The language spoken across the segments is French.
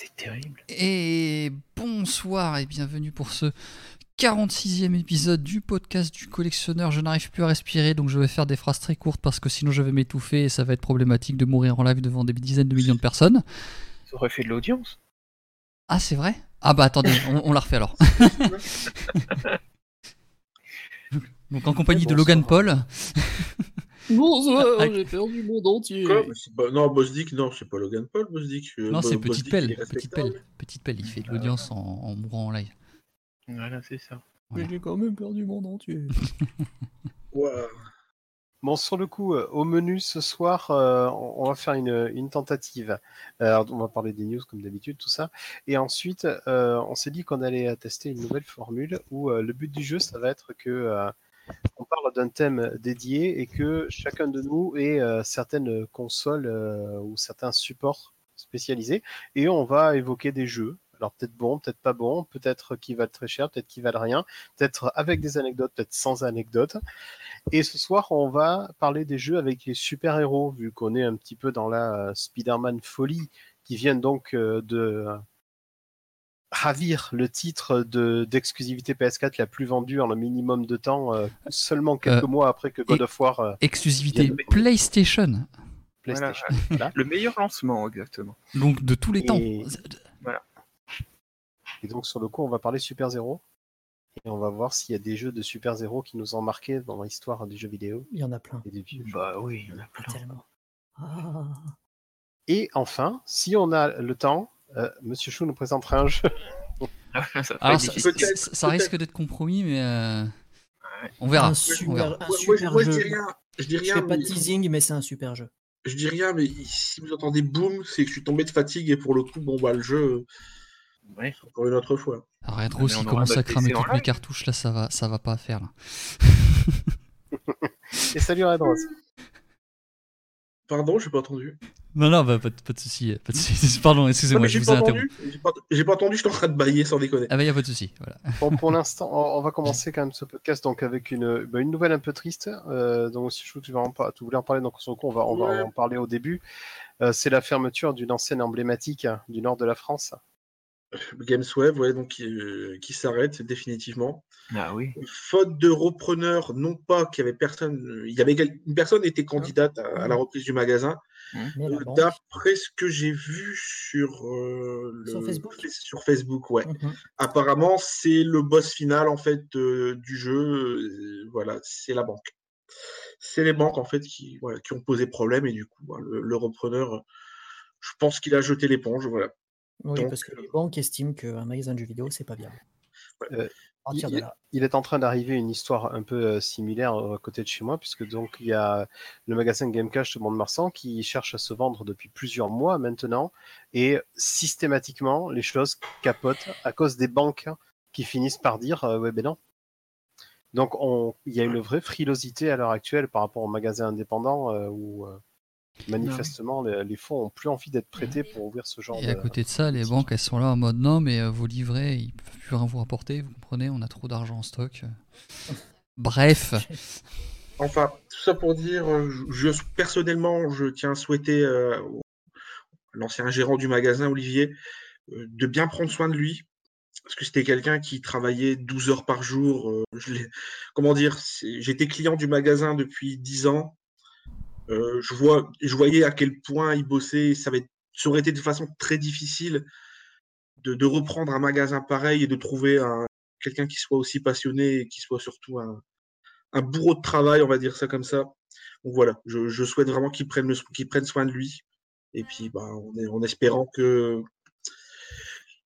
C'est terrible. Et bonsoir et bienvenue pour ce 46e épisode du podcast du collectionneur. Je n'arrive plus à respirer donc je vais faire des phrases très courtes parce que sinon je vais m'étouffer et ça va être problématique de mourir en live devant des dizaines de millions de personnes. Ça aurait fait de l'audience. Ah, c'est vrai? Ah, bah attendez, on, on la refait alors. donc en compagnie de Logan Paul. Bonsoir, Ah, j'ai perdu le monde entier. Quoi Non, Boss Dick, non, c'est pas Logan Paul, Boss Dick. Euh, Non, c'est Petite Pelle. Petite. Pelle. Petite Pelle, il fait de l'audience en, en mourant en live. Voilà, c'est ça. Mais j'ai quand même perdu le monde entier. Ouais. Bon, sur le coup, euh, au menu ce soir, euh, on on va faire une, une tentative. Alors, on va parler des news comme d'habitude, tout ça. Et ensuite, euh, on s'est dit qu'on allait tester une nouvelle formule où euh, le but du jeu, ça va être que euh, on parle d'un thème dédié et que chacun de nous ait euh, certaines consoles euh, ou certains supports spécialisés et on va évoquer des jeux. Alors peut-être bon, peut-être pas bon, peut-être qui valent très cher, peut-être qui valent rien, peut-être avec des anecdotes, peut-être sans anecdotes. Et ce soir, on va parler des jeux avec les super-héros, vu qu'on est un petit peu dans la euh, Spider-Man folie, qui vient donc de ravir le titre de d'exclusivité PS4 la plus vendue en un minimum de temps, euh, seulement quelques Euh, mois après que God of War euh, Exclusivité PlayStation. PlayStation. Voilà. Voilà. Le meilleur lancement, exactement. Donc de tous les temps. Et- Et donc sur le coup, on va parler Super Zero. Et on va voir s'il y a des jeux de Super Zero qui nous ont marqué dans l'histoire des jeux vidéo Il y en a plein. et des vieux. Bah oui, il y en a plein. Tellement. Ah. Et enfin, si on a le temps, euh, Monsieur Chou nous présentera un jeu. ça va être Alors ça, ça- ça risque d'être compromis, mais euh, on Un verra. on verra. super, un Moi, moi, super moi, je jeu. dis rien. Je dis Je rien, fais pas de mais... teasing, mais c'est un super jeu. je dis rien, mais si vous entendez boum, c'est que je suis tombé de fatigue et pour le coup, bon bah le jeu, Ouais. encore une autre fois. Alors, Retro, on s'il aura commence à cramer toutes mes cartouches, là, ça va, ça va pas faire. Là. Et salut Red Rose. Pardon, j'ai pas entendu. Non, non, bah, pas, de- pas de souci. Pas de souci. Pardon, excusez-moi, je vous ai interrompu. J'ai pas, entendu, j'étais en train de bailler sans déconner. Ah bah, y a pas de souci. Voilà. Bon, pour l'instant, on, on va commencer quand même ce podcast donc avec une, bah, une nouvelle un peu triste. Euh, donc si tu, vas en par- tu voulais en parler, donc coup, on va, on va Ouais. en parler au début. Euh, c'est la fermeture d'une enseigne emblématique hein, du nord de la France. Gamesweb, ouais, donc euh, qui s'arrête définitivement. Ah oui. Faute de repreneur, non pas qu'il y avait personne, il y avait une personne était candidate à, à la reprise du magasin. Euh, banque. D'après ce que j'ai vu sur, euh, le- Sur Facebook sur Facebook, ouais. Mhm. Apparemment, c'est le boss final en fait euh, du jeu. euh, voilà, c'est la banque. C'est les banques en fait qui, voilà, qui ont posé problème et du coup, voilà, le, le repreneur, je pense qu'il a jeté l'éponge. Voilà. Oui, Donc, parce que les banques estiment qu'un magasin de jeux vidéo, c'est pas viable. Euh, il- est en train d'arriver une histoire un peu euh, similaire euh, à côté de chez moi, puisque donc il y a le magasin Game Cash de Mont-de-Marsan qui cherche à se vendre depuis plusieurs mois maintenant, et systématiquement les choses capotent à cause des banques qui finissent par dire euh, ouais ben non. Donc on, il y a une vraie frilosité à l'heure actuelle par rapport aux magasins indépendants où manifestement les, les fonds ont plus envie d'être prêtés pour ouvrir ce genre Et à de. côté de ça, les banques, elles sont là en mode non, mais euh, vos livrets, ils peuvent plus rien vous rapporter, vous comprenez, on a trop d'argent en stock. Bref, Enfin, tout ça pour dire, euh, je, je- personnellement, je tiens à souhaiter euh, à l'ancien gérant du magasin, Olivier, euh, de bien prendre soin de lui. Parce que c'était quelqu'un qui travaillait 12 heures par jour. euh, je comment dire, j'étais client du magasin depuis 10 ans. Euh, je, voyais à quel point il bossait. Ça, ça aurait été de façon très difficile de, reprendre un magasin pareil et de trouver un, quelqu'un qui soit aussi passionné et qui soit surtout un, bourreau de travail, on va dire ça comme ça. Donc voilà, je, souhaite vraiment qu'il prenne, soin de lui. Et puis, bah, en, espérant que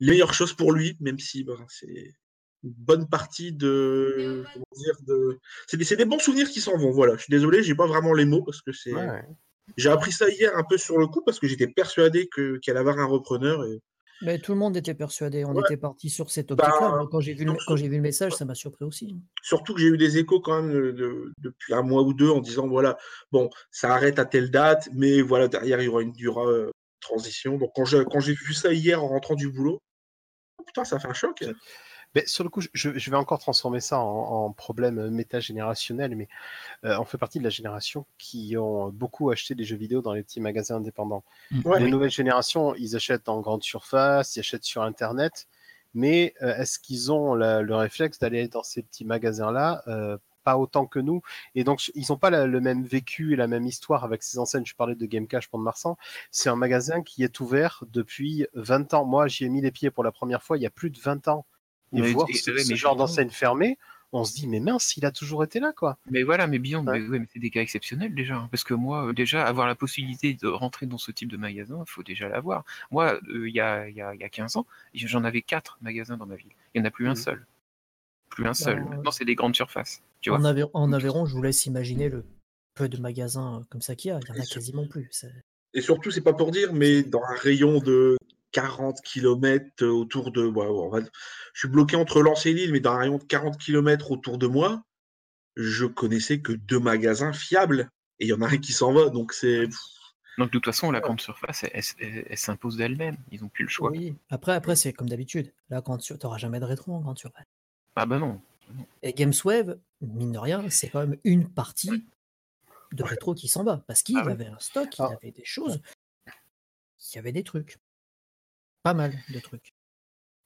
les meilleures choses pour lui, même si bah, c'est bonne partie de. Comment dire de... C'est des, c'est des bons souvenirs qui s'en vont. Voilà, je suis désolé, j'ai pas vraiment les mots parce que c'est. Ouais, ouais. J'ai appris ça hier un peu sur le coup parce que j'étais persuadé que- qu'il allait avoir un repreneur. Et... Mais tout le monde était persuadé. On Ouais. était parti sur cette Bah, optique-là. Quand j'ai vu, le- donc, quand j'ai vu le message, ça m'a surpris aussi. Surtout que j'ai eu des échos quand même de- de- depuis un mois ou deux en disant voilà, bon, ça arrête à telle date, mais voilà, derrière il y aura une aura, euh, transition. Donc quand je- quand j'ai vu ça hier en rentrant du boulot, oh, putain, ça fait un choc. Mais sur le coup, je, je vais encore transformer ça en, en problème métagénérationnel, mais euh, on fait partie de la génération qui ont beaucoup acheté des jeux vidéo dans les petits magasins indépendants. Mm. Ouais. Les nouvelles générations, ils achètent en grande surface, ils achètent sur Internet, mais euh, est-ce qu'ils ont la- le réflexe d'aller dans ces petits magasins-là Euh, Pas autant que nous? Et donc, ils n'ont pas la- le même vécu et la même histoire avec ces enseignes. Je parlais de Game Cash pour de Marsan. C'est un magasin qui est ouvert depuis 20 ans. Moi, j'y ai mis les pieds pour la première fois il y a plus de 20 ans. Et Mais- voir et- ce, ouais, ce mais genre d'enseigne fermée, on se dit, mais mince, il a toujours été là, quoi. Mais voilà, mais Beyond, Ouais. c'est des cas exceptionnels déjà. hein. Parce que moi, euh, déjà, avoir la possibilité de rentrer dans ce type de magasin, il faut déjà l'avoir. Moi, euh, il y, a, il y, a, il y a 15 ans, j'en avais 4 magasins dans ma ville. Il n'y en a plus un Mhm. seul. Plus un seul. Bah, Maintenant, c'est des grandes surfaces. Tu vois En, en Aveyron, je vous laisse imaginer le peu de magasins euh, comme ça qu'il y a. Il y en a Bien quasiment plus. Et surtout, c'est pas pour dire, mais dans un rayon de 40 km autour de. on va- Je suis bloqué entre Lens et Lille, mais dans un rayon de 40 km autour de moi, je connaissais que deux magasins fiables. Et il y en a un qui s'en va, donc c'est. Donc, de toute façon, la grande surface, elle, elle- elle- elle s'impose d'elle-même. Ils n'ont plus le choix. Oui. Après, après c'est comme d'habitude. Là, quand tu n'auras jamais de rétro en grande surface. Ah bah non. Et GamesWave, mine de rien, c'est quand même une partie de rétro qui s'en va. Parce qu'il Ah avait un stock, il Ah. avait des choses. Il y avait des trucs. Pas mal de trucs.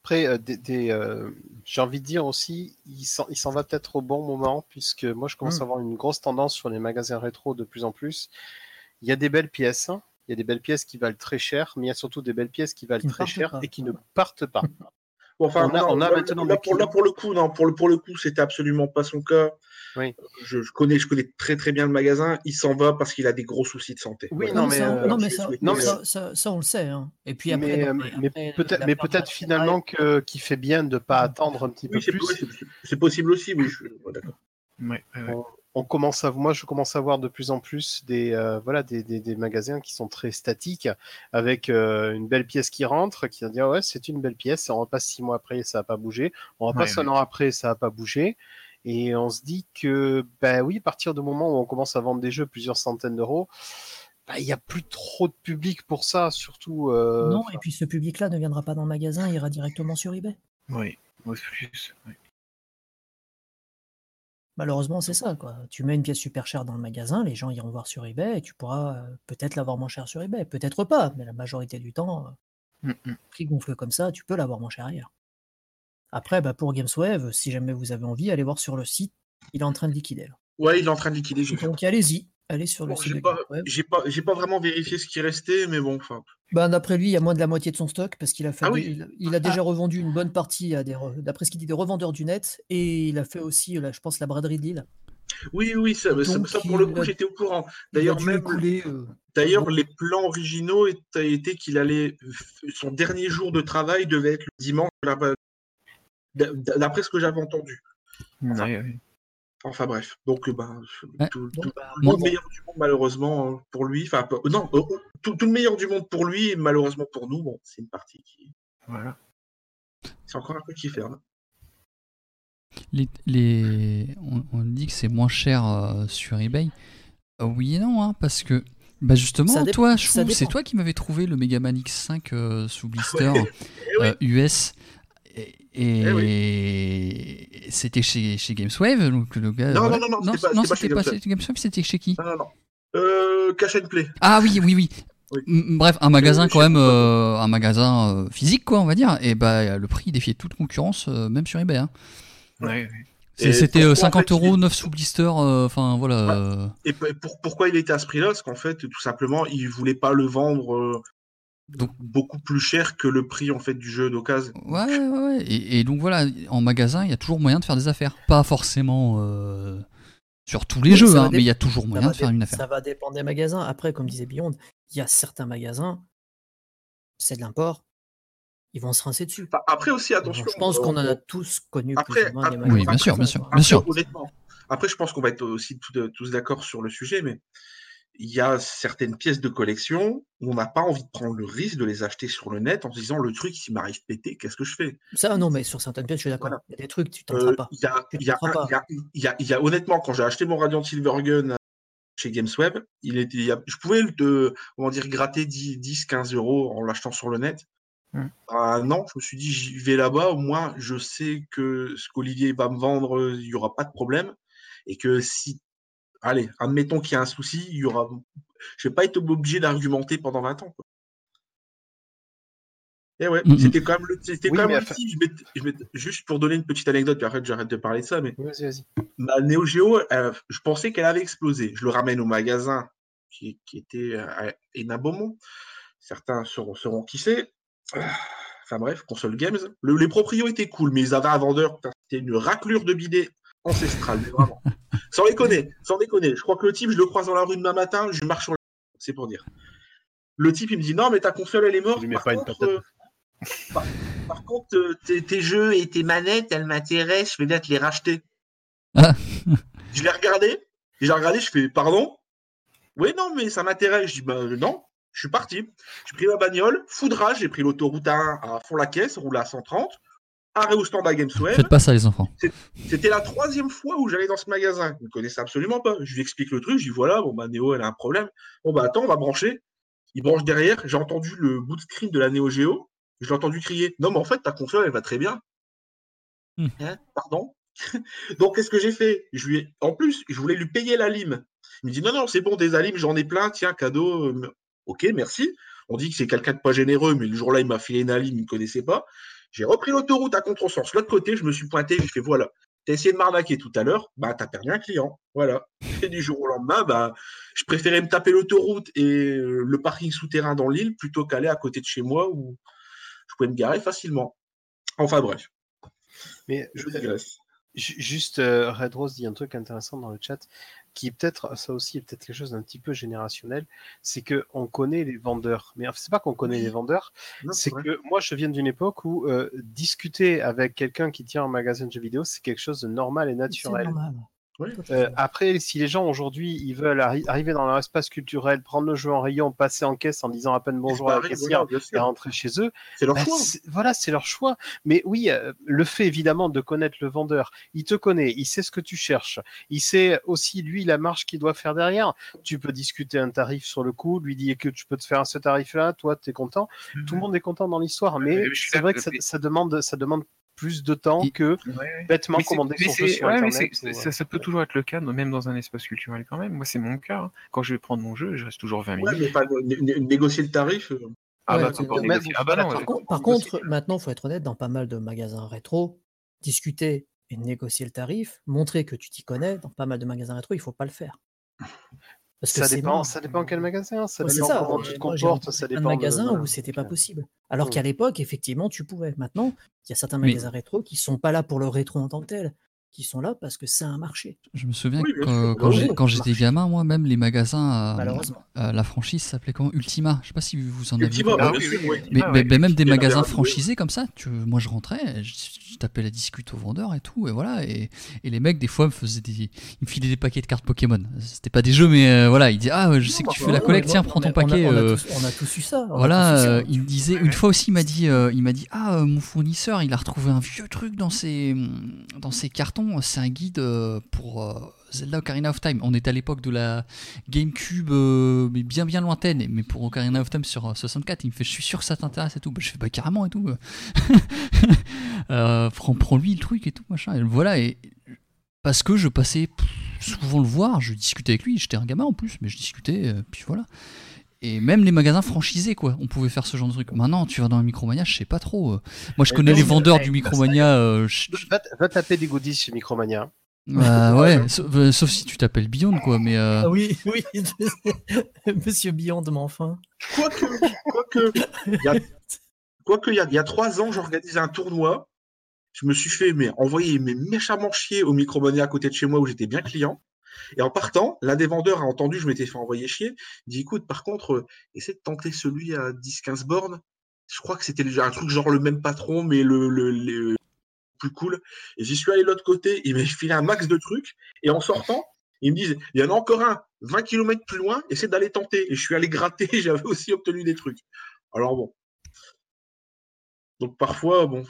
Après, euh, des, des, euh, j'ai envie de dire aussi, il s'en, il s'en va peut-être au bon moment, puisque moi, je commence Mm. à avoir une grosse tendance sur les magasins rétro de plus en plus. Il y a des belles pièces, hein. il y a des belles pièces qui valent très cher, mais il y a surtout des belles pièces qui valent Qui très cher pas. et qui ne partent pas. Bon, enfin, On a- non, on a là, maintenant là, des pour, là, kilos. pour le coup, non, pour le, pour le coup, c'était absolument pas son cas. Oui. Je, je connais, je connais très très bien le magasin. Il s'en va parce qu'il a des gros soucis de santé. Oui, Voilà. non, mais, ça, euh, non, mais je ça, souhaite- non, mais ça, ça- ça, on le sait. hein. Et puis après, mais non, euh, mais après, peut-être, mais peut-être de finalement que, qu'il fait bien de ne pas attendre un petit Oui, peu c'est plus. possible, c'est- possible aussi, oui. Je, ouais, d'accord. Ouais, ouais, ouais. on, on commence à, moi, je commence à voir de plus en plus des, euh, voilà, des, des, des magasins qui sont très statiques, avec euh, une belle pièce qui rentre, qui va dire ouais, c'est une belle pièce. Et on repasse six mois après, ça n'a pas bougé. On repasse Ouais, un an après, ça n'a pas bougé. Et on se dit que, ben oui, à partir du moment où on commence à vendre des jeux plusieurs centaines d'euros, ben, il n'y a plus trop de public pour ça, surtout. euh, Non, et puis ce public-là ne viendra pas dans le magasin, il ira directement sur eBay. Oui, oui, plus. oui. Malheureusement, c'est ça. Quoi. Tu mets une pièce super chère dans le magasin, les gens iront voir sur eBay et tu pourras euh, peut-être l'avoir moins cher sur eBay. Peut-être pas, mais la majorité du temps, euh, Mm, mm. prix gonflé comme ça, tu peux l'avoir moins cher ailleurs. Après, bah, pour GamesWave, si jamais vous avez envie, allez voir sur le site. Il est en train de liquider. là. Ouais, il est en train de liquider. Donc allez-y, allez sur le Bon, site j'ai pas, pas, pas vraiment vérifié ce qui restait, mais bon. Ben, D'après lui, il y a moins de la moitié de son stock parce qu'il a, fait Ah oui. il, il a déjà revendu une bonne partie à des, d'après ce qu'il dit, des revendeurs du net et il a fait aussi, là, je pense, la braderie de Lille. Oui, oui, ça, ça- Donc, ça, pour le coup, j'étais au courant. D'ailleurs, même, euh, d'ailleurs, les plans originaux étaient, qu'il allait, son dernier jour de travail devait être le dimanche. D'après ce que j'avais entendu. Enfin bref, donc euh, ben, Ouais. tout, Donc, tout- bah, tout le meilleur du monde malheureusement euh, pour lui. Enfin non, euh, tout, tout le meilleur du monde pour lui et malheureusement pour nous. Bon, c'est une partie qui, Voilà. c'est encore un peu qui ferme. Les, les- on, on dit que c'est moins cher euh, sur eBay. Euh, oui et non, hein, parce que bah justement, toi, c'est toi qui m'avais trouvé le Megaman X5 euh, sous blister Eh oui. euh, US. Et, et- Eh c'était chez, chez GamesWave. Donc le gars, Non, voilà. non, non, non, c'était pas- c'était pas c'était chez pas GamesWave. chez GamesWave, c'était chez qui Non, non, non. Euh, Cash and Play. Ah oui, oui, oui. Bref, un magasin Euh, quand même, euh, un magasin euh, physique quoi, on va dire. Et bah le prix défiait toute concurrence, euh, même sur eBay. hein. Ouais, C'était euh, pourquoi, en 50 fait, il euros, est- 9 sous blister. euh, Enfin voilà. Ouais. Et pour, pourquoi il était à ce prix-là? Parce qu'en fait, tout simplement, il voulait pas le vendre euh, Donc- beaucoup plus cher que le prix en fait du jeu d'occasion. Ouais, ouais, ouais. Et, et donc voilà, en magasin, il y a toujours moyen de faire des affaires. Pas forcément euh, sur tous les Oui, jeux, hein, mais il y a toujours moyen de faire une affaire. Ça va dépendre des magasins. Après, comme disait Beyond, il y a certains magasins, c'est de l'import, ils vont se rincer dessus. Après aussi, Bon, attention. je pense qu'on en euh, a tous connu Après, plus ou moins des après- Oui, magasins bien sûr, bien sûr, bien sûr. Après, honnêtement. Après, je pense qu'on va être aussi tout- tous d'accord sur le sujet, mais il y a certaines pièces de collection où on n'a pas envie de prendre le risque de les acheter sur le net en se disant le truc, s'il m'arrive pété, qu'est-ce que je fais? Ça, non, mais sur certaines pièces, je suis d'accord. Voilà. Il y a des trucs, tu tenteras Euh, pas. Il y, a, y, y y honnêtement, quand j'ai acheté mon Radiant Silvergun euh, chez GamesWeb, il était, je pouvais le, comment dire, gratter 10, 10, 15 euros en l'achetant sur le net. À un an, je me suis dit, j'y vais là-bas, au moins, je sais que ce qu'Olivier va me vendre, il n'y aura pas de problème. Et que si, allez, admettons qu'il y a un souci, il y aura, je vais pas être obligé d'argumenter pendant 20 ans. Quoi. Et ouais, Mm, mm. c'était quand même le, c'était Oui, quand même le type. Je m'étais- je m'étais- juste pour donner une petite anecdote, puis après j'arrête de parler de ça, mais Vas-y, vas-y. ma Neo Geo, je pensais qu'elle avait explosé. Je le ramène au magasin qui, qui était à Hénin Beaumont. Certains sauront, sauront qui c'est. Enfin bref, console games. Le- les proprios étaient cool, mais ils avaient un vendeur, c'était une raclure de bidet ancestrale, mais vraiment. sans déconner, sans déconner. Je crois que le type, je le croise dans la rue demain matin, je marche sur la... C'est pour dire. Le type, il me dit non, mais ta console, elle est morte. lui mets Par pas une contre, patate. euh, par, par contre, euh, tes, tes jeux et tes manettes, elles m'intéressent, je vais bien te les racheter. Ah. je l'ai regardé, j'ai regardé, je fais pardon? Oui, non, mais ça m'intéresse. Je dis bah non, je suis parti. J'ai pris ma bagnole, foudrage, j'ai pris l'autoroute A1 à fond la caisse, roulé à 130, arrêt au stand à Gamesweb. Faites pas ça, les enfants. C'était la troisième fois où j'allais dans ce magasin. Il ne connaissait absolument pas. Je lui explique le truc. Je dis voilà, bon, bah, Néo, elle a un problème. Bon, bah, attends, on va brancher. Il branche derrière. J'ai entendu le bout de screen de la Neo Geo. Je l'ai entendu crier Non, mais en fait, ta console, elle va très bien. Hmm. Hein? Pardon? Donc, qu'est-ce que j'ai fait? Je lui ai... En plus, je voulais lui payer la lime. Il me dit Non, non, c'est bon, des alimes, j'en ai plein. Tiens, cadeau. euh, Ok, merci. On dit que c'est quelqu'un de pas généreux, mais le jour-là, il m'a filé une alime, il ne connaissait pas. J'ai repris l'autoroute à contresens. L'autre côté, je me suis pointé, j'ai fait voilà. T'as essayé de m'arnaquer tout à l'heure, bah t'as perdu un client. Voilà. Et du jour au lendemain, bah, je préférais me taper l'autoroute et euh, le parking souterrain dans l'île plutôt qu'aller à côté de chez moi où je pouvais me garer facilement. Enfin bref, Mais je digresse. Juste, euh, Red Rose dit un truc intéressant dans le chat, qui est peut-être, ça aussi est peut-être quelque chose d'un petit peu générationnel, c'est que on connaît les vendeurs. Mais c'est pas qu'on connaît les vendeurs, c'est que moi je viens d'une époque où euh, discuter avec quelqu'un qui tient un magasin de jeux vidéo, c'est quelque chose de normal et naturel. normal. Oui. Euh, après, si les gens aujourd'hui ils veulent arri- arriver dans leur espace culturel, prendre le jeu en rayon, passer en caisse en disant à peine bonjour à la caissière voilà, et rentrer chez eux, C'est leur bah, choix. voilà, c'est leur choix. Mais oui, euh, le fait évidemment de connaître le vendeur, il te connaît, il sait ce que tu cherches, il sait aussi lui la marge qu'il doit faire derrière. Tu peux discuter un tarif sur le coup, lui dire que tu peux te faire ce tarif-là, toi tu es content. Tout le monde est content dans l'histoire, mais c'est vrai que ça demande, ça demande plus de temps que Ouais, bêtement Mais commander mais son jeu c'est- sur ouais, Internet. ou, ça, euh, ça peut toujours être le cas, même dans un espace culturel quand même. Moi, c'est mon cas. hein. Quand je vais prendre mon jeu, je reste toujours 20 minutes. Ouais, mais pas né- né- négocier le tarif. euh, ah bah, négocier. Ah bah non, Par faut contre, maintenant, il faut être honnête, dans pas mal de magasins rétro, discuter et négocier le tarif, montrer que tu t'y connais, dans pas mal de magasins rétro, il faut pas le faire. Parce que Ça dépend, ça dépend quel magasin, ça Ouais, dépend ça. comment tu te comportes, ça de dépend de- magasins voilà. où c'était pas possible. Alors Mm. qu'à l'époque, effectivement, tu pouvais. Maintenant, il y a certains Mais- magasins rétro qui sont pas là pour le rétro en tant que tel, qui sont là parce que c'est un marché, Je me souviens Oui, que bien quand, Oui, j'étais gamin, moi, même les magasins, euh, malheureusement. euh, la franchise s'appelait comment? Ultima. Je sais pas si vous en avez Ultima. Ah bien oui. Mais, Ah mais- même des magasins franchisés comme ça, tu, moi je rentrais, je, je tapais la discute au vendeur et tout, et voilà. Et, et les mecs, des fois, me faisaient des, ils me filaient des paquets de cartes Pokémon. C'était pas des jeux, mais euh, voilà, ils disaient Ah, je sais que tu fais la collecte, ouais, tiens, prends ton on a- on a- paquet. On a, euh, tous, on a tous eu ça. a Voilà, ça. euh, il me disait une fois aussi, il m'a dit, il m'a dit, ah, mon fournisseur, il a retrouvé un vieux truc dans ses, dans ses cartons. C'est un guide euh, pour euh, Zelda Ocarina of Time. On est à l'époque de la GameCube, euh, mais bien bien lointaine. Mais pour Ocarina of Time sur euh, 64, il me fait, je suis sûr que ça t'intéresse et tout. Bah, je fais pas carrément et tout. euh, prends, prends lui le truc et tout machin. Voilà parce que je passais souvent le voir, je discutais avec lui. J'étais un gamin en plus, mais je discutais. puis voilà. Et même les magasins franchisés, quoi, on pouvait faire ce genre de truc. Maintenant, tu vas dans un Micromania, je sais pas trop. euh. Moi, je Mais connais les mais- vendeurs mais- du Micromania. euh, je- Va, va taper des goodies chez Micromania. Bah, ouais, sauf, euh, sauf si tu t'appelles Beyond, quoi. Mais euh, Ah oui, oui, Monsieur Beyond, mais enfin. Quoique, quoique, il y a, quoique, il y a, il y a trois ans, j'organisais un tournoi. Je me suis fait mais, envoyer mes méchamment chier au Micromania à côté de chez moi où j'étais bien client. Et en partant, l'un des vendeurs a entendu, je m'étais fait envoyer chier. Il dit écoute, par contre, euh, essaie de tenter celui à 10-15 bornes. Je crois que c'était déjà un truc genre le même patron, mais le, le, plus cool. Et j'y suis allé de l'autre côté, il m'a filé un max de trucs. Et en sortant, ils me disent il y en a encore un 20 km plus loin, essaie d'aller tenter. Et je suis allé gratter, j'avais aussi obtenu des trucs. Alors bon. Donc parfois, bon,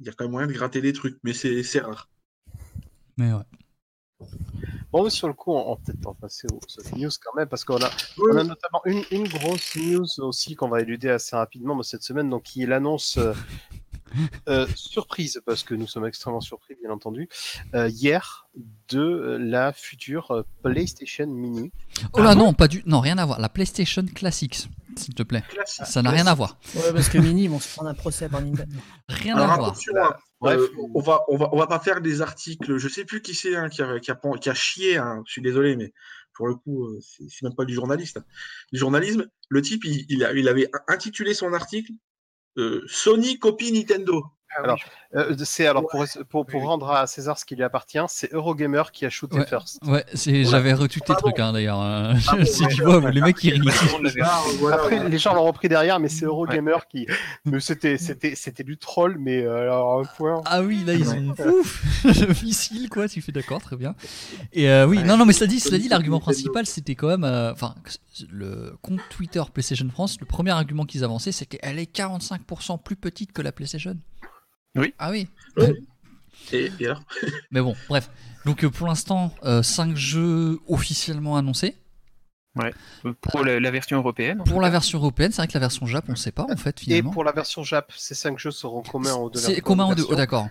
il y a quand même moyen de gratter des trucs, mais c'est rare. mais ouais. Bon, mais sur le coup, on, on va peut-être en passer aux news quand même, parce qu'on a, Oui, on a notamment une, une grosse news aussi qu'on va éluder assez rapidement cette semaine, donc qui est l'annonce euh, euh, surprise, parce que nous sommes extrêmement surpris, bien entendu, euh, hier de la future PlayStation Mini. Oh là non, pas du, non, rien à voir. La PlayStation Classics, s'il te plaît. classique. Ça n'a rien à voir. Ouais, parce que Mini, ils vont se prendre un procès par Nintendo. Rien Alors à voir. attention, hein, Bref. euh, on va on va on va pas faire des articles. Je sais plus qui c'est hein, qui, a, qui, a, qui a chié. hein, je suis désolé, mais pour le coup, euh, c'est même pas du journaliste. Du journalisme, le type, il, il avait intitulé son article euh, Sony copie Nintendo. Ah oui, Alors, Euh, c'est alors pour, pour, pour Oui, rendre à César ce qui lui appartient, c'est Eurogamer qui a shooté Ouais. first. Ouais, c'est, Voilà. j'avais retweeté le truc hein, d'ailleurs. hein. Ah bon, si ouais. tu vois, les mecs ils rient. Après, les gens l'ont repris derrière, mais c'est Eurogamer qui. Mais c'était, c'était, c'était du troll, mais euh, alors un point. Ah oui, là ils ont ouf, le missile quoi. Tu fais d'accord, très bien. Et euh, oui, non, non, mais cela dit, cela dit, l'argument principal c'était quand même, euh, enfin, le compte Twitter PlayStation France, le premier argument qu'ils avançaient, c'est qu'elle est 45% plus petite que la PlayStation. Oui. Ah oui. Oui. Et, et alors Mais bon, bref. Donc euh, pour l'instant, 5 jeux officiellement annoncés. Pour la, la version européenne. en Pour la version européenne, c'est vrai que la version Jap, on sait pas en fait Et finalement. pour la version Jap, ces cinq jeux seront communs aux deux C'est commun aux deux. Oh, d'accord.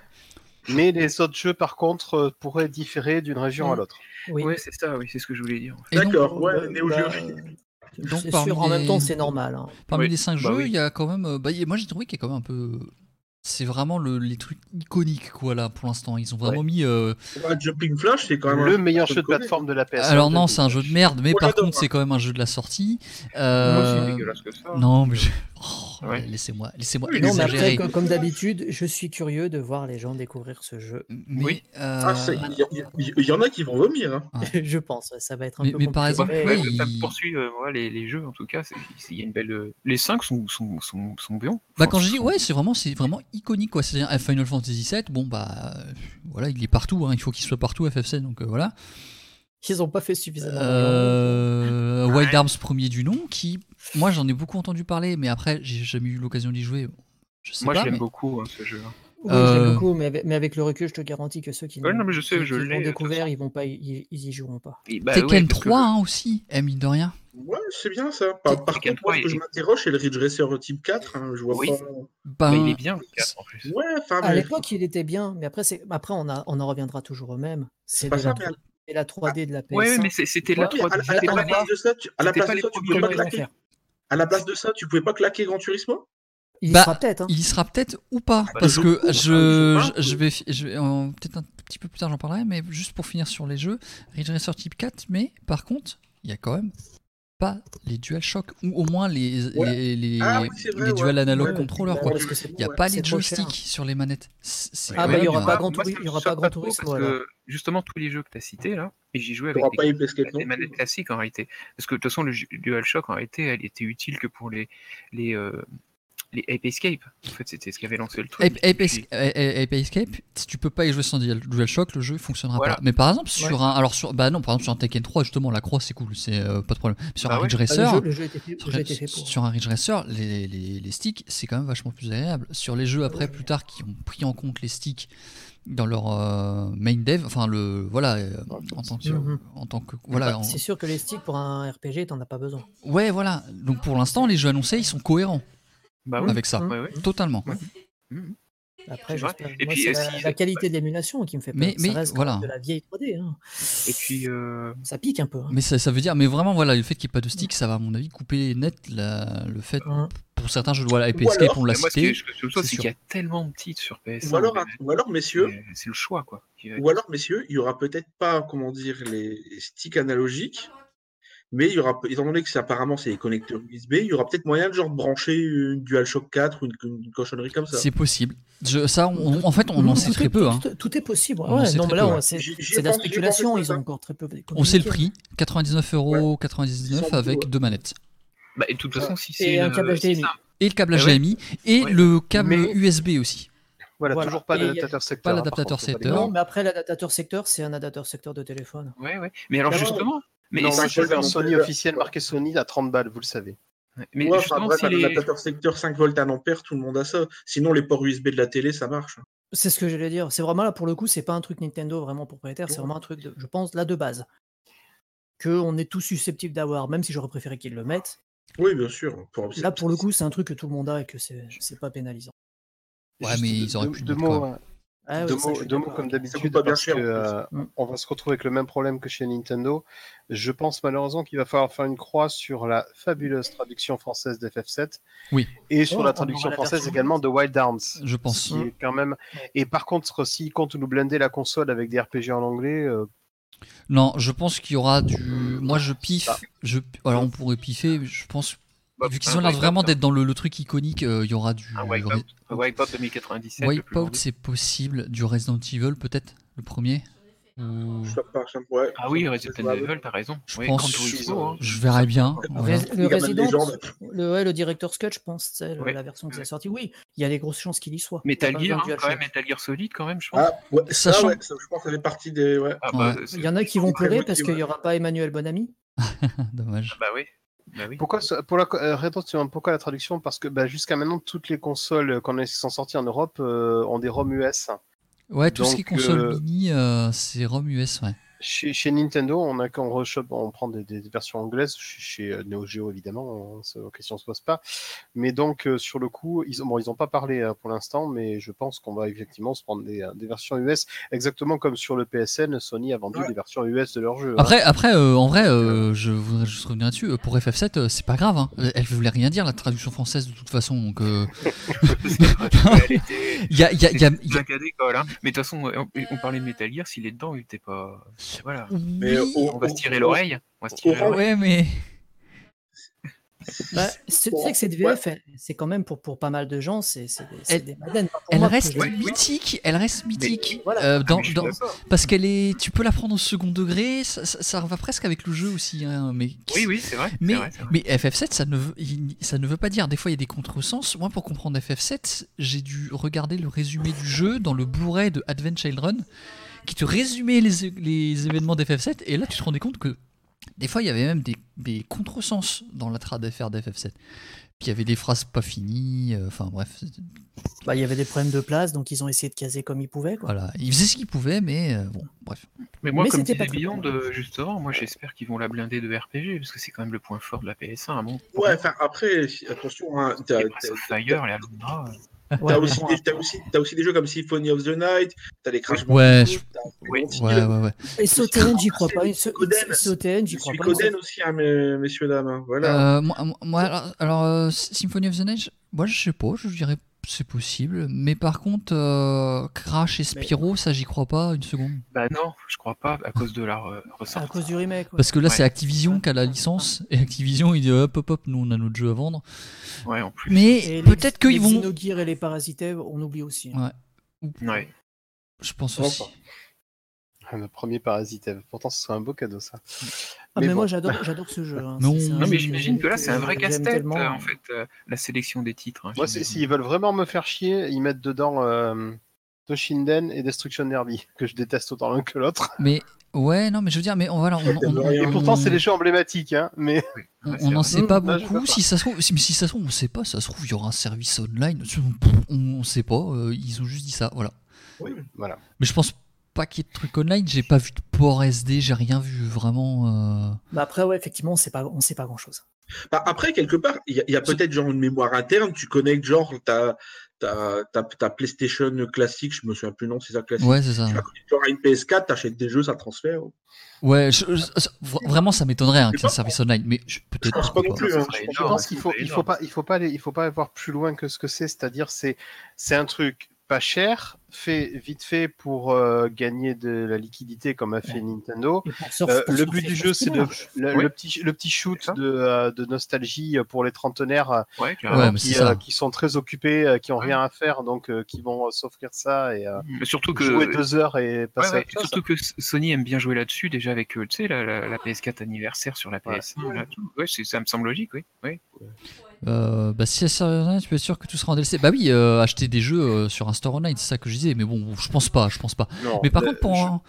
Mais les autres jeux, par contre, euh, pourraient différer d'une région à l'autre. Oui. Ouais, c'est ça, oui, c'est ce que je voulais dire. Et D'accord, ouais, Bah, Neo bah, Geo. Donc, sûr, en même temps, c'est normal. hein. Parmi Oui. les 5 Bah jeux, oui. il y a quand même. euh, Bah, moi j'ai trouvé qu'il y a quand même un peu. C'est vraiment le- les trucs iconiques quoi là pour l'instant. Ils ont vraiment mis. euh, Ouais, Jumping Flash, c'est quand même Le un- meilleur je jeu de plateforme de la PS. Alors non, c'est un jeu de merde, mais Moi, par contre hein. c'est quand même un jeu de la sortie. Moi, Euh, c'est dégueulasse que ça. Non, mais je- Oh, Ouais. laissez-moi, laissez-moi Oui, Non, mais exagérer. après, co- comme d'habitude, je suis curieux de voir les gens découvrir ce jeu. Mais, Oui. euh, Ah, il y, y- en a qui vont vomir. hein. je pense, ça va être un Mais- peu mais par exemple, Ouais, il- ça poursuit euh, ouais, les, les jeux en tout cas. Il y a une belle. euh, Les 5 sont, sont, sont, sont bien. Bah quand je dis ouais, c'est vraiment c'est vraiment iconique quoi. C'est-à-dire euh, Final Fantasy VII, bon bah euh, voilà, il est partout. hein, il faut qu'il soit partout FF7, donc euh, voilà. Ils ont pas fait suffisamment. Euh, Wild. Arms premier du nom, qui moi j'en ai beaucoup entendu parler, mais après j'ai jamais eu l'occasion d'y jouer. Je sais Moi, pas. je l'aime mais- beaucoup hein, ce jeu. Oui, Euh, je l'aime beaucoup, mais avec, mais avec le recul, je te garantis que ceux qui Ouais, l'ont- non, mais je sais, je découvert, ils vont pas, y- ils, ils y joueront pas. Et bah, Tekken ouais, parce que- 3 hein, aussi, eh, mine de rien. Ouais, c'est bien ça. Par, contre, moi, ce 3, que je m'interroge, c'est le Ridge Racer type 4. hein, je vois Oui. pas. Bah, Bah, il est bien le 4 en plus. Ouais, À mais- l'époque, il était bien, mais après, après on, a, on en reviendra toujours au même. C'est pas ça, la, mais- 3D et la 3D de la PS1. Ouais, mais c'était la Ouais, mais à, 3D. à- la place de ça, tu, à la place de ça, tu pouvais pas claquer. À la place de ça, tu pouvais pas claquer Gran Turismo Il y Bah, sera peut-être. hein. il y sera peut-être ou pas, bah, parce que je, jeu je, je vais, je vais euh, peut-être un petit peu plus tard j'en parlerai, mais juste pour finir sur les jeux, Ridge Racer Type 4, mais par contre, il y a quand même pas les DualShock ou au moins les, Ouais. les, les, Ah oui, c'est vrai, les ouais. dual analog Ouais, controller quoi. parce que c'est- Il n'y a pas les joysticks sur les manettes. Ah bah, il y même, aura pas Gran moi, ça Turismo- me il y aura choque pas Gran trop Turismo, Parce alors. que justement, tous les jeux que tu as cités là, et j'y jouais avec des, pas Ape Escape des non manettes classiques en réalité. Parce que de toute façon, le DualShock en réalité, elle était utile que pour les, les, euh, les Ape Escape. En fait, c'était ce qui avait lancé le truc. Ape, Ape Et Es- puis- A- Ape Escape, si tu peux pas y jouer sans Dual- DualShock, le jeu fonctionnera Voilà. pas. Mais par exemple sur un, alors sur, bah non, par exemple sur un Tekken 3 justement la croix c'est cool, c'est euh, pas de problème. Sur Bah un. Ridge Racer, sur, un Ridge Racer, les, les, les sticks c'est quand même vachement plus agréable. Sur les jeux après plus tard qui ont pris en compte les sticks dans leur euh, main dev, enfin le voilà euh, en tant que Mhm. en tant que voilà. En- C'est sûr que les sticks pour un RPG, t'en as pas besoin. Ouais voilà. Donc pour l'instant les jeux annoncés ils sont cohérents Bah oui. avec ça. Ouais, ouais. totalement. Après, C'est vrai. j'espère. Et Moi, puis, euh, la, si- la qualité de l'émulation qui me fait peur. Mais- ça mais reste voilà. de la vieille 3D. hein. Et puis, euh, Ça pique un peu. hein. Mais ça, ça veut dire, mais vraiment, voilà, le fait qu'il n'y ait pas de stick, ça va, à mon avis, couper net la- le fait. Hein. Pour certains jeux, voilà, Ape Escape, on l'a ce cité. que je c'est qu'il y a tellement de titres sur PS1. Ou alors, mais- ou alors, messieurs, C'est le choix, quoi. ou alors, messieurs, il y aura peut-être pas, comment dire, les sticks analogiques, mais il y aura, étant donné que c'est apparemment c'est les connecteurs USB, il y aura peut-être moyen de genre brancher une DualShock 4 ou une, une cochonnerie comme ça. C'est possible. Je, ça, on- en fait, on en sait très est- peu. hein. Tout, tout est possible. Ouais, non, mais là, c'est de la spéculation. Ils ont encore très peu. On sait le prix 99,99€ Sans avec doute. deux manettes. Bah, et de toute façon, si c'est. Et un câble HDMI. Et le câble ouais. HDMI et Ouais. le câble Mais- USB aussi. Voilà, Voilà. toujours pas Et d'adaptateur secteur. pas hein, l'adaptateur pas secteur. Non, mais après, l'adaptateur secteur, c'est un adaptateur secteur de téléphone. Ouais, ouais. Mais alors, justement. Mais non, ça, un Sony ça, officiel marqué Sony à 30 balles, vous le savez. mais Ouais, enfin, justement, bref, si les. secteur 5 volts 1 ampère, tout le monde a ça. Sinon, les ports USB de la télé, ça marche. C'est ce que j'allais dire. C'est vraiment là pour le coup, c'est pas un truc Nintendo vraiment propriétaire, c'est vraiment un truc, de, je pense, là de base. Que on est tous susceptibles d'avoir, même si j'aurais préféré qu'ils le mettent. Oui, bien sûr. Pour, Là pour le coup, c'est un truc que tout le monde a et que c'est pas pénalisant. Ouais, Juste mais ils auraient deux- pu deux mettre, mots, quoi. euh, Ah deux mots, deux comme d'habitude, parce cher, que, plus. euh, Mm. on va se retrouver avec le même problème que chez Nintendo. Je pense malheureusement qu'il va falloir faire une croix sur la fabuleuse traduction française d'FF7 Oui. et sur Oh, la on traduction la française version également de Wild Arms. Je pense. qui est quand même. Et par contre, s'ils comptent nous blender la console avec des RPG en anglais, euh, Non, je pense qu'il y aura du. Moi, je piffe. Je... Alors, on pourrait piffer. mais Je pense. Bah, Vu qu'ils un ont l'air vraiment hein. d'être dans le, le truc iconique, euh, il y aura du. Un il y aurait- Wipeout, un Wipeout 2097. le plus Wipeout, c'est possible. Du Resident Evil, peut-être Le premier ouais, Ah oui, Resident Evil, t'as raison. Je Ouais, pense- hein. Je verrai bien. Le Resident, le, ouais, le Director's Cut, je pense, c'est la version qui est sortie. Oui, il y a des grosses chances qu'il y soit. Metal Gear, hein, quand même. Metal Gear Solid, quand même, je pense. Ah, ouais, ça, Sachant- ouais, ça, je pense que ça fait partie des. Ouais. Ah, bah, Il y en a qui vont pleurer parce qu'il n'y aura pas Emmanuel Bonamy. Dommage. Bah oui. Bah oui. pourquoi pour la euh, pourquoi la traduction Parce que bah, jusqu'à maintenant, toutes les consoles qu'on a- qui sont sorties en Europe euh, ont des ROM US. Ouais, tout ce qui est console euh, mini, euh, c'est ROM US, ouais. Chez, chez Nintendo, on a qu'on rechoppe, on prend des, des versions anglaises. Chez, chez euh, Neo Geo, évidemment, on, se- la question se pose pas. Mais donc euh, sur le coup, ils ont, bon, ils ont pas parlé euh, pour l'instant, mais je pense qu'on va effectivement se prendre des, euh, des versions US, exactement comme sur le PSN, Sony a vendu Ouais. des versions US de leurs jeux. hein. Après, après euh, en vrai, euh, je voudrais juste revenir là-dessus. euh, Pour FF7, euh, c'est pas grave. hein. Elle voulait rien dire, la traduction française, de toute façon. Donc, euh, il y a, il y a- il y a- il y a- hein. Mais de toute façon, on, on parlait de Metal Gear, s'il est dedans, il était pas. Voilà. Mais Oui. On va se tirer l'oreille. On va se tirer Orange- l'oreille. Ouais, mais. Bah, c'est tu sais que cette VF, elle- c'est quand même pour, pour pas mal de gens, c'est des, Elle- des Madeleines. Pour Elle moi, reste mythique, elle reste mythique. voilà. euh, Ah, parce qu'elle est, tu peux la prendre au second degré, ça, ça- ça va presque avec le jeu aussi. hein, mais Oui, oui, c'est vrai. Mais, vrai, c'est vrai. mais FF7, ça ne, veut, il- ça ne veut pas dire. Des fois, il y a des contresens. Moi, pour comprendre FF7, j'ai dû regarder le résumé du jeu dans le Blu-ray de Advent Children, qui te résumait les, les événements d'FF7. Et là, tu te rendais compte que des fois, il y avait même des, des contresens dans la trad FR d'FF7. Puis il y avait des phrases pas finies. euh, Enfin, bref. Bah, il y avait des problèmes de place, donc ils ont essayé de caser comme ils pouvaient. Quoi. Voilà. Ils faisaient ce qu'ils pouvaient, mais euh, bon, bref. Mais moi, Mais comme disait Beyond, euh, justement, moi j'espère qu'ils vont la blinder de RPG, parce que c'est quand même le point fort de la PS1. Bon, Ouais, enfin, après, attention, hein, t'as- Et Fire, les Alundra. Ouais, t'as aussi, bon, des- t'as aussi, t'as aussi des jeux comme Symphony of the Night, t'as les Crash Ouais, Bandicoot. Resident Ouais, ouais, ouais. Et Soten, j'y crois pas. Soten, j'y Je crois suis pas. Coden aussi, hein, mes- messieurs, dames. hein, Voilà. Euh, moi, moi, alors, alors, euh, Symphony of the Night, moi je sais pas, je dirais c'est possible. Mais par contre, euh, Crash et Spyro, ça j'y crois pas une seconde. Bah non, je crois pas, à cause de la re- À cause du remake. ouais. Parce que là Ouais. c'est Activision qui a la licence, et Activision il dit hop hop hop, nous on a notre jeu à vendre. Ouais, en plus. Mais les- peut-être qu'ils les vont. Xenogears et les Parasitae, on oublie aussi. hein. Ouais, Ouais. je pense aussi. Le premier Parasite. Pourtant, ce serait un beau cadeau, ça. Ah, mais, Mais moi j'adore, j'adore ce jeu. hein. Non. Non, mais j'imagine que là, c'est un vrai casse-tête, tellement. en fait, euh, la sélection des titres. hein, Moi, s'ils veulent vraiment me faire chier, ils mettent dedans euh, Toshinden et Destruction Derby, que je déteste autant l'un que l'autre. Mais ouais, non, mais je veux dire, mais on, voilà, on, on. Et pourtant, c'est des jeux emblématiques, hein. Mais On n'en sait pas beaucoup. Si ça se trouve, si, si ça se trouve, on sait pas. Ça se trouve, il y aura un service online. On, on sait pas. euh, ils ont juste dit ça. Voilà. voilà. Mais je pense ait de trucs online. J'ai pas vu de port SD. J'ai rien vu vraiment. euh, Bah après, ouais, effectivement, on sait pas, on sait pas grand chose. Bah, après, quelque part, il y a, il y a peut-être genre une mémoire interne. Tu connectes genre ta, ta, ta, ta PlayStation classique, je me souviens plus non, c'est ça classique. Ouais, c'est ça. Tu la connectes genre à une PS4, t'achètes des jeux, ça transfère. Ouais, je- vraiment, ça m'étonnerait hein, qu'il y ait un pense- service online. Mais je- Je peut-être. pense pas non plus. Hein. Je pense Je énorme. pense qu'il faut, il faut pas, il faut pas aller, il faut pas aller voir plus loin que ce que c'est. C'est-à-dire, c'est, c'est un truc pas cher, fait vite fait pour euh, gagner de la liquidité comme a fait Nintendo. Euh, le but du jeu, ce c'est le, Oui. le petit, le petit shoot ça. de, euh, de nostalgie pour les trentenaires Ouais, qui, ça. euh, sont très occupés, euh, qui ont Ouais. rien à faire, donc euh, qui vont euh, s'offrir ça et euh, Mais surtout que. jouer deux heures et Ouais, passer à chose. surtout que Sony aime bien jouer là-dessus, déjà avec euh, tu sais, la, la, la PS4 anniversaire sur la. PS1. là, ça me semble logique, oui. oui. Euh, bah, si c'est online, tu peux être sûr que tout sera en DLC. Bah oui, euh, acheter des jeux euh, sur un store online, c'est ça que je disais. Mais bon, je pense pas. Je pense pas. Non, Mais par contre, pour je- un,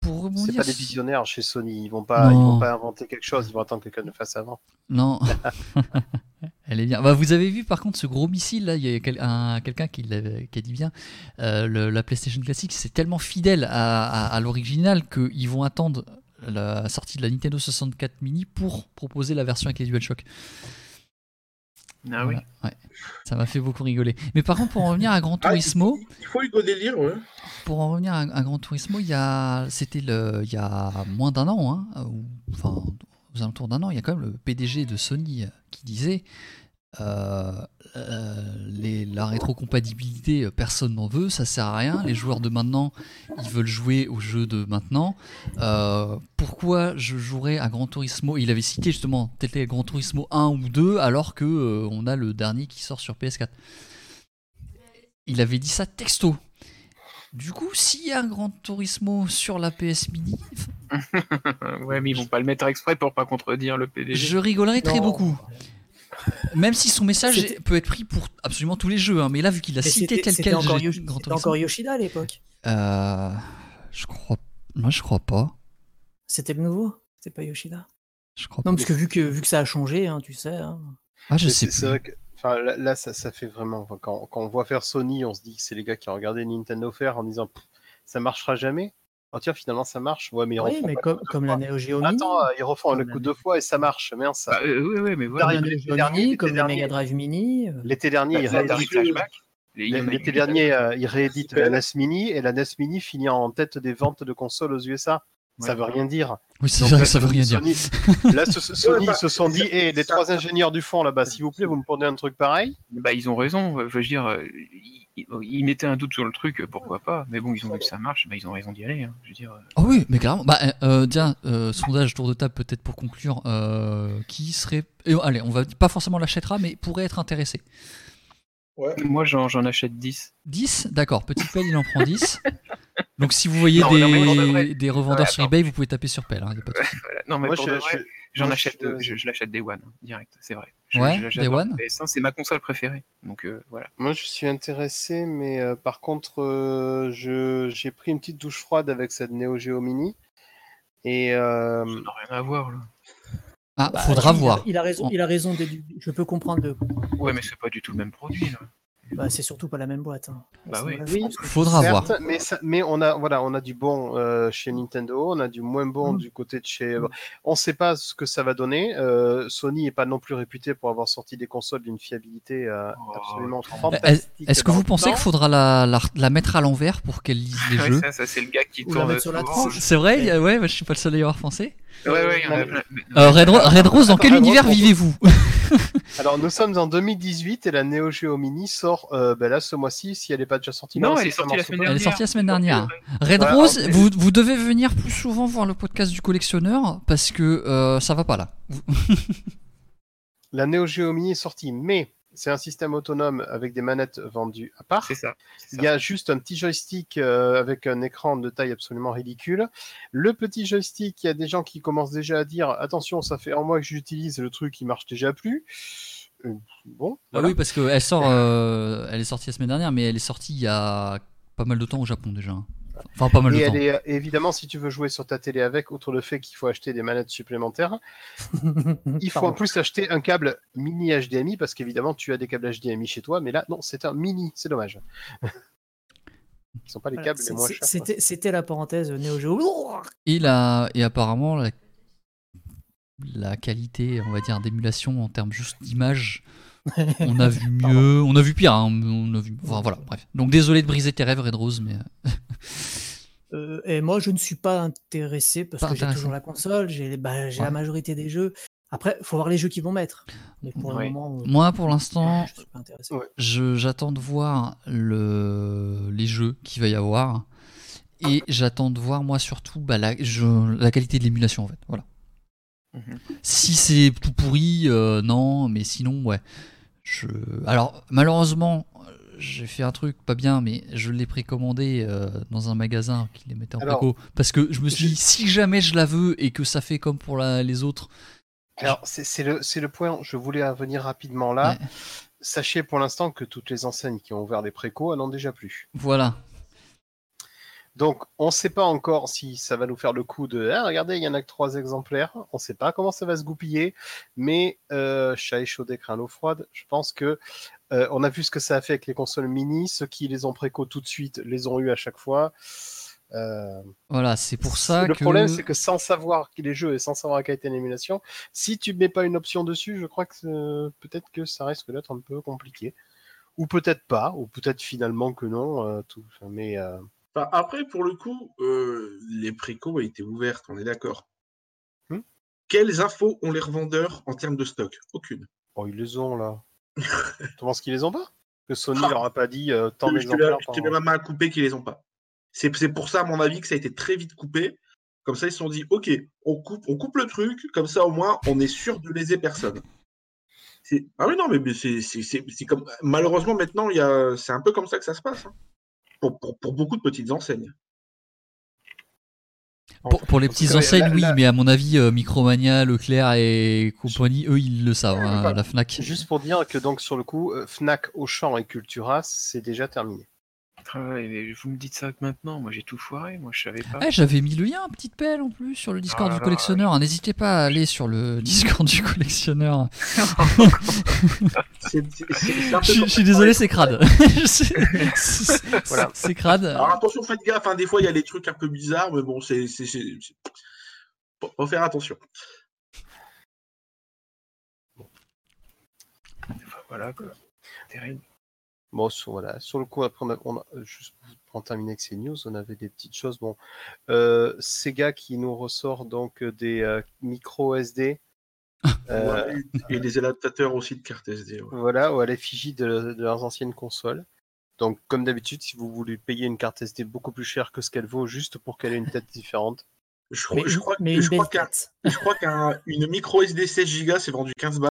pour C'est rebondir. pas des visionnaires chez Sony. Ils vont pas, ils vont pas inventer quelque chose. Ils vont attendre que quelqu'un le fasse avant. Non. Elle est bien. Bah, vous avez vu par contre ce gros missile là, il y a quel- un- quelqu'un qui, qui a dit bien, euh, le- la PlayStation classique c'est tellement fidèle à, à- à l'original qu'ils vont attendre la sortie de la Nintendo 64 mini pour proposer la version avec les DualShock. Ah oui. Voilà, ouais. Ça m'a fait beaucoup rigoler. Mais par contre, pour en revenir à Gran Ah, Turismo, il, il faut Hugo Délire, ouais. pour en revenir à, à Gran Turismo, il y a, c'était le, il y a moins d'un an, hein, ou, enfin aux alentours d'un an, il y a quand même le PDG de Sony euh, qui disait euh, euh, les- la rétrocompatibilité, euh, personne n'en veut, ça sert à rien. Les joueurs de maintenant, ils veulent jouer aux jeux de maintenant. Euh, pourquoi je jouerais à Gran Turismo? Il avait cité justement tel Gran Turismo 1 ou 2, alors que euh, on a le dernier qui sort sur PS4. Il avait dit ça texto. Du coup, s'il y a un Gran Turismo sur la PS Mini, ouais, mais ils vont pas le mettre exprès pour pas contredire le PDG. je rigolerais très Non. beaucoup. Même si son message peut être pris pour absolument tous les jeux, hein, mais là, vu qu'il a cité tel quel encore, Yoshi- encore Yoshida à l'époque. euh, je crois, moi je crois pas. C'était le nouveau C'était pas Yoshida Je crois Non, pas. parce que vu que, vu que ça a changé, hein, tu sais. hein. Ah, je sais c'est- C'est plus. vrai que, enfin, là, là, ça, ça fait vraiment. Quand, quand on voit faire Sony, on se dit que c'est les gars qui ont regardé Nintendo faire en disant ça marchera jamais. Oh tiens, finalement ça marche. Ouais, mais ils Oui, refont mais pas comme, comme la Neo Geo Mini. Attends, euh, ils refont Comme le la coup deux fois et ça marche. Merde, ça. Bah, euh, ouais, ouais, mais Comme voilà. la Derrière, Neo l'été Geo dernier, Mini, comme la. Mega Drive Mini. euh, L'été dernier, ils des rééditent, l'été dernier, euh, ils rééditent la NES Mini et la NES Mini finit en tête des ventes de consoles aux USA. Ça veut rien dire. Oui, c'est Donc vrai là, que ça veut rien dire. Là, ce- ce- Sony se sont dit, hé, les c'est ça. trois ingénieurs du fond là-bas, s'il vous plaît, vous me prenez un truc pareil Bah, ils ont raison. Je veux dire, euh, ils, ils mettaient un doute sur le truc, pourquoi pas. Mais bon, ils ont vu que ça marche, bah, ils ont raison d'y aller. hein. Je veux dire, euh, Ah oui, mais carrément. Bah, euh, tiens, euh, sondage tour de table peut-être pour conclure. euh, qui serait. et, allez, on va pas forcément l'achètera, mais pourrait être intéressé. Ouais. moi, j'en j'en achète 10. 10 D'accord, petit pelle, il en prend 10. Donc si vous voyez Non, des, non, revendeurs Ouais, sur eBay, vous pouvez taper sur pelle. hein, y a pas de souci. Voilà. Non, mais Moi, pour je- j'en achète, je- euh, je, je l'achète Day One, hein, direct, c'est vrai. Je, Ouais, je- Day One. le PS1, c'est ma console préférée. Donc euh, voilà. Moi, je suis intéressé, mais euh, par contre, euh, je j'ai pris une petite douche froide avec cette Neo Geo Mini. Et euh, Ça n'a rien à voir là. Ah, bah, faudra il a- voir. Il a raison, il a raison. Je peux comprendre. De... Ouais, mais c'est pas du tout le même produit là. Bah, c'est surtout pas la même boîte. hein. Bah oui. vrai, Faudra voir. mais, ça- mais on a voilà, on a du bon euh, chez Nintendo, on a du moins bon Mm. du côté de chez. Mm. On ne sait pas ce que ça va donner. Euh, Sony n'est pas non plus réputé pour avoir sorti des consoles d'une fiabilité euh, Oh, absolument attends. fantastique. Est-ce que vous pensez qu'il faudra la, la, la mettre à l'envers pour qu'elle lise les Ouais, jeux ça, ça, c'est le gars qui Ou tourne mettre sur la souvent. tranche. C'est vrai Ouais, bah, je suis pas le seul à y avoir pensé. Ouais, ouais, il y en a Non, plein. Mais- Euh, Red, Ro- Red Rose, dans quel Red Rose, univers vivez-vous Alors nous sommes en 2018 et la Neo Geo Mini sort euh, ben là ce mois-ci si elle n'est pas déjà sortie. Non, Voilà, elle est sortie la semaine pas. Elle est dernière. sortie la semaine dernière. Red Voilà, Rose, en- vous, vous devez venir plus souvent voir le podcast du collectionneur parce que euh, ça va pas là. La Neo Geo Mini est sortie, mais c'est un système autonome avec des manettes vendues à part. C'est ça. c'est Il y a juste un petit joystick euh, avec un écran de taille absolument ridicule. Le petit joystick, il y a des gens qui commencent déjà à dire attention, ça fait un mois que j'utilise le truc, il marche déjà plus. Euh, bon, voilà. oui, parce qu'elle sort, euh, elle est sortie la semaine dernière, mais elle est sortie il y a pas mal de temps au Japon déjà. Enfin, pas mal Et de elle temps. est euh, évidemment, si tu veux jouer sur ta télé avec, outre le fait qu'il faut acheter des manettes supplémentaires, il faut en plus acheter un câble mini HDMI parce qu'évidemment, tu as des câbles HDMI chez toi, mais là, non, c'est un mini, c'est dommage. Ils sont pas les Voilà, câbles les chers. quoi. C'était c'était la parenthèse Neo Geo. Et, la, et apparemment, la, la qualité, on va dire, d'émulation en termes juste d'image, on a vu mieux, on a vu pire. hein, on a vu, enfin, voilà, bref. Donc désolé de briser tes rêves, Red Rose, mais euh, Euh, et moi, je ne suis pas intéressé parce Pas que j'ai toujours la console, j'ai bah, Ouais. la majorité des jeux. Après, faut voir les jeux qu'ils vont mettre. Mais pour Ouais. le moment, euh, moi pour l'instant, j'attends de voir le, les jeux qu'il va y avoir. Et j'attends de voir, moi surtout, bah, la, je- la qualité de l'émulation en fait. Voilà. Mhm. Si c'est tout pourri, euh, non, mais sinon, ouais. Je... Alors, malheureusement, j'ai fait un truc pas bien, mais je l'ai précommandé euh, dans un magasin qui les mettait en préco. Parce que je me suis dit, si jamais je la veux et que ça fait comme pour la- les autres, Alors, c'est le, c'est le point, je voulais en venir rapidement là. Ouais. Sachez pour l'instant que toutes les enseignes qui ont ouvert des précos en ont déjà plus. voilà. Donc, on ne sait pas encore si ça va nous faire le coup de ah, regardez, il y en a que trois exemplaires. On ne sait pas comment ça va se goupiller, mais euh, chat échaudé, craint l'eau froide. Je pense que euh, on a vu ce que ça a fait avec les consoles mini. Ceux qui les ont préco tout de suite les ont eu à chaque fois. Euh, Voilà, c'est pour ça le que. problème, c'est que sans savoir qui les jeux et sans savoir quelle était l'émulation, si tu ne mets pas une option dessus, je crois que euh, peut-être que ça risque d'être un peu compliqué. Ou peut-être pas, ou peut-être finalement que non. euh, tout. Mais Enfin, après, pour le coup, euh, les précos étaient ouvertes, on est d'accord. Hmm. Quelles infos ont les revendeurs en termes de stock? Aucune. oh, ils les ont là. tu penses qu'ils les ont pas? Que Sony Ah. leur a pas dit euh, tant d'exemplaires par te mets ma main à couper qu'ils les ont pas. C'est pour ça, à mon avis, que ça a été très vite coupé. Comme ça, ils se sont dit, OK, on coupe, on coupe le truc, comme ça, au moins, on est sûr de léser personne. Ah oui, non, mais c'est comme. Malheureusement, maintenant, a... c'est un peu comme ça que ça se passe. hein. Pour, pour- pour beaucoup de petites enseignes. Pour, pour les petites enseignes, oui, mais à mon avis, euh, Micromania, Leclerc et compagnie, eux, ils le savent, hein, la Fnac. Juste pour dire que donc sur le coup, euh, Fnac, Auchan et Cultura, c'est déjà terminé. Ah ouais, mais vous me dites ça que maintenant, moi j'ai tout foiré, moi je savais pas. Ah, j'avais mis le lien, petite pelle en plus, sur le Discord Ah du là, collectionneur. N'hésitez pas à aller sur le Discord du collectionneur. C'est c'est- c'est- c'est un peu Je, suis désolé, c'est crade. C'est Voilà. c'est crade. Alors attention, faites gaffe, hein, des fois il y a des trucs un peu bizarres, mais bon, c'est. Faut faire attention. Voilà quoi. Terrible. Bon, sur, voilà. sur le coup, après, on a, on a- juste pour en terminer avec ces news, on avait des petites choses. Bon, euh, Sega qui nous ressort donc euh, des euh, micro SD. euh, Ouais, Et des adaptateurs aussi de cartes SD. ouais. Voilà, ou à l'effigie de, de leurs anciennes consoles. Donc, comme d'habitude, si vous voulez payer une carte SD beaucoup plus chère que ce qu'elle vaut, juste pour qu'elle ait une tête différente, Je Mais, crois, je crois, mais je crois belle qu'un tête. je crois qu'une micro SD 16 Go c'est vendu 15 balles.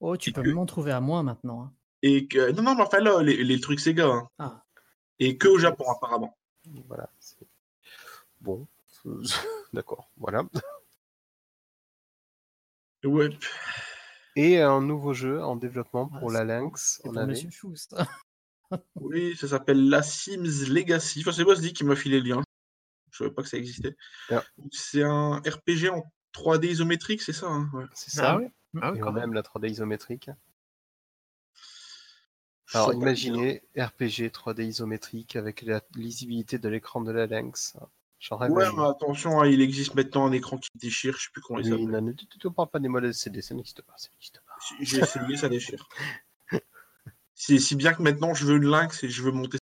Oh, tu Et peux que- même en trouver à moins maintenant. hein. Et que. Non, non, mais enfin là, les, les trucs Sega. hein. Ah. Et que au Japon, apparemment. voilà. Bon, d'accord, voilà. Ouais. Et un nouveau jeu en développement pour Ah, la c'est Lynx. On pour avait... Monsieur Chou, ça. Oui, ça s'appelle La Sims Legacy. Enfin, c'est Bosdy qui m'a filé le lien. Je savais pas que ça existait. Ah. C'est un RPG en 3D isométrique, c'est ça hein ouais. C'est ça. Ah Ah ouais, Et quand même la 3D isométrique. Alors imaginez RPG 3D isométrique avec la lisibilité de l'écran de la Lynx. Ouais, mais attention, hein, il existe maintenant un écran qui déchire, je sais plus comment il s'appelle. non, ne ne parle pas des modèles CD, ça n'existe pas. J'ai essayé, ça déchire. C'est si bien que maintenant je veux une Lynx et je veux monter.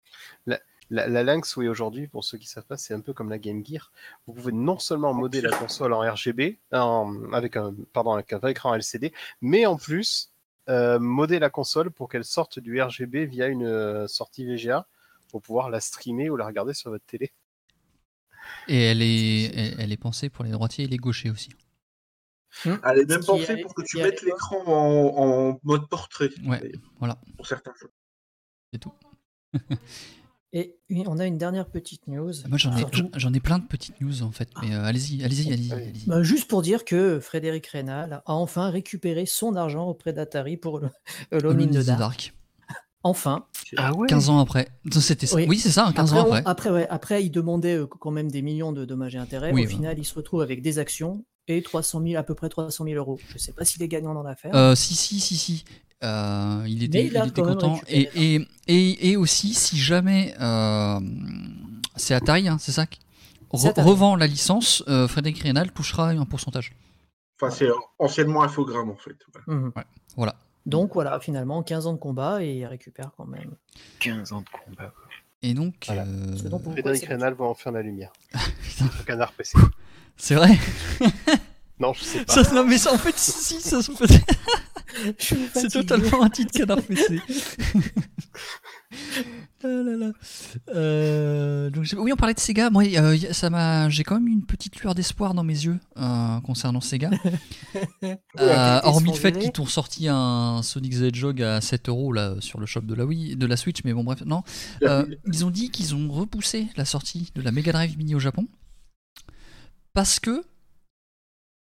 La, la Lynx, oui, aujourd'hui, pour ceux qui savent pas, c'est un peu comme la Game Gear. Vous pouvez non seulement modder la console en RGB, en- avec un, pardon, avec un vrai écran LCD, mais en plus euh, modder la console pour qu'elle sorte du RGB via une euh, sortie VGA pour pouvoir la streamer ou la regarder sur votre télé. Et elle est, elle, elle est pensée pour les droitiers et les gauchers aussi. Elle est même pensée pour que tu mettes l'écran en, en mode portrait. Ouais. Voilà. Pour certains jeux. C'est tout. Et on a une dernière petite news. Moi, j'en ai, Surtout- j'en ai plein de petites news en fait. Mais euh, allez-y, allez-y, allez-y. Allez. allez-y. Bah, juste pour dire que Frédéric Reynal a enfin récupéré son argent auprès d'Atari pour le Alone the the Dark. Dark. Enfin. Ah ouais 15 ans après. C'était ça. Oui. Oui, c'est ça, 15 ans Après, on- après. après, ouais, après, il demandait euh, quand même des millions de dommages et intérêts. Oui, Au final, il se retrouve avec des actions et 300 000, à peu près 300 000 euros. Je ne sais pas s'il est gagnant dans l'affaire. Euh, si, si, si, si. Euh, il était, il content. Et, et, et, et aussi, si jamais euh, c'est Atari, hein, c'est ça re- Atari. revend la licence, euh, Frédéric Rénal touchera un pourcentage. Enfin, c'est anciennement Infogramme en fait. Voilà. Mhm. Voilà. Donc voilà, finalement, 15 ans de combat et il récupère quand même. 15 ans de combat. Et donc, Voilà. euh, Frédéric. Rénal va en faire la lumière. Canard PC. c'est vrai. Non, je sais pas. Ça, non, mais ça, en fait, si, ça se peut. C'est totalement un titre canard PC. Ah là là. Euh, donc, oui, on parlait de Sega. Moi, euh, ça m'a, j'ai quand même une petite lueur d'espoir dans mes yeux euh, concernant Sega. Euh, hormis le fait qu'ils t'ont sorti un Sonic the Hedgehog à 7 euros là sur le shop de la Wii, de la Switch, mais bon bref, non. Euh, ils ont dit qu'ils ont repoussé la sortie de la Mega Drive Mini au Japon parce que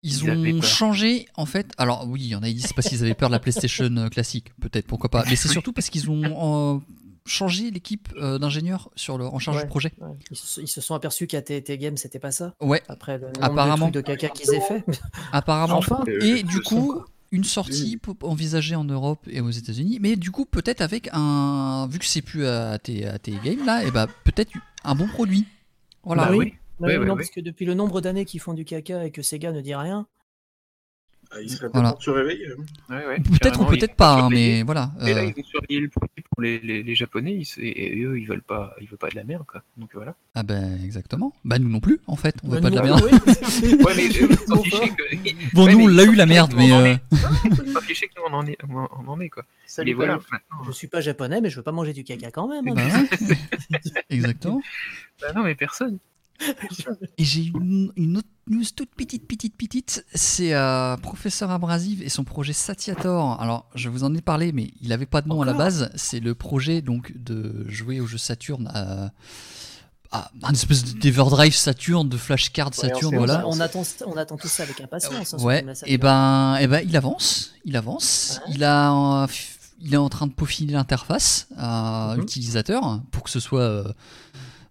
ils, Ils ont changé en fait. Alors oui, il y en a qui disent c'est parce qu'ils avaient peur de la PlayStation euh, classique, peut-être, pourquoi pas. Mais c'est surtout parce qu'ils ont euh, changé l'équipe euh, d'ingénieurs sur le, en charge Ouais. du projet. Ouais. Ils, se, ils se sont aperçus qu'à TT Game, c'était pas ça. Ouais, Après le Apparemment. de caca qu'ils aient fait. apparemment. Enfin, Et du coup, une sortie envisagée en Europe et aux États-Unis, mais du coup, peut-être avec un. Vu que c'est plus à tes, à tes games là, et bah peut-être un bon produit. Voilà. Bah oui. Oui. non, parce que depuis le nombre d'années qu'ils font du caca et que Sega ne dit rien, Ah, Il serait Voilà. se réveiller. hein. Ouais, ouais, Peut-être ou peut-être pas, hein, mais voilà. Et là, euh, ils ont surveillé le produit pour les, les, les Japonais, ils, et, eux, ils veulent pas, ils veulent pas de la merde, quoi. Donc voilà. Ah ben exactement. Bah nous non plus, en fait. On veut bah, pas de la nous, merde. Ouais, mais Bon, fichaient que. Bon, Ouais, nous, on l'a eu la merde, mais. euh, est. Ils s'en fichaient qu'on en est, on en- on en est, quoi. Salut, voilà. Je suis pas japonais, mais je veux pas manger du caca quand même. hein. bah ouais. exactement. Bah non, mais personne. Et j'ai une, une autre news toute petite, petite, petite. C'est euh, Professeur Abrasive et son projet Satiator. Alors, je vous en ai parlé, mais il n'avait pas de nom à la base. C'est le projet donc de jouer au jeu Saturn à, à un espèce d'Everdrive Saturn, de flashcard Saturn, c'est- voilà. On attend, on attend tout ça avec impatience. hein, ce Ouais, et dure. ben, et ben, il avance, il avance. Ouais. Il a, euh, il est en train de peaufiner l'interface à Mhm. utilisateur pour que ce soit euh,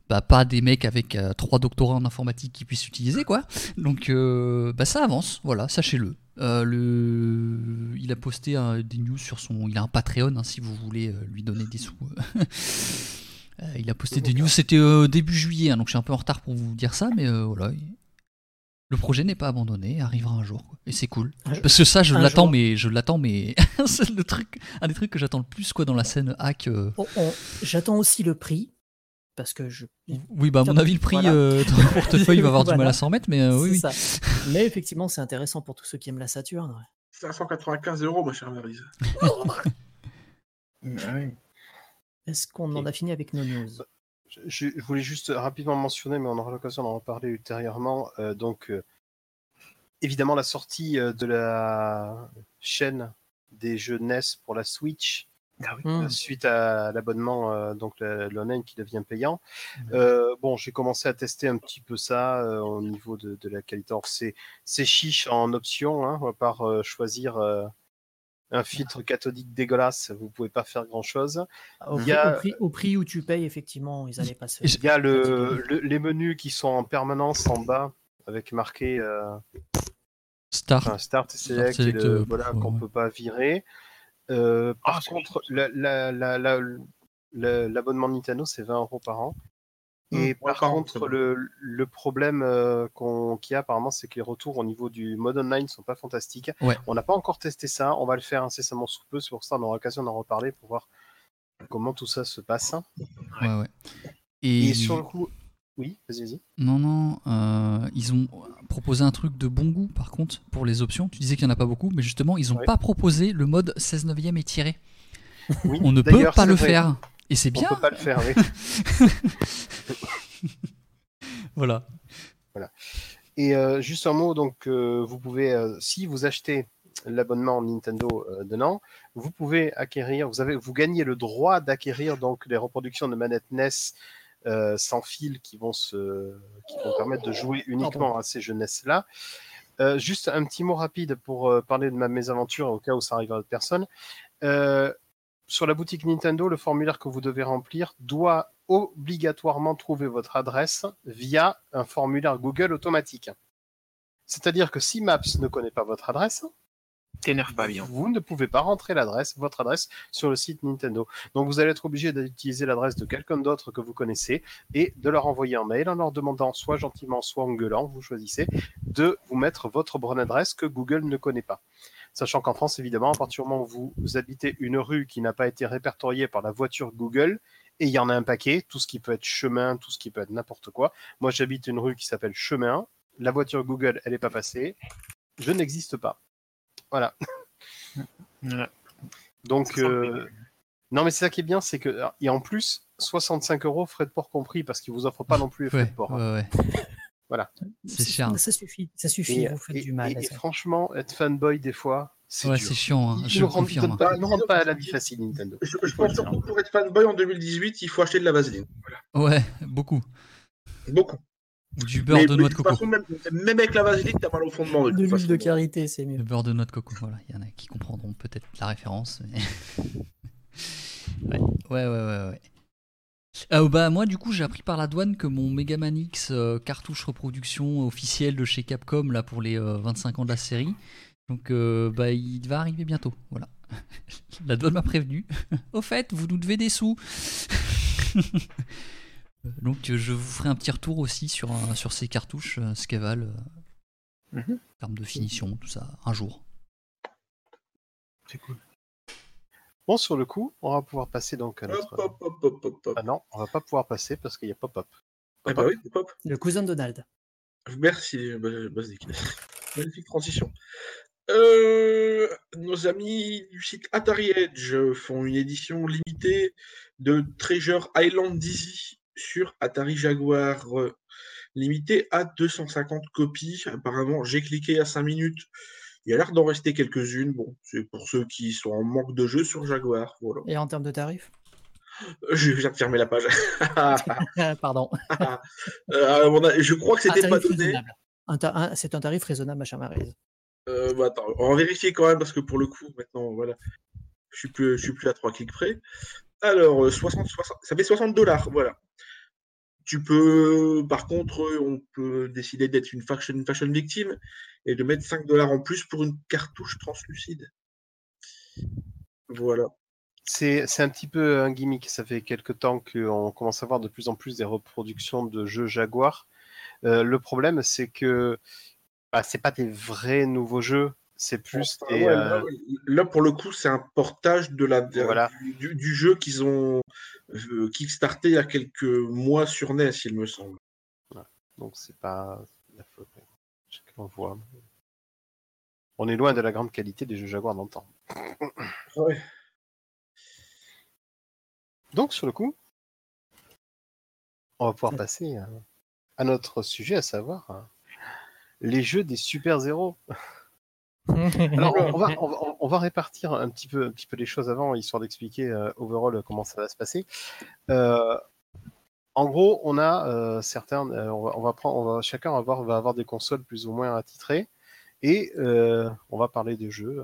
bah, pas des mecs avec euh, trois doctorats en informatique qui puissent utiliser quoi. Donc, euh, bah, ça avance, voilà, sachez-le. Euh, le... Il a posté des news sur son. Il a un Patreon hein, si vous voulez lui donner des sous. Il a posté des news, c'était début juillet, hein, donc je suis un peu en retard pour vous dire ça, mais voilà. Le projet n'est pas abandonné, arrivera un jour, quoi. et c'est cool. Parce que ça, je l'attends, mais je l'attends, mais c'est le truc, un des trucs que j'attends le plus, quoi, dans la scène hack. On- on- J'attends aussi le prix. Parce que je. Oui, bah à mon avis, le prix Voilà. euh, dans le portefeuille va avoir du mal à s'en remettre, mais euh, oui, oui. c'est ça. Mais effectivement, c'est intéressant pour tous ceux qui aiment la Saturne. ouais. 595 euros, ma chère Maryse. Est-ce qu'on en a fini avec nos news? Je, je- je voulais juste rapidement mentionner, mais on aura l'occasion d'en reparler ultérieurement. euh, donc, euh, évidemment, la sortie euh, de la chaîne des jeux NES pour la Switch, Ah oui. Hmm. euh, suite à l'abonnement, euh, donc l'online qui devient payant. Euh, bon, j'ai commencé à tester un petit peu ça euh, au niveau de, de la qualité. Alors, c'est c'est chiche en option, hein, à part euh, choisir euh, un filtre cathodique dégueulasse, vous pouvez pas faire grand chose. au, Il prix, y a- au prix- au prix où tu payes, effectivement, ils allaient pas se. J'ai- Il y a le, le- les menus qui sont en permanence en bas avec marqué euh, Start. enfin, Start et Select, Select, et le- euh, voilà, ouais. qu'on peut pas virer. Euh, par Ah, c'est contre, la- la- la- la- la- l'abonnement Nintendo, c'est 20 euros par an. Et Mmh, par contre, le, le problème euh, qu'il y a apparemment, c'est que les retours au niveau du mode online sont pas fantastiques. Ouais. On n'a pas encore testé ça, on va le faire incessamment sous peu, c'est pour ça qu'on aura l'occasion d'en reparler pour voir comment tout ça se passe. Ouais, ouais. Et, Et sur le coup, oui, vas-y, vas-y. non, non, euh, ils ont proposé un truc de bon goût, par contre, pour les options. Tu disais qu'il n'y en a pas beaucoup, mais justement, ils n'ont Ouais. pas proposé le mode 16 neuvième étiré. Oui, On ne peut pas le vrai. faire. Et c'est On bien. peut pas le faire, oui. Voilà. Et euh, juste un mot, donc euh, vous pouvez, si vous achetez l'abonnement Nintendo de Nantes, vous pouvez acquérir, vous avez, vous gagnez le droit d'acquérir donc les reproductions de manettes NES euh, sans fil qui vont se, qui vont permettre de jouer uniquement à ces jeux NES là. Euh, juste un petit mot rapide pour euh, parler de ma mésaventure au cas où ça arrive à d'autres personnes. Sur la boutique Nintendo, le formulaire que vous devez remplir doit obligatoirement trouver votre adresse via un formulaire Google automatique. C'est-à-dire que si Maps ne connaît pas votre adresse, Pas bien. vous ne pouvez pas rentrer l'adresse, votre adresse sur le site Nintendo. Donc vous allez être obligé d'utiliser l'adresse de quelqu'un d'autre que vous connaissez et de leur envoyer un mail en leur demandant, soit gentiment, soit en gueulant, vous choisissez, de vous mettre votre bonne adresse que Google ne connaît pas. Sachant qu'en France, évidemment, à partir du moment où vous, vous habitez une rue qui n'a pas été répertoriée par la voiture Google, et il y en a un paquet, tout ce qui peut être chemin, tout ce qui peut être n'importe quoi. Moi, j'habite une rue qui s'appelle Chemin. La voiture Google, elle n'est pas passée. Je n'existe pas. Voilà. Voilà. Donc, euh, non, mais c'est ça qui est bien, c'est que et en plus 65 euros frais de port compris parce qu'ils vous offrent pas non plus les frais Ouais, de port. ouais, hein. ouais. Voilà. C'est cher. Ça suffit, ça suffit, Et, vous faites et- du mal. et- franchement, être fanboy des fois, c'est Ouais, dur. c'est chiant, hein, je rendent, confirme. donnent pas, pas la vie facile, Nintendo. Je, je pense surtout que pour être fanboy en 2018, il faut acheter de la vaseline. Ouais, beaucoup. Beaucoup. Ou du beurre Mais- de mais noix de toute coco. façon, même, même avec la vaseline, t'as mal au fondement. De toute l'huile de karité, c'est mieux. Le beurre de noix de coco, voilà. Il y en a qui comprendront peut-être la référence. mais- Ouais, ouais, ouais, ouais. ouais. Euh, bah, moi, du coup, j'ai appris par la douane que mon Megaman X euh, cartouche reproduction officielle de chez Capcom là pour les euh, 25 ans de la série, donc euh, bah, il va arriver bientôt. Voilà. la douane m'a prévenu. Au fait, vous nous devez des sous. donc, euh, je vous ferai un petit retour aussi sur, euh, sur ces cartouches, euh, ce qu'elles valent euh, Mhm. en termes de finition, tout ça, un jour. C'est cool. Bon, sur le coup, on va pouvoir passer donc à notre. hop, hop, hop, hop, hop. Ah non, on va pas pouvoir passer parce qu'il y a pop-up. Ah bah oui, hop. Le cousin de Donald. Merci, Bas- Basique. Magnifique transition. Euh, nos amis du site Atari Edge font une édition limitée de Treasure Island Dizzy sur Atari Jaguar, euh, limitée à 250 copies. Apparemment, j'ai cliqué à 5 minutes. Il y a l'air d'en rester quelques-unes. Bon, c'est pour ceux qui sont en manque de jeux sur Jaguar. Voilà. Et en termes de tarifs? Je viens de fermer la page. Pardon. Euh, on a- je crois que c'était pas donné. C'est un tarif raisonnable, Maryse. Euh, bah, attends, on va vérifier quand même parce que pour le coup, maintenant, voilà, je suis plus, je suis plus à 3 clics près. Alors, euh, 60, 60, ça fait 60 dollars, voilà. Tu peux, par contre, on peut décider d'être une fashion, fashion victime et de mettre 5 dollars en plus pour une cartouche translucide. Voilà. C'est c'est un petit peu un gimmick. Ça fait quelques temps qu'on commence à voir de plus en plus des reproductions de jeux Jaguar. Euh, le problème, c'est que bah, c'est pas des vrais nouveaux jeux. C'est plus Enfin, des. ouais, euh, là, là, pour le coup, c'est un portage de la, Voilà. du, du jeu qu'ils ont euh, kickstarté il y a quelques mois sur NES, il me semble. Donc c'est pas la faute. Chacun voit. On est loin de la grande qualité des jeux Jaguar d'antan. Ouais. Donc sur le coup, on va pouvoir passer à, à notre sujet, à savoir euh, les jeux des super zéros. Alors on, va, on, va, on va répartir un petit peu, un petit peu les choses avant, histoire d'expliquer euh, overall comment ça va se passer. Euh, en gros, on a euh, certains, euh, on va, on va prendre, on va, chacun va avoir, va avoir des consoles plus ou moins attitrées, et euh, on va parler de jeux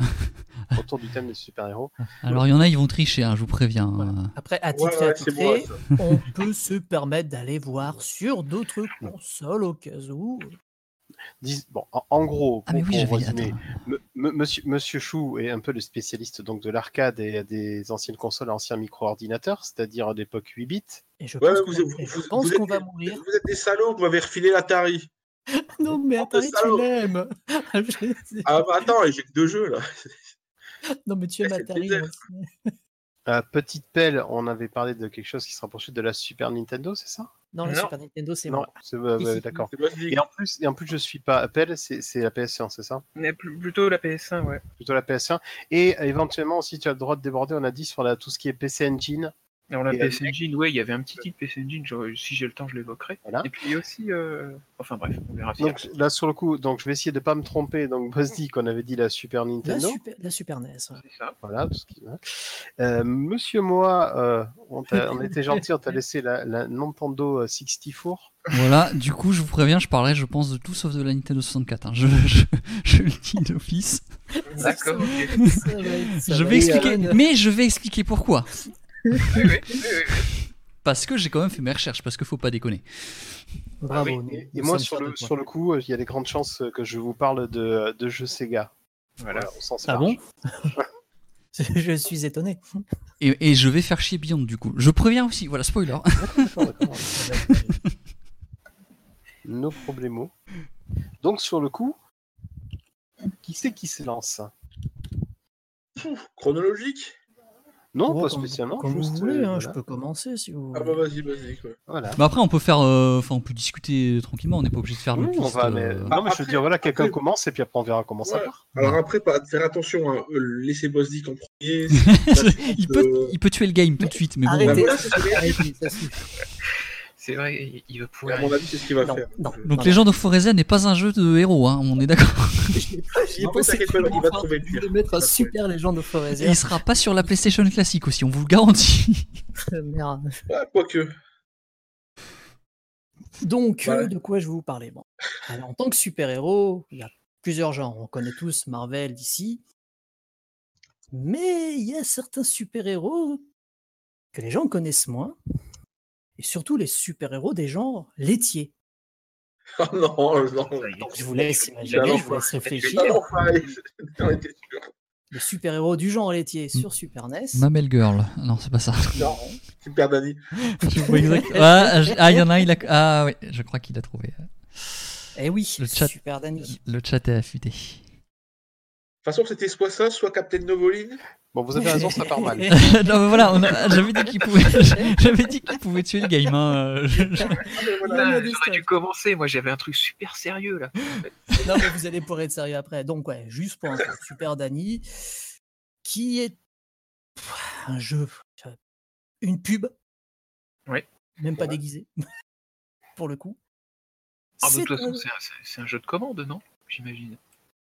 euh, autour du thème des super-héros. Alors, il y en a, ils vont tricher, hein, je vous préviens. Voilà. euh. Après, à Ouais, titre ouais, c'est bon, attitré, on peut se permettre d'aller voir sur d'autres consoles au cas où. Bon, en, en gros, Ah, mais pour- oui, pour j'avais. résumer, Monsieur, Monsieur Chou est un peu le spécialiste donc de l'arcade et des anciennes consoles, anciens micro-ordinateurs, c'est-à-dire d'époque 8 bits. Et je Ouais, pense ouais, qu'on vous, va- mourir. vous êtes des salauds, vous m'avez refilé l'Atari. Non, mais Atari, tu l'aimes. Ah bah attends, j'ai que deux jeux là. non, mais tu aimes c'est Atari. aussi. Euh, petite pelle, on avait parlé de quelque chose qui se rapprochait de la Super Nintendo, c'est ça? Non, la Non. Super Nintendo, c'est Non, moi. ouais, Ici. d'accord. Et en plus, et en plus, je suis pas pelle, c'est c'est la PS1, c'est ça? Mais plutôt la PS1, ouais. Plutôt la PS1. Et euh, éventuellement aussi, tu as le droit de déborder. On a dit sur la, tout ce qui est PC Engine. Alors la Et PS avec- Engine, ouais, il y avait un petit titre PS Engine, je- si j'ai le temps, je l'évoquerai. Voilà. Et puis il y a aussi, euh, enfin bref, on verra. si là, sur le coup, donc je vais essayer de pas me tromper. Donc Buzz dit qu'on avait dit la Super La Nintendo. Super, la Super NES. ouais. c'est ça. Voilà, tout ce qui va. Euh, Monsieur moi, euh, on, t'a- on était gentil, on t'a laissé la, la Nintendo 64. Voilà, du coup, je vous préviens, je parlerai, je pense, de tout sauf de la Nintendo 64. hein. Je, je, je le dis d'office. D'accord, Je va vais expliquer, mais je vais expliquer pourquoi. Parce que j'ai quand même fait mes recherches, parce qu'il faut pas déconner. Bravo. oui, nous- Et, moi, sur le, sur le coup, euh, il y a des grandes chances que je vous parle de, de jeux Sega. Voilà. Au sens Ah bon Je suis étonné. Et, et je vais faire chier Beyond, du coup. Je préviens aussi, voilà, spoiler. D'accord, d'accord. No problemo. Donc, sur le coup, qui c'est qui se lance? Pouf, chronologique? Non, Oh, pas comme- spécialement. Comme juste, vous voulez, euh, hein, je peux commencer si vous Ah bah vas-y, vas-y. Quoi. Voilà. Mais après, on peut faire. euh, Enfin, on peut discuter tranquillement, on n'est pas obligé de faire le Oui, on twist, va, euh, mais... Ah, Non, mais je veux dire, voilà, quelqu'un après- commence et puis après on verra comment ça part. Alors après, pas faire attention, hein, euh, laissez Bosdick en premier. il, peut, euh, il peut tuer le game tout de suite, mais bon. Arrêtez, Bah ça suffit. C'est vrai, il- il va à pouvoir. mon avis, c'est ce qu'il va Non, faire. non. Donc, Non, Legend of Foreza n'est pas un jeu de héros, hein, on est d'accord. Il va trouver le de pire. mettre Il un super Et Foreza. il sera pas sur la PlayStation classique aussi, on vous le garantit. Merde. Ah, quoique. Donc, Ouais. euh, de quoi je vais vous parler bon. Alors, En tant que super-héros, il y a plusieurs genres. On connaît tous Marvel d'ici. Mais il y a certains super-héros que les gens connaissent moins, et surtout les super-héros des genres laitiers. Oh non, non. Est. Je vous laisse imaginer, je vous laisse réfléchir. Les super-héros du genre laitier sur Super NES. Mamel Girl. Non, c'est pas ça. Non, Super Danny. Je vois exact- Ah, ah, il y en a un, il a. Ah, oui, je crois qu'il a trouvé. Eh oui, Le chat. Super Danny. Le chat est affûté. De toute façon, c'était soit ça, soit Captain Novoline. Bon, vous avez raison, ça part mal. non, mais voilà, a- j'avais dit qu'il pouvait, j'avais dit qu'il pouvait tuer le game. hein, Ah, mais voilà. J'aurais dû commencer, moi j'avais un truc super sérieux là. Non, mais vous allez pour être sérieux après. Donc, ouais, juste pour info, Super Danny, qui est un jeu, une pub. Ouais. Même pas Ouais. déguisé, pour le coup. Ah, de C'est toute façon, un- un, c'est un jeu de commande, non? J'imagine.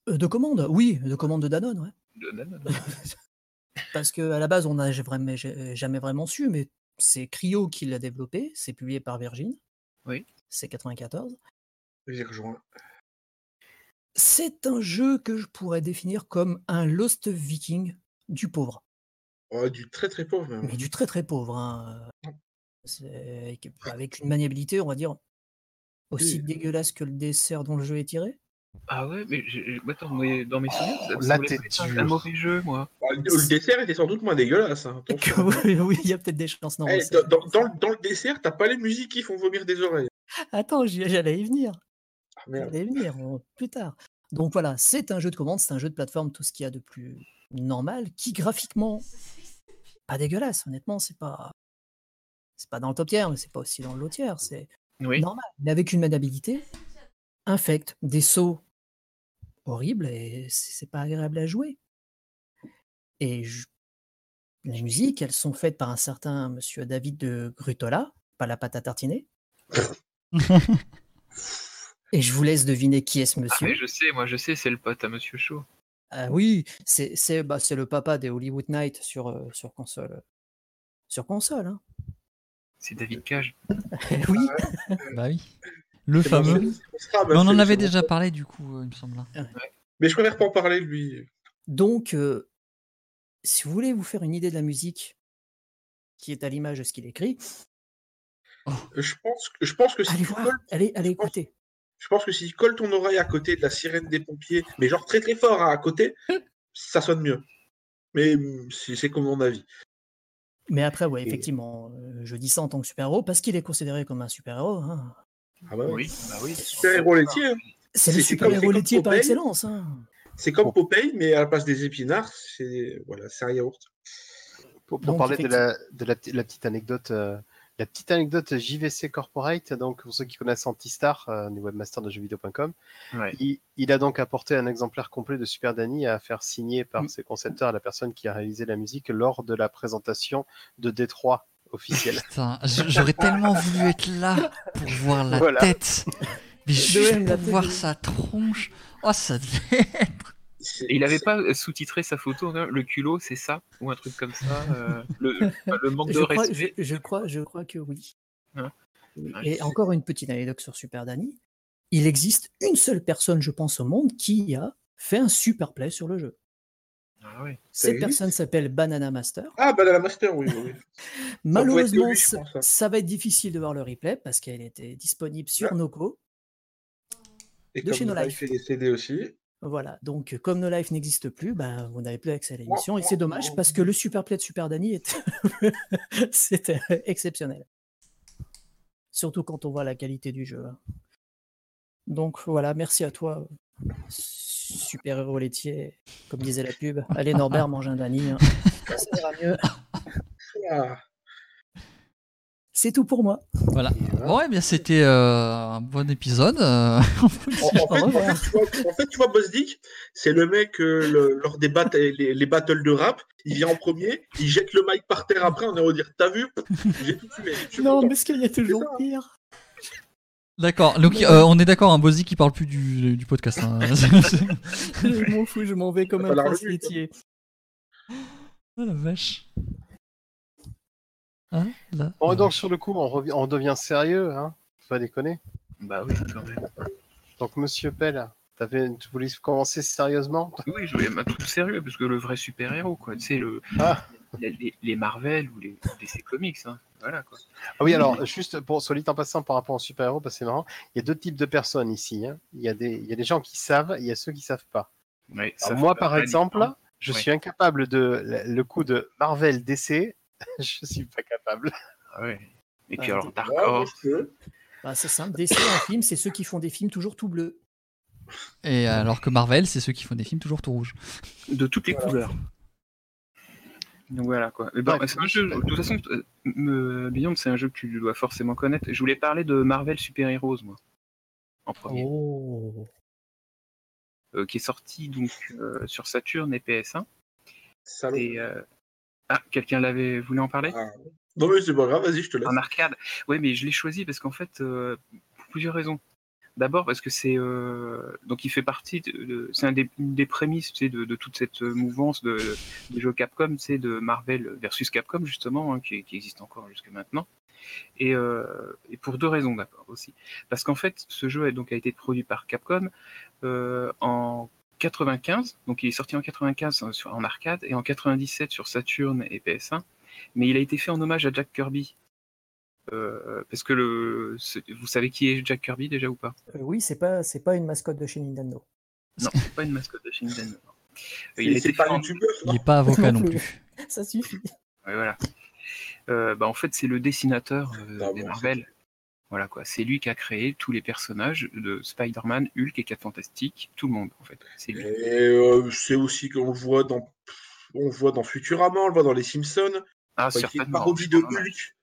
Euh, de commande, oui, de commande de Danone, ouais. De- de- Parce que à la base, on n'a jamais, j'ai- jamais vraiment su, mais c'est Cryo qui l'a développé. C'est publié par Virgin. Oui. C'est 94. J'y rejoins. C'est un jeu que je pourrais définir comme un Lost Viking du pauvre. Oh, du très très pauvre même. Mais du très très pauvre. hein, Avec une maniabilité, on va dire, aussi Oui. dégueulasse que le dessert dont le jeu est tiré. Ah ouais, mais j'ai- attends, mais dans mes souvenirs, ça, Là, ça voulait t'es pas être un, dur. mauvais jeu, moi. Oh, le, dessert était sans doute moins dégueulasse. hein, attention. oui, oui, il y a peut-être des chances. Non, Eh, dans, dans- dans le- dans le dessert, t'as pas les musiques qui font vomir des oreilles. Attends, j'y- j'allais y venir. Ah, merde. J'allais y venir on- plus tard. Donc voilà, c'est un jeu de commande, c'est un jeu de plateforme, tout ce qu'il y a de plus normal, qui graphiquement, pas dégueulasse, honnêtement, c'est pas. C'est pas dans le top tiers, mais c'est pas aussi dans le low tiers, c'est Oui. normal. Mais avec une maniabilité infecte, des sauts horribles et c'est c'est pas agréable à jouer. Et je- les musiques, elles sont faites par un certain monsieur David de Grutola, pas la pâte à tartiner. Et je vous laisse deviner qui est ce Ah, monsieur. mais je sais, moi je sais, c'est le pote à Monsieur Chaud. Ah oui, c'est c'est bah, c'est le papa des Hollywood Night sur, euh, sur console. euh, Sur console, hein. C'est David Cage. oui. Bah oui. Le fameux. Scrabble, Mais on en avait déjà parlé du coup, euh, il me semble. Mais je préfère pas en parler, lui. Donc, euh, si vous voulez vous faire une idée de la musique qui est à l'image de ce qu'il écrit, Je pense, que- je pense que si allez tu voir, colles, allez, allez je pense- écouter. je pense que si tu colles ton oreille à côté de la sirène des pompiers, mais genre très très fort hein, à côté, ça sonne mieux. Mais hum, c'est comme mon avis. Mais après, ouais, effectivement, euh, je dis ça en tant que super-héros parce qu'il est considéré comme un super-héros. hein. Ah bah ouais. Oui, bah oui. Super héros laitier. hein. C'est le comme laitier par Popeye. excellence. hein. C'est comme Popeye, mais à la place des épinards, c'est voilà, un yaourt. Pour, pour Donc, parler de la, de la, petite- la petite anecdote, euh, la petite anecdote JVC Corporate, donc pour ceux qui connaissent Antistar, euh, du webmaster de jeuxvideo.com, Ouais. il, il a donc apporté un exemplaire complet de Super Danny à faire signer par Mm. ses concepteurs à la personne qui a réalisé la musique lors de la présentation de Détroit officielle. Putain, j- j'aurais tellement voulu être là pour voir la Voilà. tête. Mais juste pour voir sa tronche. Oh, ça devait être. Il avait c'est- pas euh, sous-titré sa photo, non le culot, c'est ça? Ou un truc comme ça euh, le, manque Je de crois, respect? je crois, je crois que oui. Hein? Ouais, Et encore une petite anecdote sur Super Danny. Il existe une seule personne, je pense, au monde qui a fait un super play sur le jeu. Ah. Cette existe personne s'appelle Banana Master. Ah bah la master, oui. oui, oui. Malheureusement, lui, je ça, pense, hein. ça va être difficile de voir le replay parce qu'elle était disponible sur Ouais. Noco. Et De chez comme No il Life. fait des CD aussi. Voilà, donc euh, comme No Life n'existe plus, ben, vous n'avez plus accès à l'émission. Et c'est dommage oh. parce que le super play de Super Danny était c'était exceptionnel. Surtout quand on voit la qualité du jeu. hein. Donc voilà, merci à toi, super héros laitier, comme disait la pub. Allez Norbert, mange un Danny. hein. Ça ira mieux. Ah, C'est tout pour moi. Voilà. eh bien, c'était euh, un bon épisode. En, dire. en fait, Au en revoir. fait, tu vois, en fait, tu vois, Boss Dick, c'est le mec, euh, le- lors des bat- les, les battles de rap, il vient en premier, il jette le mic par terre après, on est redire T'as vu? J'ai tout Non, content. mais ce qu'il y a toujours ça. pire. D'accord. Donc, euh, on est d'accord, un Bozy qui parle plus du, du podcast. hein. Je m'en fous, je m'en vais comme un laitier. Oh la vache. Hein, là. Donc sur le coup, on, revient, on devient sérieux, hein Faut pas déconner. Bah oui, quand même. Donc Monsieur Pell, T'avais- Tu voulais commencer sérieusement Oui, je voulais un truc sérieux, parce que le vrai super-héros, quoi. Tu sais, le, Ah. Les, Marvel ou les DC Comics, hein. Voilà, quoi. Ah oui, alors, juste pour solide en passant par rapport aux super-héros, parce que c'est marrant, il y a deux types de personnes ici. hein. Il, y a des, il y a des gens qui savent, et il y a ceux qui savent pas. Ouais, ça Alors, fait moi, pas par exemple, je Ouais. suis incapable de le le coup de Marvel DC. je suis pas capable. Ah ouais. Et puis Ah, alors, Dark Horse. Bah, c'est simple. DC en film, c'est ceux qui font des films toujours tout bleus. Et alors que Marvel, c'est ceux qui font des films toujours tout rouges. de toutes les Voilà. couleurs. Donc voilà quoi. Ben, Ouais, c'est un jeu, de toute façon, euh, Beyond, c'est un jeu que tu dois forcément connaître. Je voulais parler de Marvel Super Heroes, moi, en premier, Oh. euh, qui est sorti donc euh, sur Saturn et PS1. Salaud. Et, euh, Ah, quelqu'un l'avait voulu en parler? Ah. Non, mais c'est pas grave, vas-y, je te laisse. En arcade. Oui, mais je l'ai choisi parce qu'en fait, euh, pour plusieurs raisons. D'abord parce que c'est euh, donc il fait partie de, de- c'est une des prémices de, de toute cette mouvance de, des jeux Capcom, c'est de Marvel versus Capcom justement hein, qui, existe encore jusque maintenant. Et, euh, et pour deux raisons d'accord aussi. Parce qu'en fait, ce jeu a, donc, a été produit par Capcom euh, en 95, donc il est sorti en 95 en- sur- en arcade et en 97 sur Saturn et PS1, mais il a été fait en hommage à Jack Kirby. Euh, parce que le, vous savez qui est Jack Kirby déjà ou pas? Euh, oui, c'est pas, c'est pas une mascotte de chez Nintendo. Non, c'est pas une mascotte de chez Nintendo. Euh, Il pas n'est pas avocat non plus. Ça suffit. Ouais, voilà. Euh, bah, en fait, c'est le dessinateur euh, Ah des bon, Marvel. Voilà quoi. C'est lui qui a créé tous les personnages de Spider-Man, Hulk et 4 Fantastiques, tout le monde en fait. C'est lui. Et euh, c'est aussi qu'on le voit dans. On le voit dans Futurama, on le voit dans Les Simpsons. Ah, est une certainement. parodie de c'est pas mal. Hulk.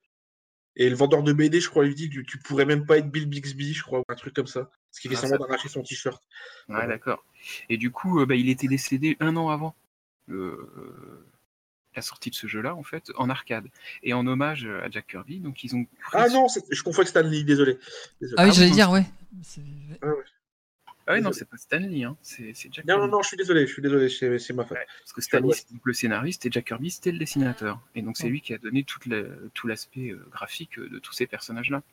Et le vendeur de BD, je crois, lui dit que tu pourrais même pas être Bill Bixby, je crois, ou un truc comme ça. Parce qu'il fait Ah, semblant ça- d'arracher son t-shirt. Ouais, d'accord. Et du coup, euh, bah, il était décédé un an avant le- euh, la sortie de ce jeu-là, en fait, en arcade. Et en hommage à Jack Kirby, donc ils ont. Ah non, je confonds avec Stanley, désolé. Désolé. Ah oui, Ah, j'allais dire, ouais. C'est- Ah ouais, non, c'est pas Stanley, hein. c'est Jack Non, non, non, je suis désolé, je suis désolé, c'est ma faute. Ouais, parce que Stanley, c'est donc le scénariste et Jack Kirby, c'était le dessinateur. Et donc, c'est lui qui a donné toute la- tout l'aspect euh, graphique euh, de tous ces personnages-là.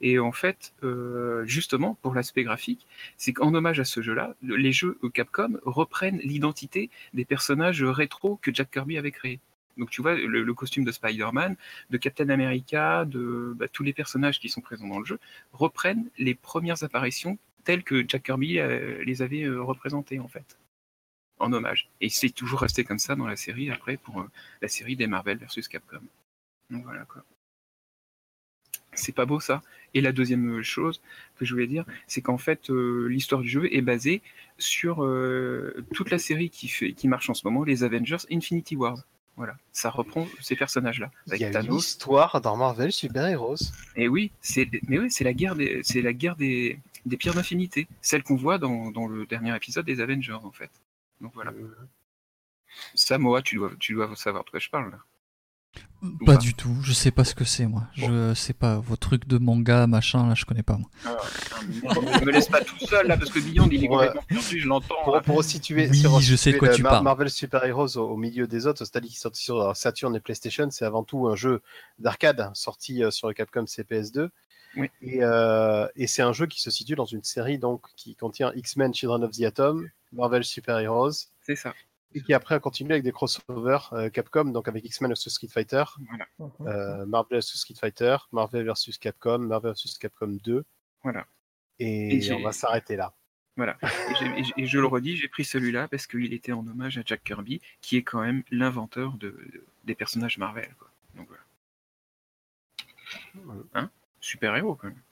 Et en fait, euh, justement, pour l'aspect graphique, c'est qu'en hommage à ce jeu-là, le- les jeux Capcom reprennent l'identité des personnages rétro que Jack Kirby avait créés. Donc, tu vois, le, le costume de Spider-Man, de Captain America, de bah, tous les personnages qui sont présents dans le jeu, reprennent les premières apparitions telles que Jack Kirby euh, les avait euh, représentées, en fait en hommage. Et c'est toujours resté comme ça dans la série après pour euh, la série des Marvel versus Capcom. Donc voilà quoi. C'est pas beau ça. Et la deuxième chose que je voulais dire, c'est qu'en fait euh, l'histoire du jeu est basée sur euh, toute la série qui fait, qui marche en ce moment, les Avengers Infinity Wars. Voilà, ça reprend ces personnages-là Il y a une histoire dans Marvel Super Heroes. Et oui, c'est mais oui, c'est la guerre des c'est la guerre des, des pierres d'infinité, celle qu'on voit dans, dans le dernier épisode des Avengers en fait. Donc voilà. Samoa, tu dois tu dois savoir de quoi je parle. là. Pas pas. du tout, je sais pas ce que c'est moi. Je sais pas, vos trucs de manga, machin, là je connais pas moi. Ne me laisse pas tout seul là parce que Beyond il est complètement perdu, je l'entends. Pour, pour resituer, Oui, je sais de quoi tu le parles. Marvel Super Heroes au, au milieu des autres, c'est-à-dire qui est sorti sur Saturn et PlayStation, c'est avant tout un jeu d'arcade sorti euh, sur le Capcom CPS2. Oui. Et, euh, et c'est un jeu qui se situe dans une série donc qui contient X-Men Children of the Atom, Marvel Super Heroes, C'est ça. Et qui après a continué avec des crossovers euh, Capcom, donc avec X-Men vs Street Fighter, Voilà. Mhm. euh, Marvel vs Street Fighter, Marvel vs Capcom, Marvel vs Capcom 2, Voilà. et, on va s'arrêter là. Voilà. Et, je le redis, j'ai pris celui-là parce qu'il était en hommage à Jack Kirby, qui est quand même l'inventeur de, de- des personnages Marvel. Quoi. Donc voilà. Hein? Super héros quand même.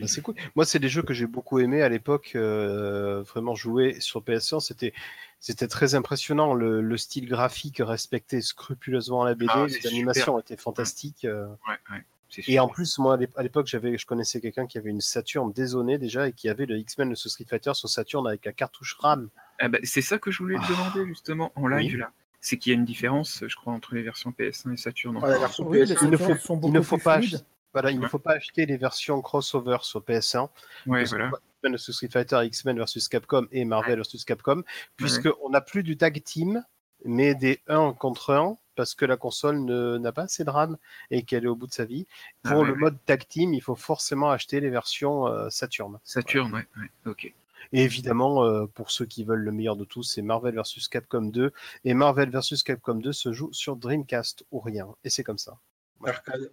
Bah, c'est cool. Moi, c'est des jeux que j'ai beaucoup aimé à l'époque. euh, vraiment jouer sur PS1, c'était c'était très impressionnant. Le, le style graphique respectait scrupuleusement la BD. Ah, les animations étaient fantastiques. euh. Ouais, ouais. C'est Et en plus, moi, à l'ép- à l'époque, j'avais, je connaissais quelqu'un qui avait une Saturn dézonée déjà et qui avait le X-Men, le Street Fighter sur Saturn avec la cartouche RAM. Ah bah, c'est ça que je voulais te Ah. demander justement en live là. C'est qu'il y a une différence, je crois, entre les versions PS1 et Saturn. Ah, la version Oui, les PS1. Il ne Saturn faut- sont il beaucoup ne faut plus pas fluides. Voilà, il ne faut pas acheter les versions crossover sur PS1. Ouais, voilà. vs Street Fighter, X-Men vs Capcom et Marvel vs Capcom, puisqu'on n'a plus du tag team, mais des 1 contre 1, parce que la console n'a pas assez de RAM et qu'elle est au bout de sa vie. Pour Ah ouais, le ouais. mode tag team, il faut forcément acheter les versions euh, Saturn. Saturn, ouais, ouais, ok. Et évidemment, euh, pour ceux qui veulent le meilleur de tous, c'est Marvel vs Capcom 2. Et Marvel vs Capcom 2 se joue sur Dreamcast ou rien. Et c'est comme ça. Arcade.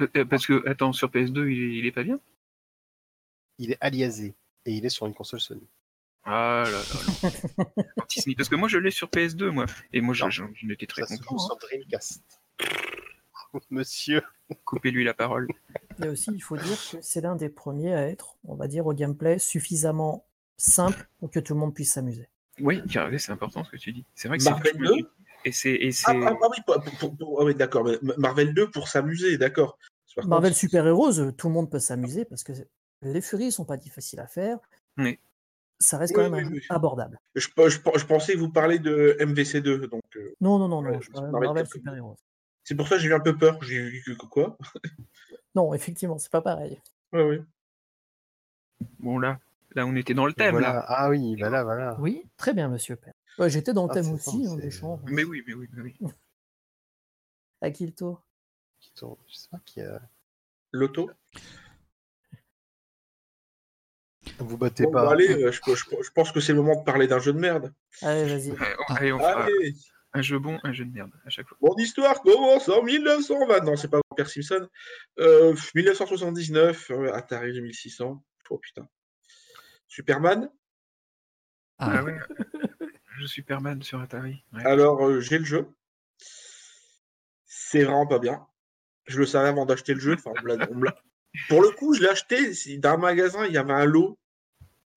Euh, Parce que, attends, sur PS2, il est, il est pas bien? Il est aliasé. Et il est sur une console Sony. Ah là là. là. Parce que moi, je l'ai sur PS2, moi. Et moi, je, Non. je, je étais très Ça content. hein. sur Dreamcast. Monsieur. Coupez-lui la parole. Et aussi, il faut dire que c'est l'un des premiers à être, on va dire, au gameplay suffisamment simple pour que tout le monde puisse s'amuser. Oui, car c'est important ce que tu dis. C'est vrai que c'est Marvel vachement 2? Et c'est. Ah, ah, ah oui, pour, pour- pour- oui, d'accord. Marvel 2 pour s'amuser, d'accord. Marvel contre, Super Heroes, euh, tout le monde peut s'amuser parce que les furies sont pas difficiles à faire. Oui. Ça reste Oui, quand même oui, un jeu oui. abordable. Je, je, je pensais vous parler de MVC2, donc euh, Non, non, non, non, Ouais, je c'est parle de Marvel Marvel. Super Heroes. c'est pour ça que j'ai eu un peu peur. J'ai eu quoi? Non, effectivement, c'est pas pareil. Ouais, ouais. Bon, là, là, on était dans le thème, voilà. là. Ah oui, bah là, voilà. Oui, très bien, monsieur Père. Ouais, J'étais dans le Ah, thème aussi, hein, des champs. Mais oui, mais oui, mais oui. À qui le tour? Qui tourne. Je sais pas qui a... L'auto Vous battez Bon, pas. bah, allez, euh, je, je- je pense que c'est le moment de parler d'un jeu de merde. Allez, vas-y. Allez, on fera Allez un jeu bon, un jeu de merde, à chaque fois. Mon histoire commence en 1920. Non, c'est pas Père Simpson. Euh, 1979, euh, Atari 2600. Oh putain. Superman. Ah, Ah ouais. Superman sur Atari. Alors, euh, j'ai le jeu. C'est vraiment pas bien. Je le savais avant d'acheter le jeu. Pour le coup, je l'ai acheté. c'est- Dans un magasin, il y avait un lot.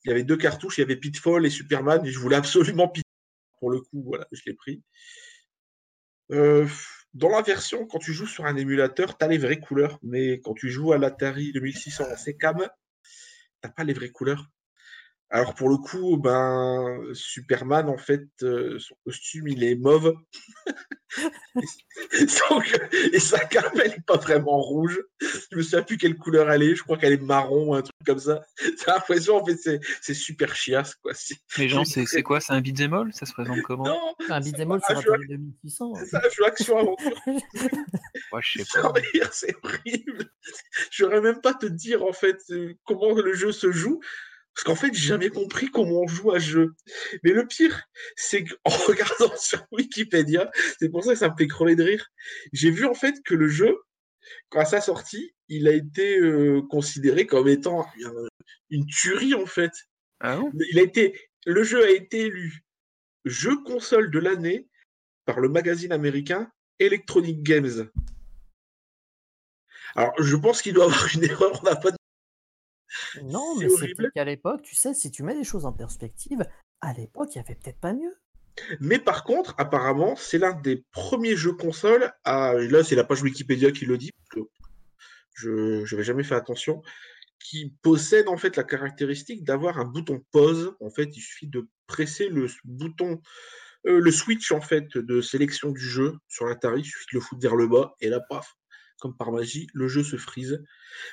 Il y avait deux cartouches. Il y avait Pitfall et Superman. Je voulais absolument Pitfall. Pour le coup, voilà, je l'ai pris. Euh, dans la version, quand tu joues sur un émulateur, tu as les vraies couleurs. Mais quand tu joues à l'Atari 2600 en CCAM, t'as pas les vraies couleurs. Alors pour le coup, ben Superman, en fait, euh, son costume, il est mauve. Donc, et sa cape, elle est pas vraiment rouge. Je me souviens plus quelle couleur elle est. Je crois qu'elle est marron, un truc comme ça. T'as l'impression, en fait, c'est, c'est super chiasse, quoi. C'est, Les gens, c'est très- c'est quoi? C'est un beat'em all? Ça se présente comment? Non, Un beat'em all Ah, sur je- Atari 2600. c'est ça, jeu action aventure. Ouais, je sais pas. rire, c'est horrible. Je saurais même pas te dire, en fait, euh, comment le jeu se joue. Parce qu'en fait, j'ai jamais compris comment on joue à ce jeu. Mais le pire, c'est qu'en regardant sur Wikipédia, c'est pour ça que ça me fait crever de rire. J'ai vu en fait que le jeu, quand à sa sortie, il a été euh, considéré comme étant une tuerie en fait. Ah bon? Il a été, le jeu a été élu jeu console de l'année par le magazine américain Electronic Games. Alors, je pense qu'il doit avoir une erreur. On n'a pas. Non, mais c'est qu'à l'époque, tu sais, si tu mets les choses en perspective, à l'époque, il y avait peut-être pas mieux. Mais par contre, apparemment, c'est l'un des premiers jeux console à. et Là, c'est la page Wikipédia qui le dit. parce que Je n'avais jamais fait attention. Qui possède en fait la caractéristique d'avoir un bouton pause. En fait, il suffit de presser le bouton, euh, le switch en fait de sélection du jeu sur l'Atari. Il suffit de le foutre vers le bas et là, paf, comme par magie, le jeu se frise.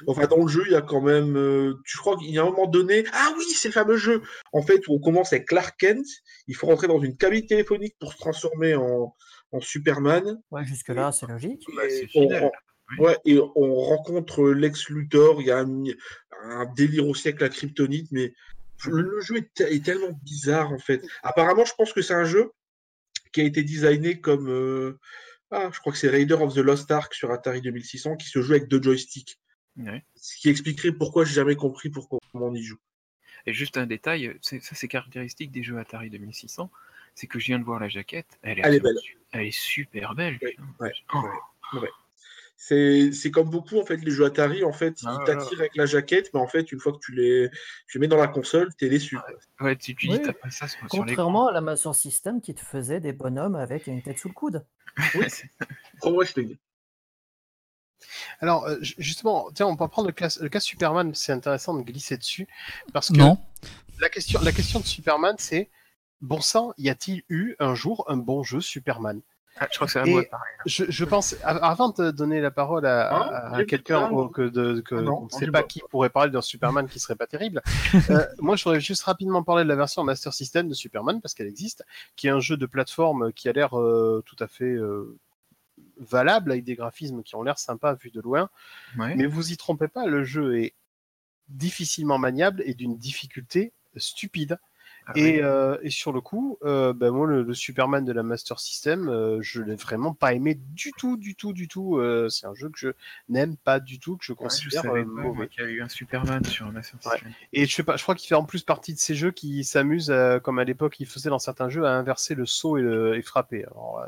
Enfin, dans le jeu, il y a quand même. euh, je crois qu'il y a un moment donné. Ah oui, c'est le fameux jeu en fait où on commence avec Clark Kent. Il faut rentrer dans une cabine téléphonique pour se transformer en, en Superman. Ouais, jusque-là, c'est logique. Bah, Et on, ouais, et on rencontre Lex Luthor. Il y a un, un délire aussi avec la kryptonite, mais le, le jeu est tellement bizarre en fait. Apparemment, je pense que c'est un jeu qui a été designé comme. euh, ah, je crois que c'est Raider of the Lost Ark sur Atari 2600 qui se joue avec deux joysticks. Ouais. Ce qui expliquerait pourquoi j'ai jamais compris pourquoi on y joue. Et juste un détail, ça c'est caractéristique des jeux Atari 2600, c'est que je viens de voir la jaquette, elle est, Elle est absolument su- elle est super belle. Ouais, putain. ouais, Oh. C'est comme beaucoup en fait les jeux Atari en fait Ah, ils t'attirent avec la jaquette mais en fait une fois que tu les tu les mets dans la console t'es déçu. quoi. Ouais, tu, tu Oui. dis t'as pas ça sur, sur les Contrairement à la Master System qui te faisait des bonhommes avec une tête sous le coude. Pro Wrestling. Alors, euh, ju- justement, tiens, on peut prendre le cas, le cas Superman, c'est intéressant de glisser dessus, parce que Non. la question, la question de Superman, c'est, bon sang, y a-t-il eu un jour un bon jeu Superman? Ah, je crois que c'est à Et- moi de parler. je, je pense, av- avant de donner la parole à, Hein à- à J'ai quelqu'un que, de, que Ah non, on ne sait pas qui pourrait parler d'un Superman qui serait pas terrible, euh, moi je voudrais juste rapidement parler de la version Master System de Superman, parce qu'elle existe, qui est un jeu de plateforme qui a l'air euh, tout à fait euh, valable, avec des graphismes qui ont l'air sympas vus de loin. Ouais. Mais vous y trompez pas, le jeu est difficilement maniable et d'une difficulté stupide. Ah et, oui. euh, et sur le coup, euh, ben moi, le, le Superman de la Master System, euh, je l'ai vraiment pas aimé du tout, du tout, du tout. C'est un jeu que je n'aime pas du tout, que je Ouais, je considère savais euh, pas, moi, mauvais. qu'il y a eu un Superman sur Master Ouais. System. Et je sais pas, je crois qu'il fait en plus partie de ces jeux qui s'amusent, comme à l'époque, il faisait dans certains jeux, à inverser le saut et, le, et frapper. Alors,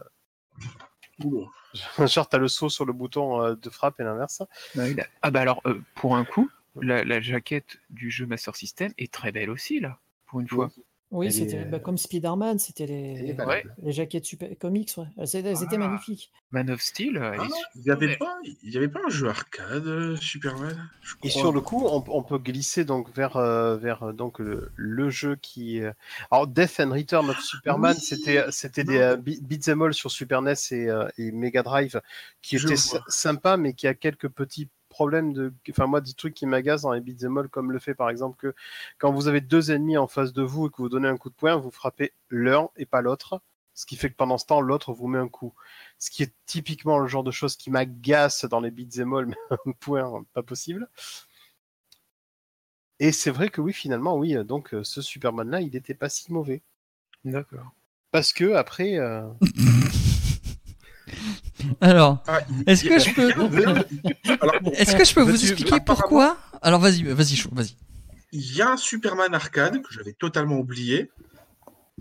genre, t'as le saut sur le bouton de frappe et l'inverse. Ah, il a- Ah bah alors, euh, pour un coup, la, la jaquette du jeu Master System est très belle aussi, là, pour une fois. Oui, Elle c'était bah, euh, comme Spider-Man, c'était les, les jaquettes super comics, ouais. Elles, étaient- Ah. magnifiques. Man of Steel, euh, Ah, il n'y avait, pas- il y avait pas un jeu arcade, euh, Superman je Et sur le coup, on, on peut glisser donc vers euh, vers donc le, le jeu qui. euh, Alors Death and Return of Superman, Oui. c'était c'était des euh, be- beat'em all sur Super NES et, et Mega Drive qui Je étaient sympas, mais qui a quelques petits problèmes de. Enfin moi, des trucs qui m'agacent dans les beat'em all, comme le fait par exemple que quand vous avez deux ennemis en face de vous et que vous donnez un coup de poing, vous frappez l'un et pas l'autre. Ce qui fait que pendant ce temps, l'autre vous met un coup. Ce qui est typiquement le genre de choses qui m'agace dans les beat'em all, mais un point, pas possible. Et c'est vrai que oui, finalement, oui, euh, donc euh, ce Superman-là, il n'était pas si mauvais. D'accord. Parce que après, euh, Alors, Ah, Est-ce que je peux- que je vous expliquer pourquoi Alors, vas-y, vas-y, chaud, vas-y. il y a un Superman arcade que j'avais totalement oublié,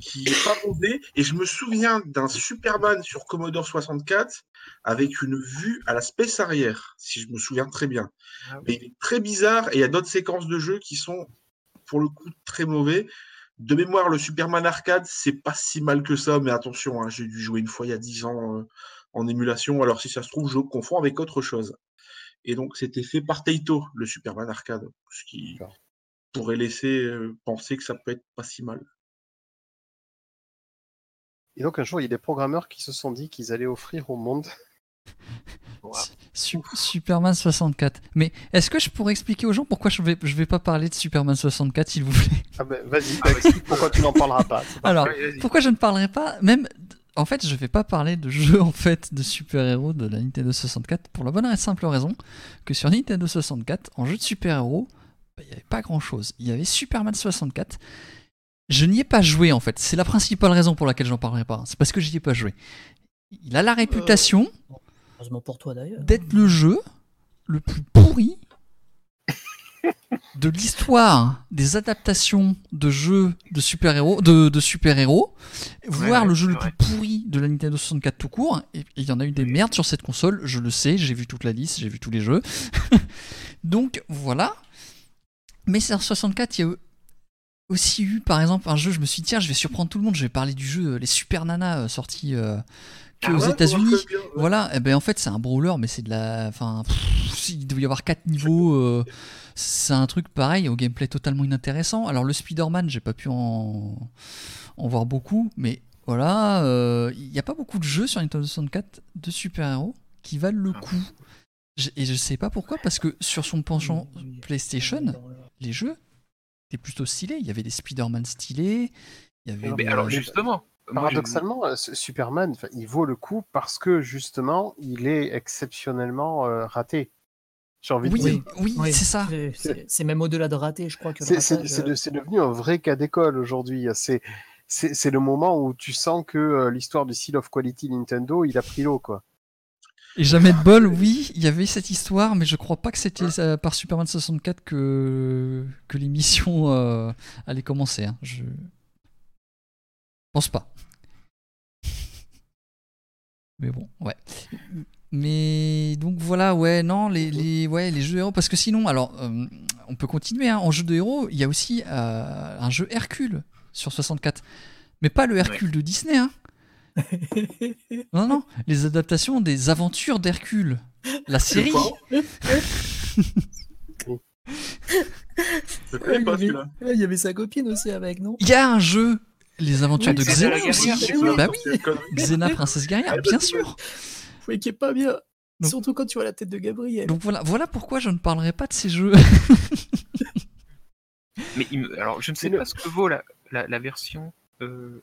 qui est pas mauvais, et je me souviens d'un Superman sur Commodore 64 avec une vue à la space arrière, si je me souviens très bien. Ah oui. Mais il est très bizarre, et il y a d'autres séquences de jeu qui sont, pour le coup, très mauvais. De mémoire, le Superman arcade, c'est pas si mal que ça, mais attention, hein, j'ai dû jouer une fois il y a 10 ans euh, en émulation, alors si ça se trouve, je confonds avec autre chose. Et donc, c'était fait par Taito, le Superman arcade, ce qui D'accord. pourrait laisser euh, penser que ça peut être pas si mal. et donc un jour, il y a des programmeurs qui se sont dit qu'ils allaient offrir au monde. Su- Superman 64. Mais est-ce que je pourrais expliquer aux gens pourquoi je vais, je vais pas parler de Superman 64, s'il vous plaît? Ah ben, vas-y, Ah, bah, vas-y. explique pourquoi tu n'en parleras pas? Alors, pourquoi je ne parlerai pas? Même en fait je vais pas parler de jeux en fait de super-héros de la Nintendo 64 pour la bonne et simple raison que sur Nintendo 64 en jeu de super-héros bah, il n'y avait pas grand chose il y avait Superman 64 je n'y ai pas joué en fait. C'est la principale raison pour laquelle j'en parlerai pas. C'est parce que j'y ai pas joué. Il a la réputation toi d'ailleurs. d'être le jeu le plus pourri de l'histoire des adaptations de jeux de super-héros, de, de super-héros, voire ouais, le jeu le plus pourri de la Nintendo 64 tout court. Et et il y en a eu des merdes sur cette console, je le sais, j'ai vu toute la liste, j'ai vu tous les jeux. Donc voilà. Mais sur 64, il y a aussi eu par exemple un jeu, je me suis dit tiens, je vais surprendre tout le monde, je vais parler du jeu euh, Les Super Nanas euh, sorti euh, que Ah ouais, États-Unis. ouais. Voilà, et ben en fait c'est un brawler, mais c'est de la, enfin, pff, il doit y avoir quatre niveaux. euh, c'est un truc pareil, au gameplay totalement inintéressant. Alors le Spider-Man, j'ai pas pu en, en voir beaucoup, mais voilà, euh, il n'y a pas beaucoup de jeux sur Nintendo 64 de super-héros qui valent le Ah. coup. Et je sais pas pourquoi, parce que sur son penchant. PlayStation, les jeux étaient plutôt stylés. Il y avait des Spider-Man stylés. Il y avait Mais des- alors justement, Paradoxalement, euh, Superman, il vaut le coup parce que justement, il est exceptionnellement euh, raté. J'ai envie de oui, dire. oui, Oui, c'est ça. C'est- même au-delà de rater, je crois que. C'est- ratage, euh, de- c'est devenu un vrai cas d'école aujourd'hui. C'est c'est c'est le moment où tu sens que euh, l'histoire du Seal of Quality Nintendo, il a pris l'eau, quoi. Et jamais de bol, oui, il y avait cette histoire, mais je crois pas que c'était euh, par Superman 64 que, que l'émission euh, allait commencer. hein. Je pense pas. Mais bon, ouais. Mais donc voilà, ouais, non, les, les, ouais, les jeux de héros, parce que sinon, alors, euh, on peut continuer, hein, en jeu de héros, il y a aussi euh, un jeu Hercule sur 64. Mais pas le Hercule de Disney, hein. Non, non, les adaptations des aventures d'Hercule. La série. Je connais pas il, y celui-là. avait, il y avait sa copine aussi avec, non? Il y a un jeu, les aventures Oui, de Xena aussi. Bah oui. Xena princesse guerrière, bien sûr. Oui, qui est pas bien. Donc- Surtout quand tu vois la tête de Gabriel. Donc voilà, voilà pourquoi je ne parlerai pas de ces jeux. Mais il me- alors, je ne sais le- pas ce que vaut la, la, la version. euh,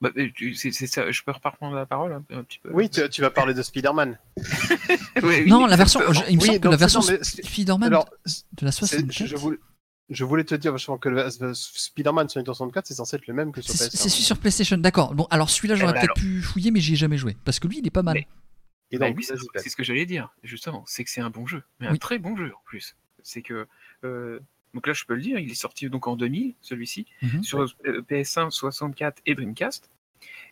bah, euh, tu- c'est c'est ça, je peux reprendre la parole un, un petit peu? Oui, tu, tu vas parler de Spider-Man. Oui, oui, non, la version, exactement. je- il me Oui, semble que donc la version c'est- non, mais- Spider-Man Alors, de la c'est- 64. je, je voulais, Je voulais te dire vachement que le le Spider-Man sur Nintendo 64, c'est censé être le même que sur C'est PS1. c'est celui sur PlayStation, d'accord. Bon, alors celui-là, j'aurais peut-être pu fouiller, mais j'y ai jamais joué. Parce que lui, il est pas mal. Mais- Et Bah donc, oui, c'est ce que j'allais dire, justement. C'est que c'est un bon jeu, mais un Oui. très bon jeu en plus. C'est que. euh, donc là, je peux le dire, il est sorti donc en 2000, celui-ci, Mhm. sur euh, PS1, 64 et Dreamcast.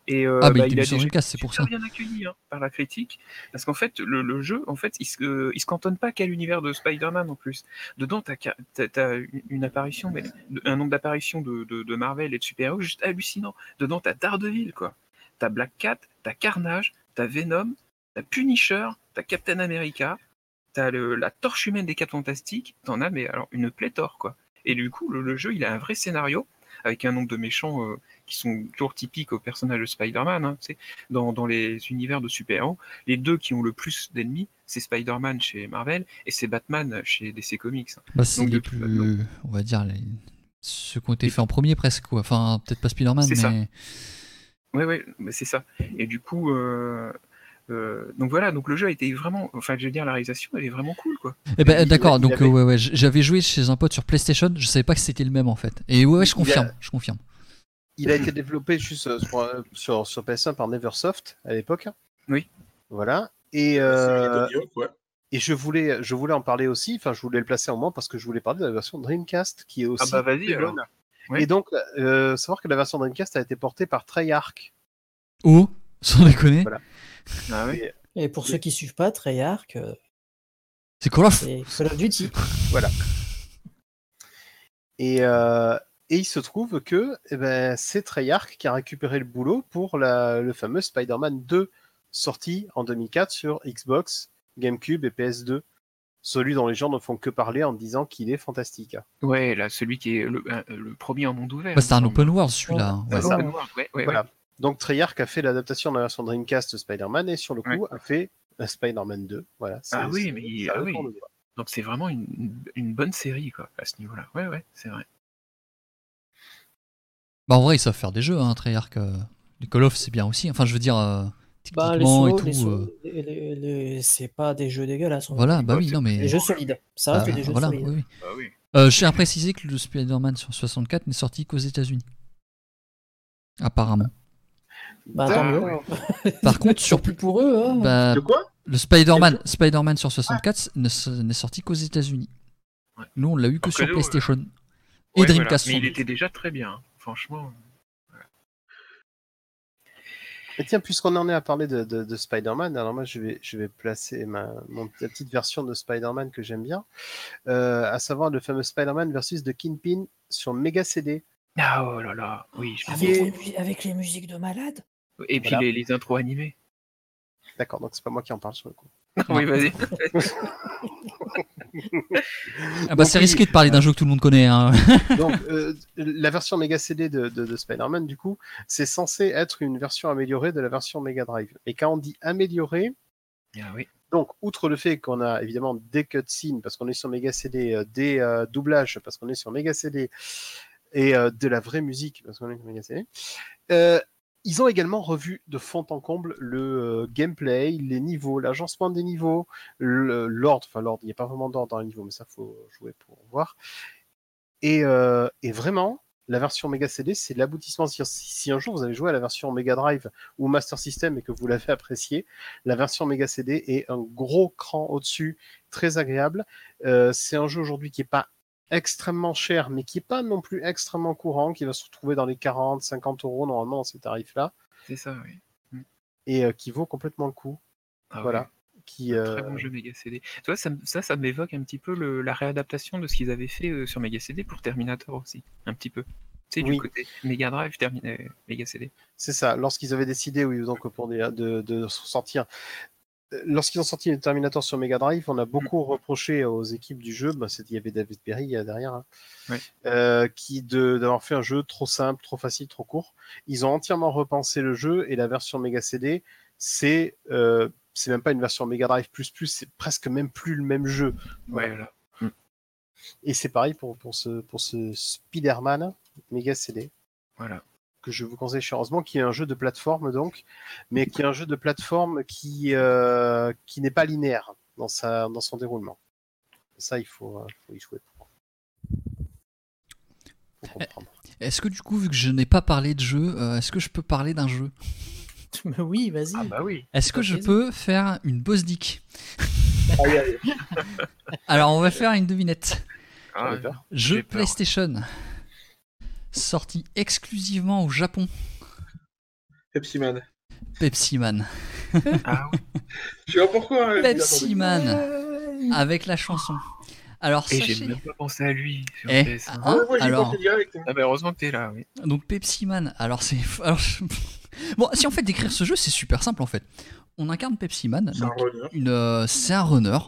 Et euh, Ah, mais bah, il a déjà c'est pour ça. bien accueilli hein, par la critique, parce qu'en fait, le, le jeu, en fait, il se, euh, il se cantonne pas qu'à l'univers de Spider-Man en plus. Dedans, t'as as, une, apparition, mais un nombre d'apparitions de, de, de Marvel et de super-héros juste hallucinant. Dedans, t'as Daredevil, quoi. T'as Black Cat, t'as Carnage, t'as Venom, t'as Punisher, t'as Captain America, t'as le- la torche humaine des 4 fantastiques, t'en as, mais alors, une pléthore, quoi. Et du coup, le, le jeu, il a un vrai scénario, avec un nombre de méchants euh, qui sont toujours typiques au personnage de Spider-Man. Hein, dans, dans les univers de super-héros, les deux qui ont le plus d'ennemis, c'est Spider-Man chez Marvel et c'est Batman chez DC Comics. Bah, c'est les plus. On va dire, les... ceux qui ont été faits en premier presque, quoi. Enfin, peut-être pas Spider-Man, mais. Ouais, ouais, mais c'est ça. Et du coup, euh, euh, donc voilà, donc le jeu a été vraiment, enfin, je veux dire, la réalisation, elle est vraiment cool, quoi. Eh ben, d'accord, donc avait- ouais, ouais, j'avais joué chez un pote sur PlayStation, je savais pas que c'était le même en fait. Et ouais, ouais je a- confirme, je confirme. Il a été développé juste euh, sur, euh, sur, sur PS1 par Neversoft à l'époque. Oui. Voilà. Et, euh, ouais. et je, voulais, je voulais en parler aussi, enfin je voulais le placer en moment parce que je voulais parler de la version Dreamcast qui est aussi. Ah bah vas-y, alors. Et donc, euh, savoir que la version Dreamcast a été portée par Treyarch. Oh, sans déconner. Voilà. Ah. Et pour ceux qui suivent pas, Treyarch, euh, C'est Call of. c'est Call of Duty. Et, euh, et il se trouve que eh ben, c'est Treyarch qui a récupéré le boulot pour la- le fameux Spider-Man 2 sorti en 2004 sur Xbox, GameCube et PS2. Celui dont les gens ne font que parler en disant qu'il est fantastique. Ouais, là, celui qui est le, le premier en monde ouvert. Bah, un open world celui-là. hein. C'est Ouais. un Ouais. open world, ouais, ouais, Voilà. ouais. Donc Treyarch a fait l'adaptation de la version Dreamcast de Spider-Man et sur le coup Ouais. a fait euh, Spider-Man 2. Voilà, Ah oui, mais il- ah oui. Donc c'est vraiment une, une bonne série, quoi, à ce niveau-là. Ouais, ouais, c'est vrai. Bah, en vrai, ils savent faire des jeux, hein, Treyarch. euh, Les Call of, c'est bien aussi. Enfin, je veux dire, euh, Bah, les et tout. euh, c'est pas des jeux dégueulasses. Voilà, bah oui, non mais. Des jeux solides. Ça bah, reste des jeux voilà, solides. oui, oui. Bah oui. Euh, je tiens à préciser que le Spider-Man sur 64 n'est sorti qu'aux États-Unis. Apparemment. Bah, tant mieux. Par contre, sur Surtout pour eux. hein. bah, De quoi? le Spider-Man Spider-Man sur 64 ne s- n'est sorti qu'aux États-Unis. Ouais. Nous, on l'a eu que sur nous, PlayStation. Et Ouais, Dreamcast. voilà. Mais il était déjà très bien, franchement. Et tiens, puisqu'on en est à parler de, de- de Spider-Man, alors moi je vais, je vais placer ma, mon, la petite version de Spider-Man que j'aime bien, euh, à savoir le fameux Spider-Man versus The Kingpin sur Mega CD. Ah oh là là, oui. je Avec, les, avec les musiques de malade. Et puis Voilà. les, les intros animés. D'accord, donc c'est pas moi qui en parle sur le coup. oui, vas-y. Ah bah, c'est risqué de parler d'un jeu que tout le monde connaît. hein. Donc, euh, la version Mega CD de, de, de Spider-Man, du coup, c'est censé être une version améliorée de la version Mega Drive. Et quand on dit améliorée, Ah oui. donc, outre le fait qu'on a évidemment des cutscenes, parce qu'on est sur Mega CD, euh, des euh, doublages, parce qu'on est sur Mega CD, et euh, de la vraie musique, parce qu'on est sur Mega CD, euh, ils ont également revu de fond en comble le euh, gameplay, les niveaux, l'agencement des niveaux, l'ordre, enfin l'ordre, il n'y a pas vraiment d'ordre dans les niveaux, mais ça faut jouer pour voir. Et, euh, vraiment, la version Mega CD, c'est l'aboutissement. Si, un jour vous avez joué à la version Mega Drive ou Master System et que vous l'avez apprécié, la version Mega CD est un gros cran au-dessus, très agréable. Euh, c'est un jeu aujourd'hui qui est pas extrêmement cher, mais qui est pas non plus extrêmement courant, qui va se retrouver dans les 40, 50 euros normalement ces tarifs-là, C'est ça, oui. et euh, qui vaut complètement le coup. Ah voilà. ouais. Qui, euh, Très bon jeu Mega CD. Tu vois, ça, ça, ça m'évoque un petit peu le- la réadaptation de ce qu'ils avaient fait euh, sur Mega CD pour Terminator aussi. Un petit peu. Sais, Oui. du côté Mega Drive, Termi- euh, Mega CD. C'est ça. Lorsqu'ils avaient décidé, oui, donc pour des- de, de sortir, lorsqu'ils ont sorti le Terminator sur Mega Drive, on a beaucoup reproché aux équipes du jeu. Bah, c'est- il y avait David Perry euh, derrière, hein, euh, qui de- d'avoir fait un jeu trop simple, trop facile, trop court. Ils ont entièrement repensé le jeu et la version Mega CD, c'est euh, c'est même pas une version Mega Drive plus plus, c'est presque même plus le même jeu. Ouais, voilà. Et c'est pareil pour, pour ce pour ce Spider-Man Mega CD. voilà. Que je vous conseille chaleureusement, qui est un jeu de plateforme donc, mais qui est un jeu de plateforme qui, euh, qui n'est pas linéaire dans, sa, dans son déroulement. Ça, il faut, euh, faut y jouer. comprendre. Est-ce que du coup, vu que je n'ai pas parlé de jeu, euh, est-ce que je peux parler d'un jeu? Mais oui, vas-y. Ah bah oui. Est-ce que je peux faire une boss dick? Alors, on va faire une devinette. Ah. Jeu. PlayStation. Sorti exclusivement au Japon. Pepsi Man. Pepsi Man. ah oui. Je sais pas pourquoi. hein, Pepsi Man. Avec la chanson. Alors, Et j'ai même pas pensé à lui sur Eh, PS1. ah, Ah, ouais, alors, hein. Ah bah heureusement que t'es là, oui. donc Pepsi Man. Alors, c'est. alors, Bon, si en fait décrire ce jeu, c'est super simple en fait. On incarne Pepsi Man. C'est un runner. une, euh, c'est un runner.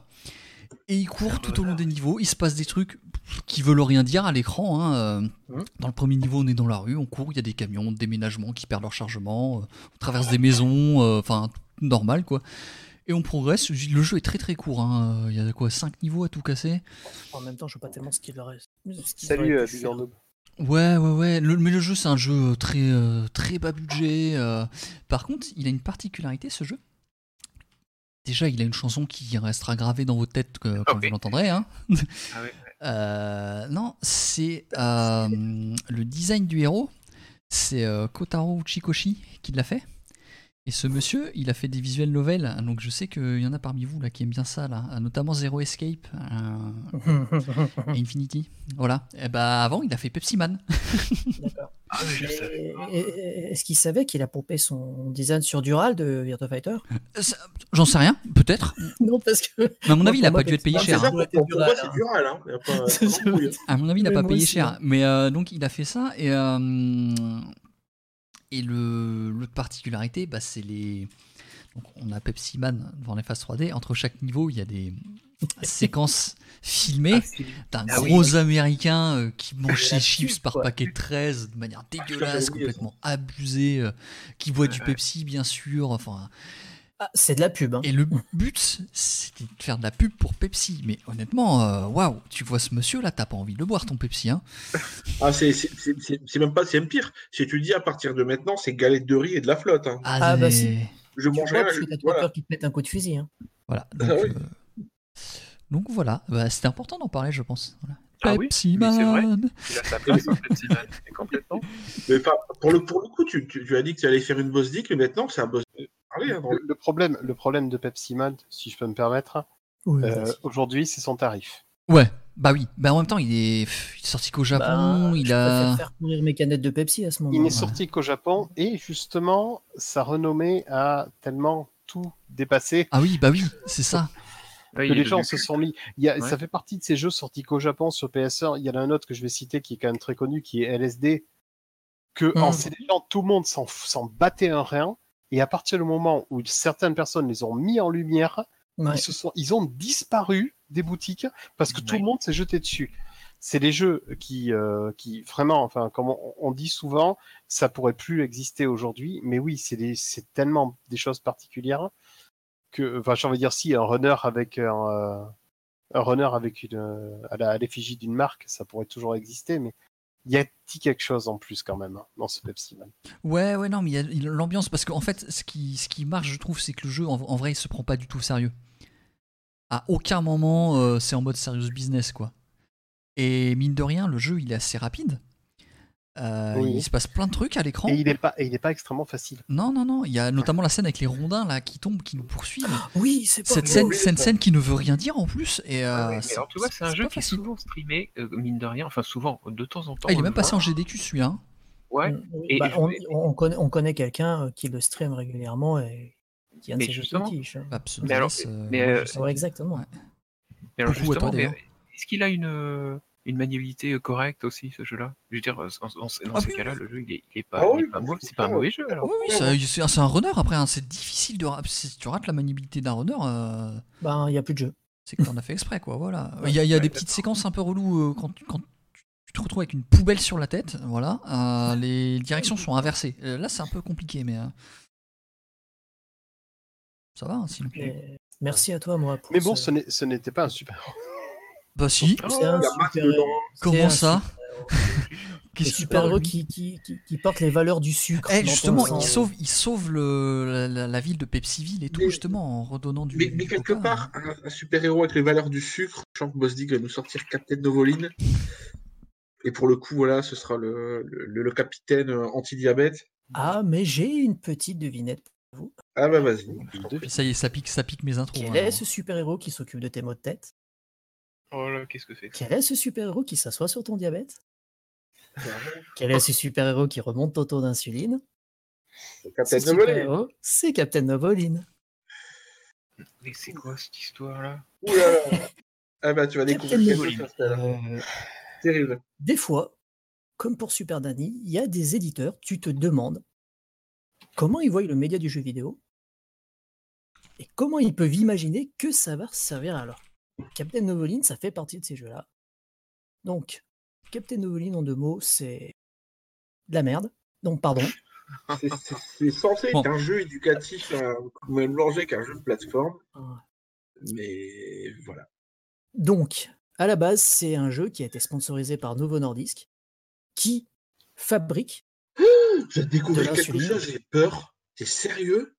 Et il court tout au long des niveaux. Il se passe des trucs qui veulent rien dire à l'écran. hein, euh. Mhm. Dans le premier niveau, on est dans la rue, on court, il y a des camions, des déménagements qui perdent leur chargement. euh, on traverse des maisons, euh, enfin, normal quoi. Et on progresse. Le jeu est très très court. hein, Il y a quoi 5 niveaux à tout casser En même temps, je vois pas tellement ce qu'il leur reste. Salut, Noob. Ouais, ouais, ouais. Le- mais le jeu, c'est un jeu très, euh, très bas budget. euh. Par contre, il a une particularité, ce jeu. Déjà, il a une chanson qui restera gravée dans vos têtes quand vous l'entendrez. Hein. Ah ouais. Euh, non, c'est euh, le design du héros. C'est euh, Kotaro Uchikoshi qui l'a fait. Et ce monsieur, il a fait des visuels novels. hein, Donc je sais qu'il y en a parmi vous là qui aiment bien ça, là, notamment Zero Escape euh, et Infinity. Voilà. Et bah avant, il a fait Pepsi Man. D'accord. Ah Est-ce qu'il savait qu'il a pompé son design sur Dural de Virtua Fighter? Euh, J'en sais rien, peut-être. Non, parce que. Mais à mon avis, il pour a moi, pas dû être payé cher. À mon avis, il Mais a pas payé aussi, cher. hein. Mais euh, donc, il a fait ça. Et, euh, et l'autre particularité, bah, c'est les. Donc, on a Pepsi Man dans les phases 3D. Entre chaque niveau, il y a des séquences filmées Ah, d'un Ah oui. gros américain euh, qui mange La ses chips par quoi. paquet de 13 de manière dégueulasse, complètement abusée, euh, qui boit du. Pepsi, bien sûr. Enfin, Ah, c'est de la pub. Hein. et le but, c'était de faire de la pub pour Pepsi. Mais honnêtement, euh, waouh, tu vois ce monsieur là, t'as pas envie de le boire ton Pepsi, hein Ah, c'est c'est- c'est- c'est- c'est même pas, c'est même pire. Si tu dis à partir de maintenant, c'est galette de riz et de la flotte. hein. Ah, bah, mais- si. Je mangerai. parce que t'as Voilà. peur qu'ils te mettent un coup de fusil. Hein. Voilà. Donc, Ah oui. euh, donc voilà, Bah, c'était important d'en parler, je pense. Voilà. Ah oui, Pepsi mais c'est vrai. Man. Il a sa place, en Pepsi Man. Complètement. Mais pour, le, pour le coup, tu, tu, tu as dit que tu allais faire une boss dick, mais maintenant, c'est un boss. Hein, dans Le, problème, le problème de Pepsi si je peux me permettre, Oui, euh, aujourd'hui, c'est son tarif. Ouais, bah oui. Bah en même temps, il est, il est sorti qu'au Japon. Bah, il je a. faire courir mes canettes de Pepsi à ce moment. Il n'est sorti qu'au Japon et justement, sa renommée a tellement tout dépassé Ah oui, bah oui, c'est ça. Ouais, que il les gens se sont mis. Il y a, Ouais. Ça fait partie de ces jeux sortis qu'au Japon sur PS1. Il y en a un autre que je vais citer qui est quand même très connu, qui est LSD. Que en Mm. célébrant, tout le monde s'en s'en battait un rien. Et à partir du moment où certaines personnes les ont mis en lumière, Ouais. ils, se sont, ils ont disparu des boutiques parce que tout le monde s'est jeté dessus. C'est des jeux qui, euh, qui vraiment, enfin, comme on, on dit souvent, ça pourrait plus exister aujourd'hui. Mais oui, c'est tellement des choses particulières que, enfin, j'ai envie de dire, si un runner avec un, euh, un runner avec une, euh, à l'effigie d'une marque, ça pourrait toujours exister. Mais y a-t-il quelque chose en plus quand même hein, dans ce Pepsi Man? Ouais, ouais, non, mais il a il a l'ambiance parce qu'en fait, ce qui, qui marche, je trouve, c'est que le jeu, en, en vrai, il se prend pas du tout au sérieux. À aucun moment, euh, c'est en mode serious business, quoi. Et mine de rien, le jeu, il est assez rapide. Euh, Oui. Il se passe plein de trucs à l'écran. Et il n'est pas, et il est pas extrêmement facile. Non, non, non. Il y a notamment la scène avec les rondins là qui tombent, qui nous poursuivent. Oui, c'est pas Cette scène, cette scène qui ne veut rien dire en plus. Et euh, Ah ouais, mais c'est- alors, tu vois, c'est un jeu qui est souvent streamé, euh, mine de rien, enfin souvent, de temps en temps. Ah, il est même le passé en GDQ celui-là. hein. Ouais, Mm, oui, Et- bah, et- on, on connaît, on connaît quelqu'un euh, qui le stream régulièrement et qui a un de ses jeux fétiches. hein. Absolument. Mais alors, euh, mais, euh, exactement. Ouais. mais alors justement, est-ce qu'il a une, euh, une maniabilité euh, correcte aussi, ce jeu-là Je veux dire, euh, en- en- dans Ah ces oui, cas-là, le jeu, il est, il est pas, Ah oui, pas c'est pas un mauvais jeu, alors. Oui, oui, ça- c'est un- runner après. hein. C'est difficile de. Si tu rates la maniabilité d'un runner, euh, Ben, il n'y a plus de jeu. c'est que t'en as fait exprès, quoi. Voilà. Il y a, il y a Ouais, des petites séquences un peu reloues euh, quand, quand tu te retrouves avec une poubelle sur la tête. Voilà. Euh, les directions sont inversées. Euh, là, c'est un peu compliqué, mais. euh, Ça va, hein, sinon. Mais merci à toi, moi. Pour Mais bon, ce n'était pas un super. Bah, si. C'est un super- c'est Comment ça qu'il super héros qui, qui, qui, qui portent les valeurs du sucre. Eh, justement, il sauve, il sauve le, la, ville de Pepsiville et tout, Mais- justement, en redonnant du. Mais, du mais quelque coca. part, un, un super-héros avec les valeurs du sucre, je sens que Boss Dig va nous sortir Captain Novoline. Et pour le coup, voilà, ce sera le, le, le capitaine euh, anti-diabète. Ah, mais j'ai une petite devinette pour vous. Ah bah vas-y. Ça y est, ça pique, ça pique mes intros. Quel hein, est alors. ce super-héros qui s'occupe de tes maux de tête? Oh là, qu'est-ce que c'est? Quel est ce super-héros qui s'assoit sur ton diabète? Quel est ce super-héros qui remonte ton taux d'insuline? Ce Captain Novoline. super-héros, c'est Captain Novoline. Mais c'est quoi cette histoire-là? Ouh là là. Ah bah tu vas découvrir quelque Novoline. chose. là. Euh, Terrible. des fois, comme pour Super Danny, il y a des éditeurs, tu te demandes comment ils voient le média du jeu vidéo et comment ils peuvent imaginer que ça va servir alors. Captain Novoline, ça fait partie de ces jeux-là. Donc, Captain Novoline, en deux mots, c'est de la merde. Donc, pardon. C'est- c'est- C'est censé Bon. être un jeu éducatif, euh, même mélangé qu'un jeu de plateforme. Ah. Mais voilà. Donc, à la base, c'est un jeu qui a été sponsorisé par Novo Nordisk, qui fabrique, J'ai découvert quelque chose, j'ai peur. T'es sérieux?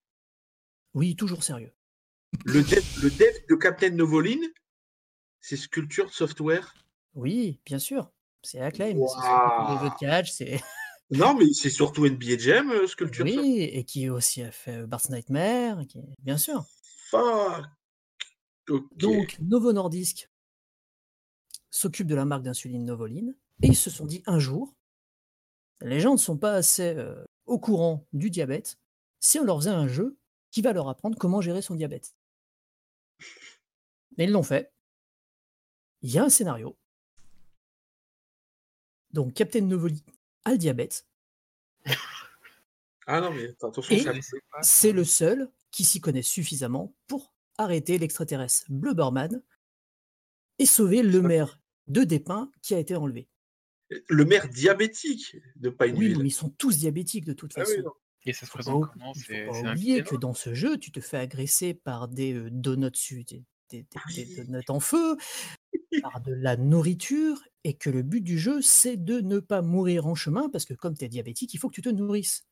Oui, toujours sérieux. le dev, le dev de Captain Novoline, c'est Sculpture Software? Oui, bien sûr. C'est Acclaim. C'est surtout les jeux de catch, c'est Non, mais c'est surtout NBA Jam, euh, Sculpture oui, et qui aussi a fait Bart's Nightmare, qui... bien sûr. Donc, Novo Nordisk s'occupe de la marque d'insuline Novoline, et ils se sont dit un jour, les gens ne sont pas assez euh, au courant du diabète, si on leur faisait un jeu qui va leur apprendre comment gérer son diabète. Et ils l'ont fait. Il y a un scénario. Donc, Captain Novoline a le diabète. Ah non, mais attention, C'est le seul qui s'y connaît suffisamment pour arrêter l'extraterrestre Blubberman et sauver le maire de Despins qui a été enlevé. le maire diabétique de Oui, Pineville. mais ils sont tous diabétiques de toute Ah façon. oui. Et ça se présente comment il faut pas oublier que dans ce jeu, tu te fais agresser par des euh, donuts, des, des- des- des Oui. donuts en feu, par de la nourriture, et que le but du jeu, c'est de ne pas mourir en chemin, parce que comme tu es diabétique, il faut que tu te nourrisses.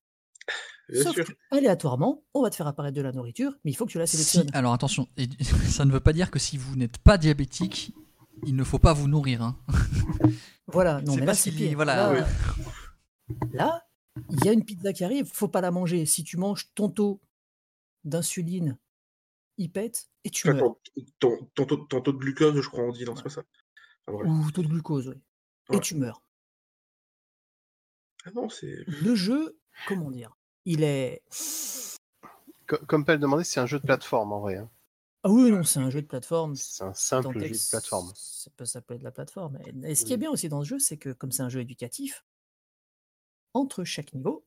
Bien Sauf sûr. que, aléatoirement, on va te faire apparaître de la nourriture, mais il faut que tu la Si, sélectionnes. alors attention, ça ne veut pas dire que si vous n'êtes pas diabétique, il ne faut pas vous nourrir. hein. Voilà, non, mais pas là, pire. voilà, Là, là, il y a une pizza qui arrive, faut pas la manger. Si tu manges ton taux d'insuline, il pète et tu meurs. ton, ton- ton taux- ton taux de glucose, je crois, on dit, non, c'est pas ça. Ah, voilà. Ou taux de glucose, oui. Et Ouais. tu meurs. Ah non, c'est. Le jeu, comment dire Il est. Co- Comme Pelle demandait, c'est un jeu de plateforme en vrai. hein. Ah oui, non, c'est un jeu de plateforme. C'est un simple jeu de plateforme. Ça peut s'appeler de la plateforme. Et, ce qui est bien aussi dans ce jeu, c'est que comme c'est un jeu éducatif, entre chaque niveau,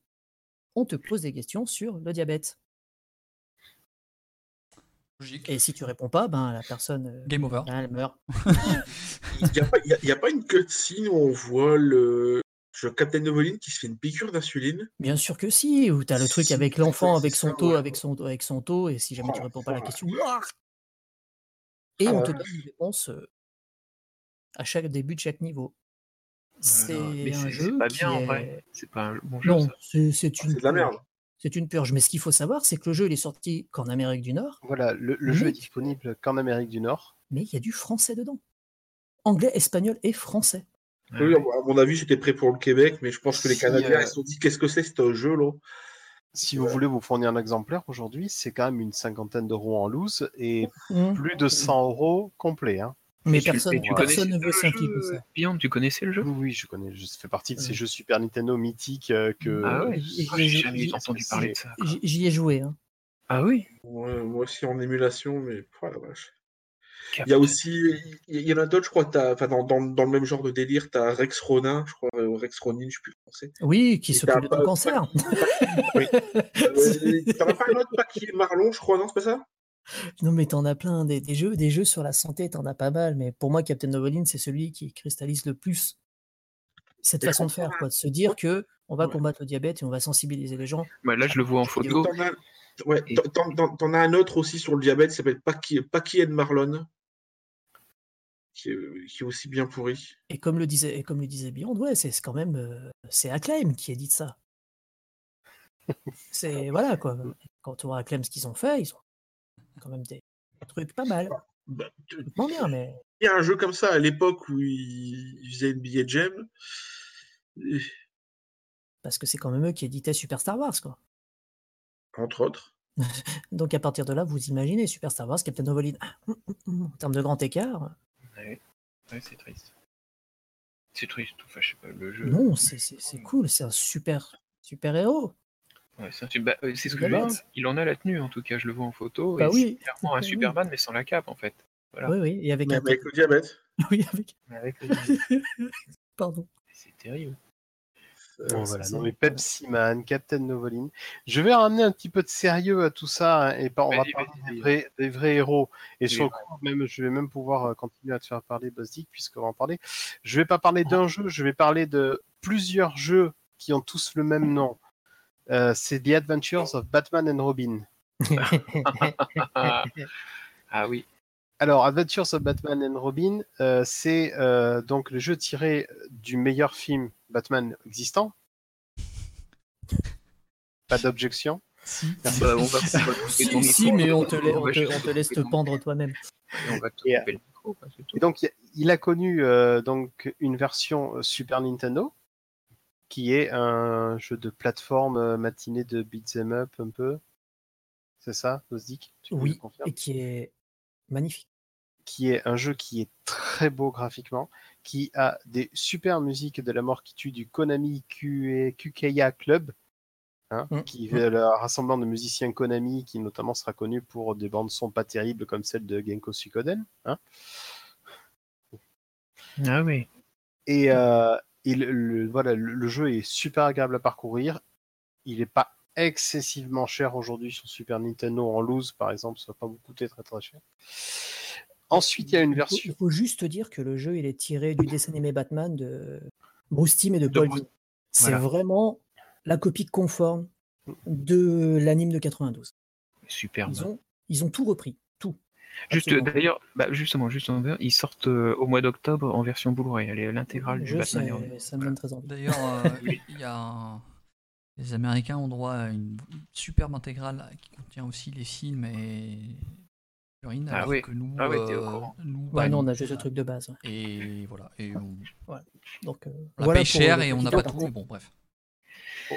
on te pose des questions sur le diabète. Logique. Et si tu réponds pas, ben la personne, euh, Game over. elle meurt. Il n'y a, pas- y a- y a pas une cutscene où on voit le, le Captain Novoline qui se fait une piqûre d'insuline? Bien sûr que si, ou tu as le truc Si, avec l'enfant, avec son taux, ouais. avec son, avec son taux, et si jamais tu Oh, réponds pas à la oh. question, et Ah on te ouais. donne une réponse euh, à chaque début de chaque niveau. C'est un jeu c'est pas qui bien en est- vrai. C'est pas un bon jeu. Non, c'est c'est une C'est de la merde. C'est une purge. Mais ce qu'il faut savoir, c'est que le jeu il est sorti qu'en Amérique du Nord, Voilà, le, le jeu est disponible qu'en Amérique du Nord. mais il y a du français dedans. Anglais, espagnol et français. Oui, à mon avis, j'étais prêt pour le Québec, mais je pense que les Si, Canadiens euh, ils se sont dit qu'est-ce que c'est ce jeu là? Si vous voulez vous fournir un exemplaire aujourd'hui, c'est quand même une cinquantaine d'euros en loose et Mmh. plus de 100 euros complet. Hein. Mais Et personne, tu personne ne veut s'impliquer ça. Beyond, tu connaissais le jeu? Oui, oui, je connais. Je ça fait partie de ces Ouais. jeux Super Nintendo mythiques euh, que. Ah ouais J'ai jamais entendu parler de ça. J'y ai joué. hein. Ah oui? Ouais, Moi aussi en émulation, mais oh la vache. Il y a aussi, il y, en a d'autres, je crois, enfin, dans, dans, dans le même genre de délire, tu as Rex Ronin, je crois, euh, Rex Ronin, je sais plus comment c'est. Oui, qui s'occupe de ton cancer. Euh, T'en as pas un autre, pas qui est Marlon, je crois, non, c'est pas ça? Non, mais t'en as plein. Des, des jeux, des jeux sur la santé, t'en as pas mal. Mais pour moi, Captain Novoline, c'est celui qui cristallise le plus cette Et façon de faire, quoi, de se dire que on va Ouais. combattre le diabète et on va sensibiliser les gens. Bah, là, je le vois en photo. T'en as, ouais, Et- t'en- t'en- t'en- t'en as un autre aussi sur le diabète, il s'appelle Paki, Paki and Marlon, qui est, qui est aussi bien pourri. Et comme le disait, et comme le disait Beyond, ouais, c'est c'est quand même euh, c'est Acclaim qui édite ça. C'est voilà quoi. Quand on voit Acclaim ce qu'ils ont fait, ils ont quand même des trucs pas mal. Bah, Complètement bien, mais il y a un jeu comme ça à l'époque où il il faisait NBA Jam. euh, parce que c'est quand même eux qui éditaient Super Star Wars, quoi. Entre autres. Donc à partir de là, vous imaginez Super Star Wars, Captain Novolin, ah, hum, hum, hum, en termes de grand écart, Ouais, ouais c'est triste. C'est triste, enfin, je sais pas, le jeu. non, c'est c'est- c'est cool, c'est un super super héros. Ouais, c'est bah, euh, c'est ce que Bah je veux non. dire. Il en a la tenue, en tout cas, je le vois en photo. Bah et oui. C'est clairement un Oui. Superman, mais sans la cape, en fait. Voilà. Oui, oui, et avec Mais un avec le diabète. oui, avec Mais avec le- pardon. C'est terrible. Bon, Euh, voilà, c'est- non, mais Pepsi Man, Captain Novoline. Je vais ramener un petit peu de sérieux à tout ça hein, et pas, on va parler des vrais, des vrais héros. Et Oui, sur le ouais. coup, même, je vais même pouvoir euh, continuer à te faire parler, Bosdick, puisqu'on va en parler. Je vais pas parler d'un jeu, je vais parler de plusieurs jeux qui ont tous le même nom. Euh, c'est The Adventures of Batman and Robin. Ah, oui. Alors, Adventures of Batman and Robin, euh, c'est euh, donc le jeu tiré du meilleur film Batman existant. Pas d'objection. Si. Bah, on va, on va couper si, ton si, micro, mais on te, la- on va te- juste on te couper laisse te pendre toi-même. et On va te Et, couper le micro, quoi, c'est tout. Et donc, il- a connu euh, donc une version Super Nintendo, qui est un jeu de plateforme euh, matinée de beat'em up un peu. C'est ça, me Oui, et qui est magnifique. Qui est un jeu qui est très beau graphiquement, qui a des super musiques de la mort qui tue du Konami Q- QKA Club, hein, Mm. qui est le rassemblement de musiciens Konami, qui notamment sera connu pour des bandes son pas terribles comme celle de Genko Suikoden. Hein. Ah oui. Et, euh, et le, le- voilà, le, le jeu est super agréable à parcourir. Il n'est pas excessivement cher aujourd'hui sur Super Nintendo en loose, par exemple, ça va pas vous coûter très très cher. Ensuite, il y a une version. Il faut juste dire que le jeu, il est tiré du dessin animé Batman de Bruce Timm et de De Paul Bruce-. C'est voilà. vraiment la copie conforme de l'anime de 92. Superbe. Ils ont, ils ont tout repris. Juste d'ailleurs, bah, justement, juste ils sortent euh, au mois d'octobre en version Blu-ray. Elle est l'intégrale du Batman. sais, et Robin. ça me donne très envie. D'ailleurs, euh, il y a un- les Américains ont droit à une superbe intégrale qui contient aussi les films et figurines, Ah alors oui. que nous, Ah au euh, courant. nous, Ouais, bah, non, on nous- a juste le truc de base. ouais. Et voilà, et on, Donc, euh, on voilà paye cher et on n'a pas tout. Bon, bref. Oh,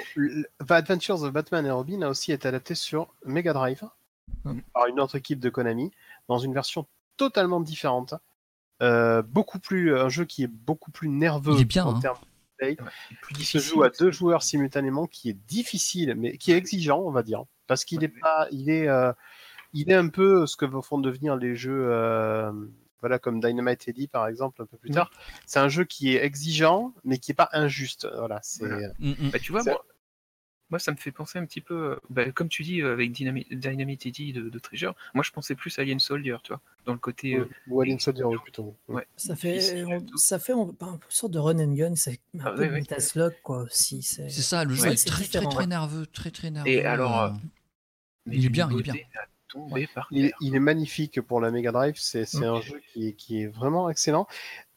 Adventures of Batman et Robin a aussi été adapté sur Mega Drive Mm. par une autre équipe de Konami dans une version totalement différente. Euh, beaucoup plus un jeu qui est beaucoup plus nerveux bien, en hein. termes Plus qui se joue à deux joueurs simultanément, qui est difficile, mais qui est exigeant, on va dire, parce qu'il est pas, il est, euh, il est un peu ce que font devenir les jeux, euh, voilà, comme Dynamite Eddie par exemple, un peu plus tard. C'est un jeu qui est exigeant, mais qui est pas injuste. Voilà, c'est. Voilà. Mm, mm. Bah, tu vois, C'est- moi, moi, ça me fait penser un petit peu, euh, bah, comme tu dis, euh, avec Dynamite, Dynamite Eddie de, de Treasure, moi je pensais plus à Alien Soldier, tu vois, dans le côté. euh, Ou Alien Soldier, oui, plutôt. ouais. Ça fait, on- ça fait on- pas une sorte de run and gun, c'est un Ah, peu ouais, quoi, aussi. C'est C'est ça, le jeu Ouais, est très très très nerveux, très très nerveux. Et alors, euh, mais Il est bien, il est bien. Par Il est, terre. il est magnifique pour la Mega Drive, c'est un jeu qui est, qui est vraiment excellent.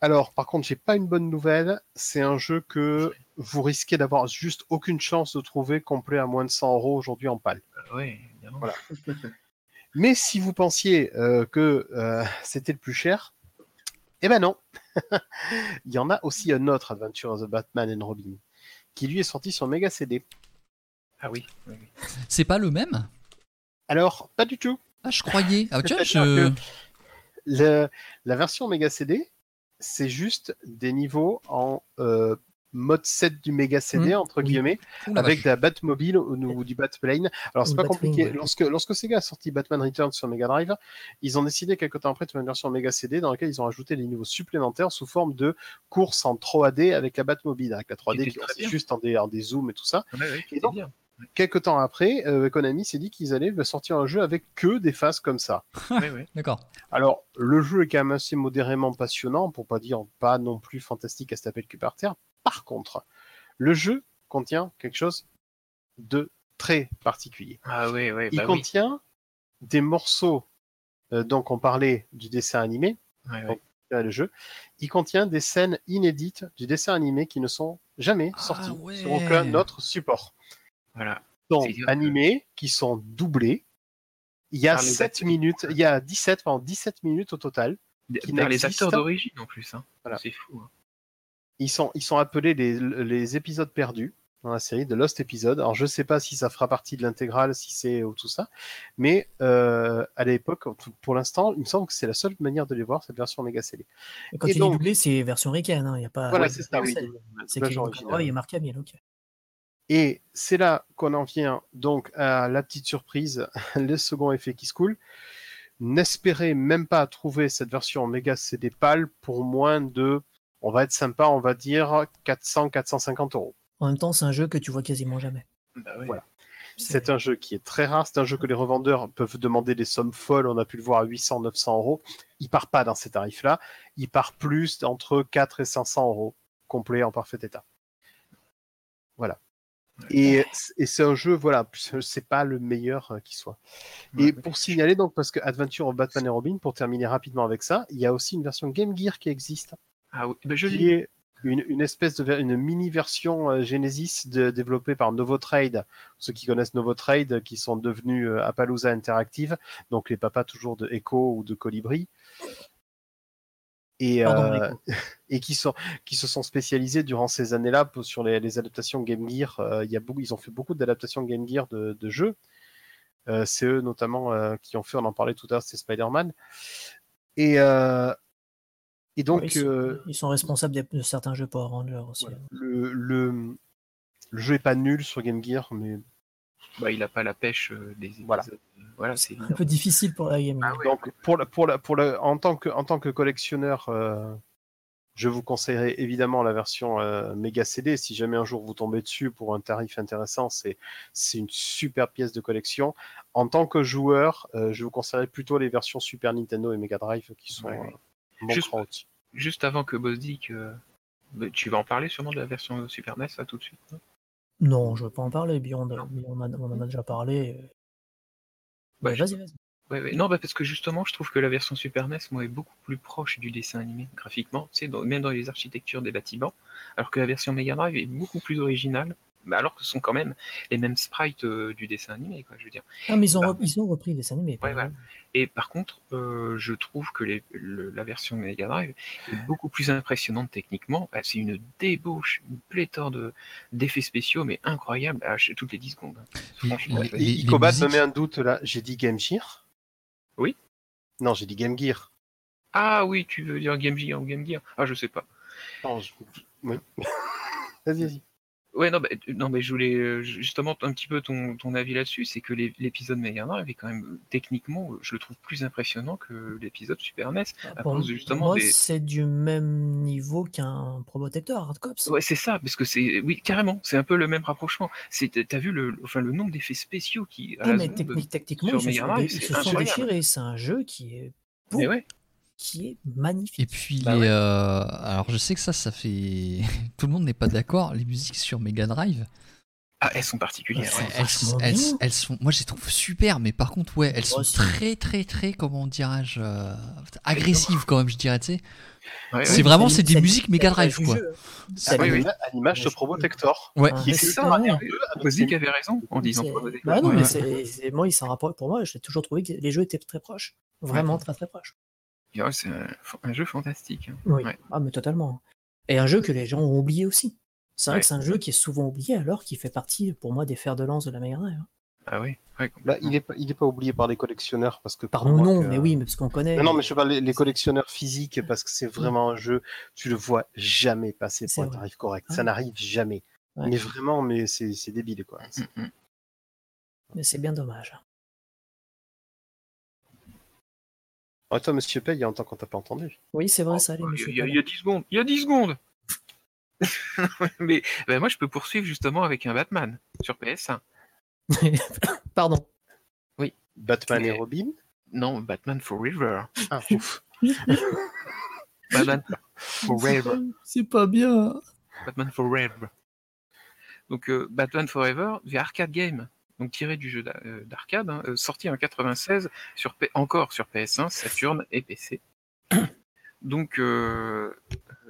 Alors, par contre, j'ai pas une bonne nouvelle, c'est un jeu que vous risquez d'avoir juste aucune chance de trouver complet à moins de 100 euros aujourd'hui en pâle. Ah Ouais, évidemment. Voilà. Mais si vous pensiez euh, que euh, c'était le plus cher, eh ben non. Il y en a aussi un autre Adventure of the Batman and Robin, qui lui est sorti sur Mega CD. Ah oui. oui, oui. C'est pas le même? Alors, pas du tout. Ah, je croyais. Ah, tiens, je... Le- la version Mega CD, c'est juste des niveaux en euh, mode 7 du Mega CD, Mm, entre guillemets, avec de la Batmobile ou, ou du Batplane. Alors, c'est pas compliqué. Ouais. Lorsque, lorsque Sega a sorti Batman Returns sur Mega Drive, ils ont décidé quelques temps après de faire une version Mega CD dans laquelle ils ont ajouté des niveaux supplémentaires sous forme de course en 3D avec la Batmobile, avec la 3D C'était qui bien. juste en des, en des zooms et tout ça. Ouais, ouais, Et donc, bien. Quelques temps après, euh, Konami s'est dit qu'ils allaient sortir un jeu avec que des phases comme ça. Ouais, ouais. D'accord. Alors, le jeu est quand même assez modérément passionnant, pour pas dire pas non plus fantastique à se taper le cul par terre. Par contre, le jeu contient quelque chose de très particulier. Ah ouais, ouais, Il bah oui. contient des morceaux, euh, donc on parlait du dessin animé, Ouais, ouais. euh, le jeu, il contient des scènes inédites du dessin animé qui ne sont jamais Ah sorties ouais. sur aucun autre support. Voilà. Donc que- animés qui sont doublés Il y a Par les 7 acteurs. minutes, il y a 17, pardon, 17 minutes au total. qui Par les acteurs d'origine en plus. Hein. Voilà. C'est fou. hein. Ils sont, ils sont appelés les, les épisodes perdus dans la série de Lost Episode. Alors je sais pas si ça fera partie de l'intégrale, si c'est ou tout ça, mais euh, à l'époque, pour l'instant, il me semble que c'est la seule manière de les voir, cette version méga CD. Et quand Et il donc- est doublé, c'est version ricaine. Il n'y a pas. Voilà, ouais, c'est ça, oui. C'est il est marqué à 1000. Ok. Et c'est là qu'on en vient donc à la petite surprise, le second effet qui se coule. N'espérez même pas trouver cette version méga CD PAL pour moins de, on va être sympa, on va dire 400-450 euros. En même temps, c'est un jeu que tu vois quasiment jamais. Bah. Voilà. C'est un jeu qui est très rare, c'est un jeu que les revendeurs peuvent demander des sommes folles, on a pu le voir à 800, 900 euros. Il part pas dans ces tarifs-là, il part plus entre 4 et 500 euros, complet en parfait état. Voilà. Et, et c'est un jeu, voilà, c'est pas le meilleur euh, qui soit. Et Ouais. pour signaler, donc, parce que Adventure of Batman et Robin, pour terminer rapidement avec ça, il y a aussi une version Game Gear qui existe, Ah oui, bah, je qui est une, une espèce de une mini version euh, Genesis de, développée par Novotrade. Ceux qui connaissent Novotrade, qui sont devenus euh, Appaloosa Interactive, donc les papas toujours de Echo ou de Colibri. Et, Pardon, euh, et qui, sont, qui se sont spécialisés durant ces années-là sur les, les adaptations Game Gear. Euh, il y a beaucoup, ils ont fait beaucoup d'adaptations Game Gear de, de jeux. Euh, c'est eux notamment qui ont fait, on en parlait tout à l'heure, c'était Spider-Man. Et, et donc, ils, sont, ils sont responsables de, de certains jeux Power Rangers aussi. le, le, le jeu est pas nul sur Game Gear, mais Bah, il a pas la pêche euh, des épisodes. Voilà. Voilà, c'est Un peu difficile pour la game. Ah ouais. donc pour la, pour la, pour la, en tant que en tant que collectionneur, euh, je vous conseillerais évidemment la version euh, méga CD. Si jamais un jour vous tombez dessus pour un tarif intéressant, c'est c'est une super pièce de collection. En tant que joueur, euh, je vous conseillerais plutôt les versions Super Nintendo et Mega Drive qui sont Ouais. euh, bon Juste-. Juste avant que Boss dit que. bah, tu vas en parler sûrement de la version Super NES, là, tout de suite. non? Non, je veux pas en parler. Beyond, on, a- on en a déjà parlé. Bah, Ouais, je- vas-y, vas-y. Ouais, ouais. Non, bah parce que justement, je trouve que la version Super NES, moi, est beaucoup plus proche du dessin animé graphiquement, tu sais, dans- même dans les architectures des bâtiments, alors que la version Mega Drive est beaucoup plus originale, bah, alors que ce sont quand même les mêmes sprites euh, du dessin animé, quoi, je veux dire. Ah, mais ils ont, Bah. ils ont repris les animés. Ouais, voilà. Et par contre, euh, je trouve que les- le- la version Mega Drive est beaucoup plus impressionnante techniquement. Bah, c'est une débauche, une pléthore de- d'effets spéciaux, mais incroyable, à toutes les 10 secondes. hein. Franchement, Icobat me met un doute là. J'ai dit Game Gear Oui. Non, j'ai dit Game Gear. Ah oui, tu veux dire Game Gear ou Game Gear? Ah, je sais pas. Non, je- Oui. vas-y, vas-y. Ouais, non, bah, non, mais je voulais euh, justement un petit peu ton, ton avis là-dessus, c'est que l'épisode Mega Drive est quand même euh, techniquement, euh, je le trouve plus impressionnant que l'épisode Super NES, à Pour, cause justement moi, des. c'est du même niveau qu'un Probotector, Hard Cops. Ouais, c'est ça, parce que c'est, oui, carrément, c'est un peu le même rapprochement. C'est, t'as vu le, enfin, le nombre d'effets spéciaux qui, à Ah, la mais seconde, technique, techniquement, sur ils se Mega sont, Drive, ils c'est se sont incroyable. déchirés. C'est un jeu qui est Mais ouais, qui est magnifique. Et puis, Bah les, ouais. euh, alors je sais que ça, ça fait. Tout le monde n'est pas d'accord. Les musiques sur Mega Drive, ah, elles sont particulières. Ouais, elles, vachement elles- bien. elles sont. Moi, je les trouve super, mais par contre, ouais, elles sont aussi. très, très, très, comment dirais-je, euh, agressives quand même, je dirais, tu sais. Ouais, C'est vraiment, c'est des ça- musiques Mega Drive, quoi. C'est oui, oui. à l'image de Ouais, Probotector. Ouais. Ah, c'est ça, ses- avait raison en disant. Bah non, Ouais. mais c'est, c'est- moi, il s'en rapproche. Pour moi, j'ai toujours trouvé que les jeux étaient très proches. Vraiment très très proches. C'est un, un jeu fantastique. hein. Oui. Ouais. Ah, mais totalement. Et un jeu que les gens ont oublié aussi. C'est vrai Ouais. que c'est un jeu qui est souvent oublié alors qu'il fait partie, pour moi, des fers de lance de la Mega Drive. Ah oui, ouais, Bah, il est pas, il est pas oublié par les collectionneurs parce que. Pardon, non, que- mais oui, mais parce qu'on connaît. Non, non, mais je parle les, les collectionneurs physiques parce que c'est vraiment un jeu, tu le vois jamais passer pour un tarif correct. Ouais. Ça n'arrive jamais. Ouais. Mais vraiment, mais c'est c'est débile quoi. Mm, mm. Mais c'est bien dommage. Oh, toi, monsieur Pay, il y a longtemps qu'on t'a pas entendu. Oui, c'est vrai, ça, Oh, monsieur. il, y a, il y a 10 secondes. Il y a 10 secondes Mais bah, moi, je peux poursuivre justement avec un Batman sur PS1. Pardon. Batman et Robin? Non, Batman Forever. Ah, ouf. Batman Forever. C'est pas bien. Batman Forever. Donc, euh, Batman Forever, via Arcade Game, donc tiré du jeu euh, d'arcade, hein, euh, sorti en 96, sur P- encore sur PS1, Saturn et PC. Donc, euh,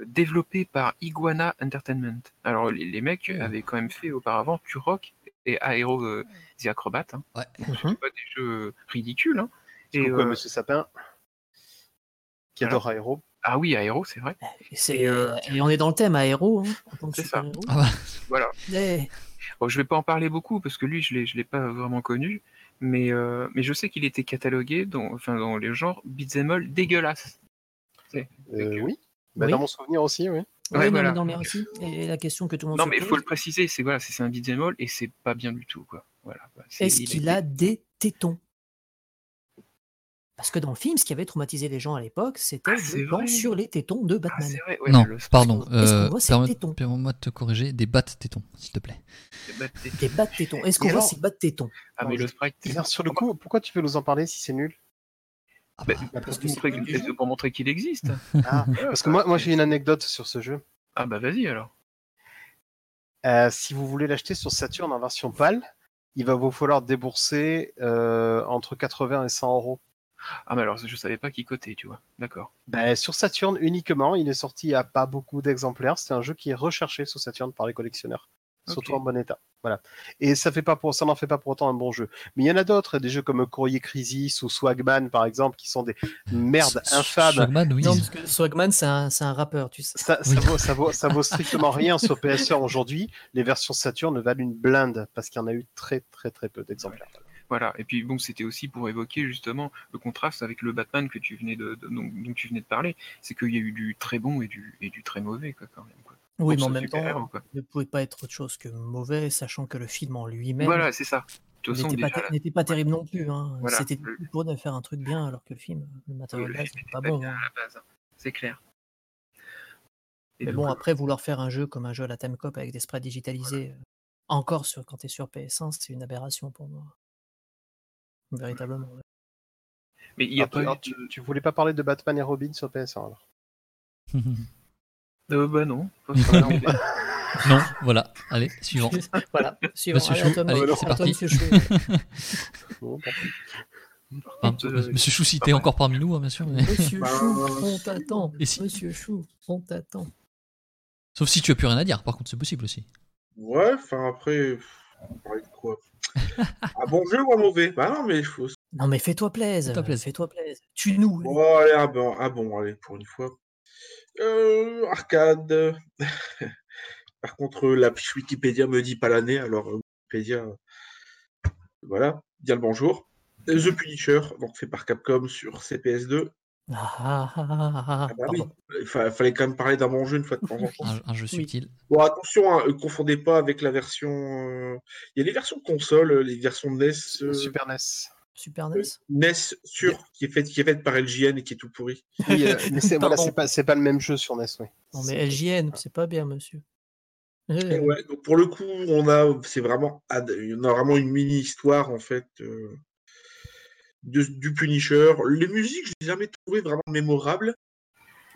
développé par Iguana Entertainment. Alors, les, les mecs avaient quand même fait auparavant Turok et Aero euh, The Acrobat. Hein. Ouais. C'est pas des jeux ridicules. Hein. Et euh, Monsieur Sapin Qui alors- adore Aero. ah oui, Aero, c'est vrai. Et, euh, on est dans le thème aéro, hein, C'est ça. Ah bah, Voilà. Eh, Bon, je vais pas en parler beaucoup parce que lui, je l'ai, je l'ai pas vraiment connu, mais, euh, mais je sais qu'il était catalogué dans, enfin, dans les genres beat'em all dégueulasses. Euh, oui. Bah, Oui. Dans mon souvenir aussi, oui. oui, Ouais, non, voilà. mais aussi. Et la question que tout le monde Non, se mais il faut le préciser, c'est voilà, c'est un beat'em all et c'est pas bien du tout, quoi. Voilà. quoi. C'est- est-ce il qu'il a des tétons? Parce que dans le film, ce qui avait traumatisé les gens à l'époque, c'était Ah, le plan sur les tétons de Ah, Batman. ouais, non, le- pardon. Est-ce qu'on Euh, permets- Permets-moi de te corriger. Des battes tétons, s'il te plaît. Des bas de tétons. Est-ce qu'on voit ces bas de tétons? Ah, mais le sprite. Sur le coup, pourquoi tu veux nous en parler si c'est nul? Ah Bah, bah, que pour montrer qu'il existe. Ah, Parce que moi, moi j'ai une anecdote sur ce jeu. Ah bah vas-y alors. Euh, si vous voulez l'acheter sur Saturn en version PAL, il va vous falloir débourser euh, entre 80 et 100 euros. Ah mais alors je savais pas qui cotait, tu vois. D'accord. Ben, sur Saturn uniquement, il est sorti à pas beaucoup d'exemplaires. C'est un jeu qui est recherché sur Saturn par les collectionneurs, surtout en bon état. Voilà. Et ça fait pas pour, ça n'en fait pas pour autant un bon jeu. Mais il y en a d'autres, des jeux comme Courrier Crisis ou Swagman par exemple, qui sont des merdes S- infâmes. Swagman, oui. Non, parce que Swagman, c'est un, c'est un rappeur, tu sais. Ça, ça, Oui. vaut, ça, vaut, ça vaut strictement rien sur PS1 aujourd'hui. Les versions Saturn valent une blinde parce qu'il y en a eu très très très peu d'exemplaires. Voilà. Et puis bon, c'était aussi pour évoquer justement le contraste avec le Batman que tu venais de, de- dont, dont tu venais de parler. C'est qu'il y a eu du très bon et du, et du très mauvais quoi, quand même. Quoi. Oui, mais en même temps, il ne pouvait pas être autre chose que mauvais, sachant que le film en lui-même Voilà, c'est ça. N'était pas, ter- terrible non plus. Hein. Voilà. C'était Le- pour de faire un truc bien, alors que le film, le matériel base, c'était pas bon. hein. hein. c'est clair. Et Mais bon, après, vouloir faire un jeu comme un jeu à la Timecop avec des sprites digitalisés, euh, encore sur, quand tu es sur PS1, c'est une aberration pour moi. Véritablement. ouais. mais il y a pas tu, alors, eu tu, de- tu voulais pas parler de Batman et Robin sur PS1 alors Euh, bah non. Non. voilà. Allez, suivant. voilà, suivant. Monsieur Allez, Chou, allez, c'est parti. monsieur Chou. Bon. Enfin, Euh, Monsieur Chou, si t'es encore parmi nous, hein, bien sûr. mais- Monsieur Bah, Chou, on t'attend. Si- Monsieur Chou, on t'attend. Sauf si tu as plus rien à dire, par contre, c'est possible aussi. Ouais, enfin après, de quoi Un bon jeu ou un mauvais? Bah non, mais faut. Non, mais fais-toi plaisir. Fais-toi plaisir. Fais-toi plaisir. Tue-nous. allez. Bon, allez, un bon, un bon, allez, pour une fois. Euh, arcade. Par contre, la fiche Wikipédia me dit pas l'année, alors euh, Wikipédia, euh, voilà, bien le bonjour. The Punisher, donc fait par Capcom sur CPS2. Ah, ah, ah, ah, ah, Ah bah oui, il fa- fallait quand même parler d'un bon jeu une fois de temps en temps. Un, un jeu subtil. Bon, attention, hein, euh, confondez pas avec la version. euh, Il y a les versions console, euh, les versions NES, euh, Super NES. Super NES. NES sur qui est faite qui est faite par LJN et qui est tout pourri. Oui, euh, mais c'est voilà, Pardon. c'est pas, c'est pas le même jeu sur NES, oui. Non, mais LJN, c'est pas bien, monsieur. Et Euh, ouais, donc pour le coup, on a, c'est vraiment, ad- on a vraiment une mini histoire en fait euh, de- du Punisher. Les musiques, je l'ai jamais trouvé vraiment mémorables,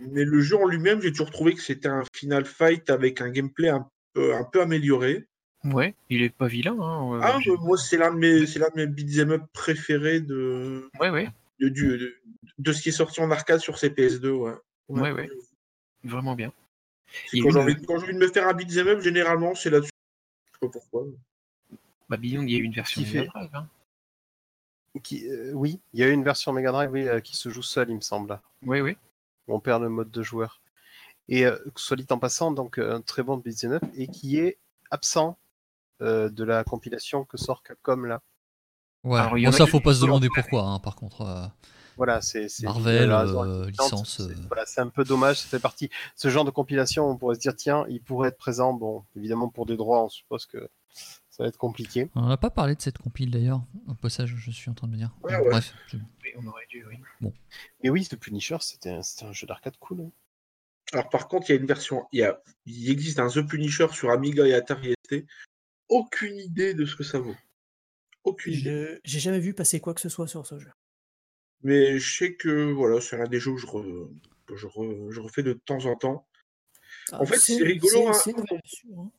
mais le jeu en lui-même, j'ai toujours trouvé que c'était un final fight avec un gameplay un peu, un peu amélioré. Ouais, il est pas vilain. Hein, euh, Ah, euh, moi, c'est l'un de mes, c'est l'un de mes beat'em up préférés de, Ouais, ouais, de, du- de, de ce qui est sorti en arcade sur CPS2. Ouais. Ouais, ouais. vraiment bien. Quand j'ai envie, quand j'ai envie de me faire un beat'em up, généralement, c'est là-dessus. Je sais pas pourquoi. Bah, Beyond, il y a eu une version Mega Drive. Hein. Qui, euh, oui, il y a eu une version Mega Drive oui, euh, qui se joue seule, il me semble. Ouais, ouais. On perd le mode de joueur. Et euh, soit dit en passant, donc euh, un très bon beat'em up et qui est absent euh, de la compilation que sort Capcom là. Ouais. Alors, Bon, ça, faut pas se demander pourquoi, hein, par contre. euh, Voilà, c'est Marvel, euh, licence, c'est-. Voilà, c'est un peu dommage. Ça fait partie. Ce genre de compilation, on pourrait se dire tiens, il pourrait être présent. Bon, évidemment pour des droits, on suppose que ça va être compliqué. On n'a pas parlé de cette compile d'ailleurs. Au passage, je suis en train de me dire. Ouais, ouais. Bref. Oui, on aurait dû, oui. Mais oui, The Punisher, c'était un, jeu d'arcade cool. hein. Alors par contre, il y a une version, il, y a, il existe un The Punisher sur Amiga et Atari ST. Aucune idée de ce que ça vaut. Aucune idée. J'ai jamais vu passer quoi que ce soit sur ce jeu. Mais je sais que voilà, c'est un des jeux que je, re- que je, re- je refais de temps en temps. En fait, c'est rigolo, hein. Version, hein.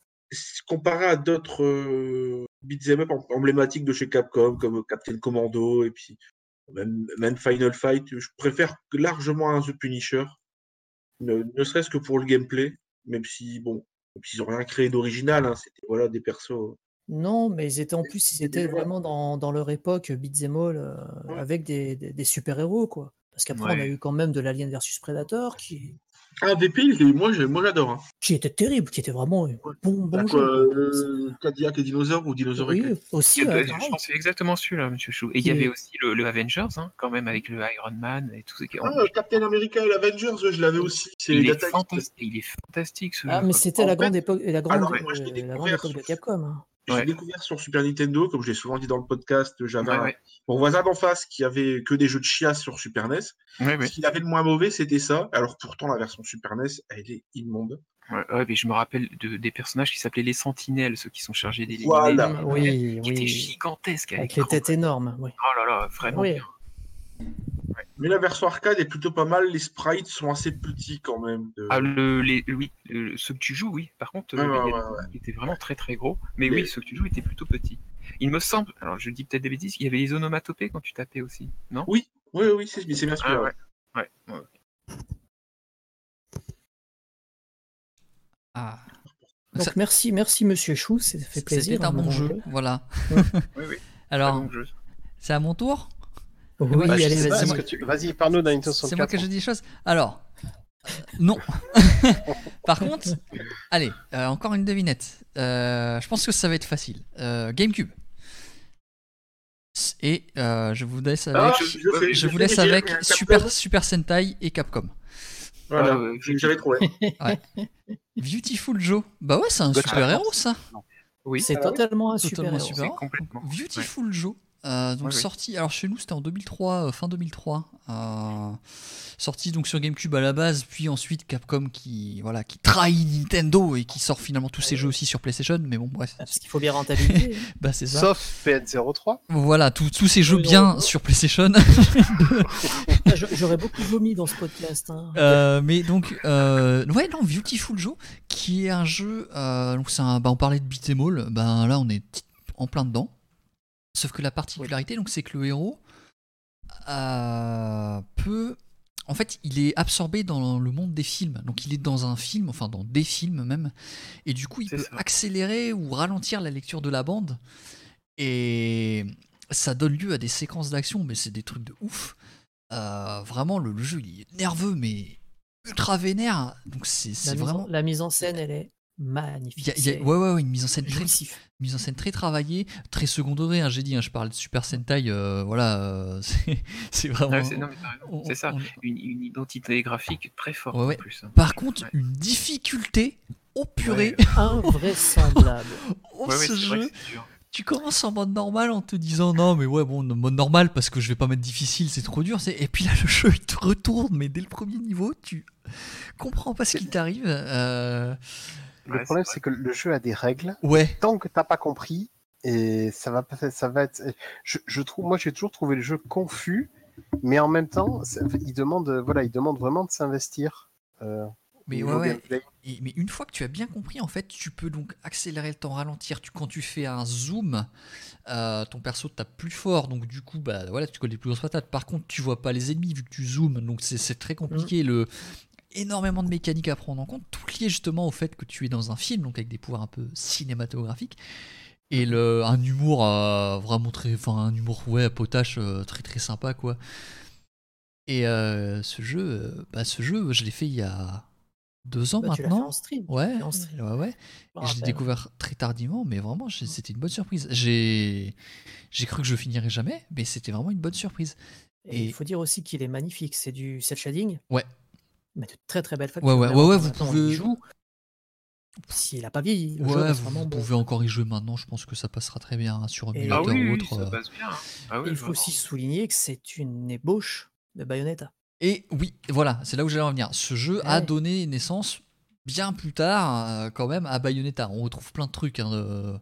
Comparé à d'autres euh, beat'em up em- emblématiques de chez Capcom, comme Captain Commando et puis même, même Final Fight, je préfère largement un The Punisher. Ne, ne serait-ce que pour le gameplay, même si bon, même s'ils ont rien créé d'original, hein, c'était voilà des persos Non, mais ils étaient en plus, ils étaient vraiment dans, dans leur époque beat'em all euh, Ouais. avec des, des- des super-héros, quoi. Parce qu'après, on a eu quand même de l'Alien versus Predator qui, Ah, VP, il est- moi, j'adore. Hein. qui était terrible, qui était vraiment un bon, bon Donc, jeu. euh, Cadillac et Dinosaure ou Dinosaure et Oui, Cadillac. aussi, euh, je pareil. pense que c'est exactement celui-là, Monsieur Chou. Et il y avait est- aussi le, le Avengers, hein, quand même, avec le Iron Man et tout ce qui. Ah, Captain America et l'Avengers, je l'avais aussi. C'est il, est fantastique, il est fantastique ce Ah, jeu. mais c'était En la fait- grande époque, la grande, Alors, moi, euh, la grande époque de Capcom. hein. J'ai Ouais. découvert sur Super Nintendo, comme je l'ai souvent dit dans le podcast, j'avais Ouais, un- ouais. mon voisin d'en face qui avait que des jeux de chiasse sur Super NES. Ouais, ouais. Ce qu'il avait le moins mauvais, c'était ça. Alors pourtant, la version Super NES, elle est immonde. Ouais, ouais, mais je me rappelle de, des personnages qui s'appelaient les Sentinelles, ceux qui sont chargés d'éliminer. Voilà. Oui, Qui étaient oui. gigantesques. Avec les têtes énormes. Oui. Oh là là, vraiment Oui. Mais la version arcade est plutôt pas mal. Les sprites sont assez petits quand même. de- Ah, le, les, oui, le- ceux que tu joues, oui. Par contre, Ouais, euh, ouais, ouais, étaient vraiment très très gros. Mais oui, ceux que tu joues étaient plutôt petits. Il me semble, alors je dis peut-être des bêtises, il y avait les onomatopées quand tu tapais aussi, non? Oui, oui, oui, c'est bien Ah, celui-là. ouais. Ouais, ouais. Ah. Donc Ça- merci, merci Monsieur Chou, ça fait plaisir. C'était un bon bon jeu. Voilà. Oui, oui. Alors, Très bon jeu. c'est à mon tour? Oui, Bah, allez, vas-y. tu- Vas-y, parle-nous d'un Nintendo C'est moi 64. que je dis des choses. Alors, euh, non. Par contre, allez, euh, encore une devinette. Euh, je pense que ça va être facile. Euh, GameCube. Et euh, je vous laisse avec, Ah, je- je, fais- je vous laisse avec. Super, Super Sentai et Capcom. Voilà, Ah, ouais, j'ai- j'avais trouvé. Beautiful Joe. Bah ouais, c'est un super héros ça. Oui, C'est Ah totalement un Totalement super héros. complètement. Beautiful Joe. Euh, donc sorti, alors chez nous c'était en 2003, euh, fin 2003, euh, sorti donc sur GameCube à la base, puis ensuite Capcom qui voilà qui trahit Nintendo et qui sort finalement tous ses jeux aussi sur PlayStation, mais bon bref, Parce qu'il faut bien rentabiliser. bah c'est ça. Sauf PN03. Voilà, tous tous ces jeux Oui, bien sur PlayStation. J'aurais beaucoup vomi dans ce podcast. hein. Euh, mais donc, euh, ouais, non, Beautiful Joe, qui est un jeu. euh, donc, c'est un, bah, on parlait de beat'em all, ben là, on est en plein dedans. Sauf que la particularité, donc, c'est que le héros euh, peut. En fait, il est absorbé dans le monde des films. Donc, il est dans un film, enfin, dans des films même. Et du coup, il peut ça. accélérer ou ralentir la lecture de la bande. Et ça donne lieu à des séquences d'action, mais c'est des trucs de ouf. Euh, vraiment, le, le jeu, il est nerveux, mais ultra vénère. Donc, c'est mise en- vraiment. la mise en scène, elle est magnifique. Il y a- il y a- C'est ouais, ouais, ouais, une mise en scène très, mise en scène très travaillée, très second degré. hein, J'ai dit, hein, je parle de Super Sentai. euh, voilà, euh, c'est vraiment. Ouais, c'est ça. on- Une, une identité graphique très forte Ouais, ouais. en plus. hein. Par contre, Ouais. une difficulté au purée. Invraisemblable. Oh, ce jeu. tu commences en mode normal en te disant non mais ouais bon mode normal parce que je vais pas mettre difficile c'est trop dur et puis là le jeu il te retourne mais dès le premier niveau tu comprends pas ce qui t'arrive euh, Le Ouais, problème, c'est que le jeu a des règles. ouais Tant que t'as pas compris, et ça va pas, ça va être. Je, je trouve, moi, j'ai toujours trouvé le jeu confus, mais en même temps, ça- il demande, voilà, il demande vraiment de s'investir. euh, mais ouais. Et- mais une fois que tu as bien compris en fait tu peux donc accélérer le temps ralentir tu, quand tu fais un zoom euh, ton perso tape plus fort donc du coup bah voilà tu colles les plus grosses patates par contre tu vois pas les ennemis vu que tu zoomes donc c'est c'est très compliqué le énormément de mécaniques à prendre en compte tout lié justement au fait que tu es dans un film donc avec des pouvoirs un peu cinématographiques et le, un humour euh, vraiment très enfin un humour ouais potache euh, très très sympa quoi et euh, ce jeu euh, bah, ce jeu je l'ai fait il y a deux ans Bah, tu l'as fait maintenant en stream. Ouais, en stream. ouais, ouais. Je l'ai découvert très tardivement, mais vraiment, c'était une bonne surprise. J'ai, j'ai cru que je finirais jamais, mais c'était vraiment une bonne surprise. Et Et- il faut dire aussi qu'il est magnifique. C'est du cel shading. Ouais. Mais de très très belle facture. Ouais, ouais, ouais, ouais, quand vous pouvez- y joue, S'il a pas vieilli, le Ouais, vous, vraiment vous bon. pouvez encore y jouer maintenant. Je pense que ça passera très bien hein, sur Et- Ah oui, ou oui, autre. ça euh. passe bien. Ah oui, il faut aussi souligner que c'est une ébauche de Bayonetta. Et oui, voilà, c'est là où j'allais en venir. Ce jeu a Ouais. donné naissance bien plus tard, euh, quand même, à Bayonetta. On retrouve plein de trucs. hein, de-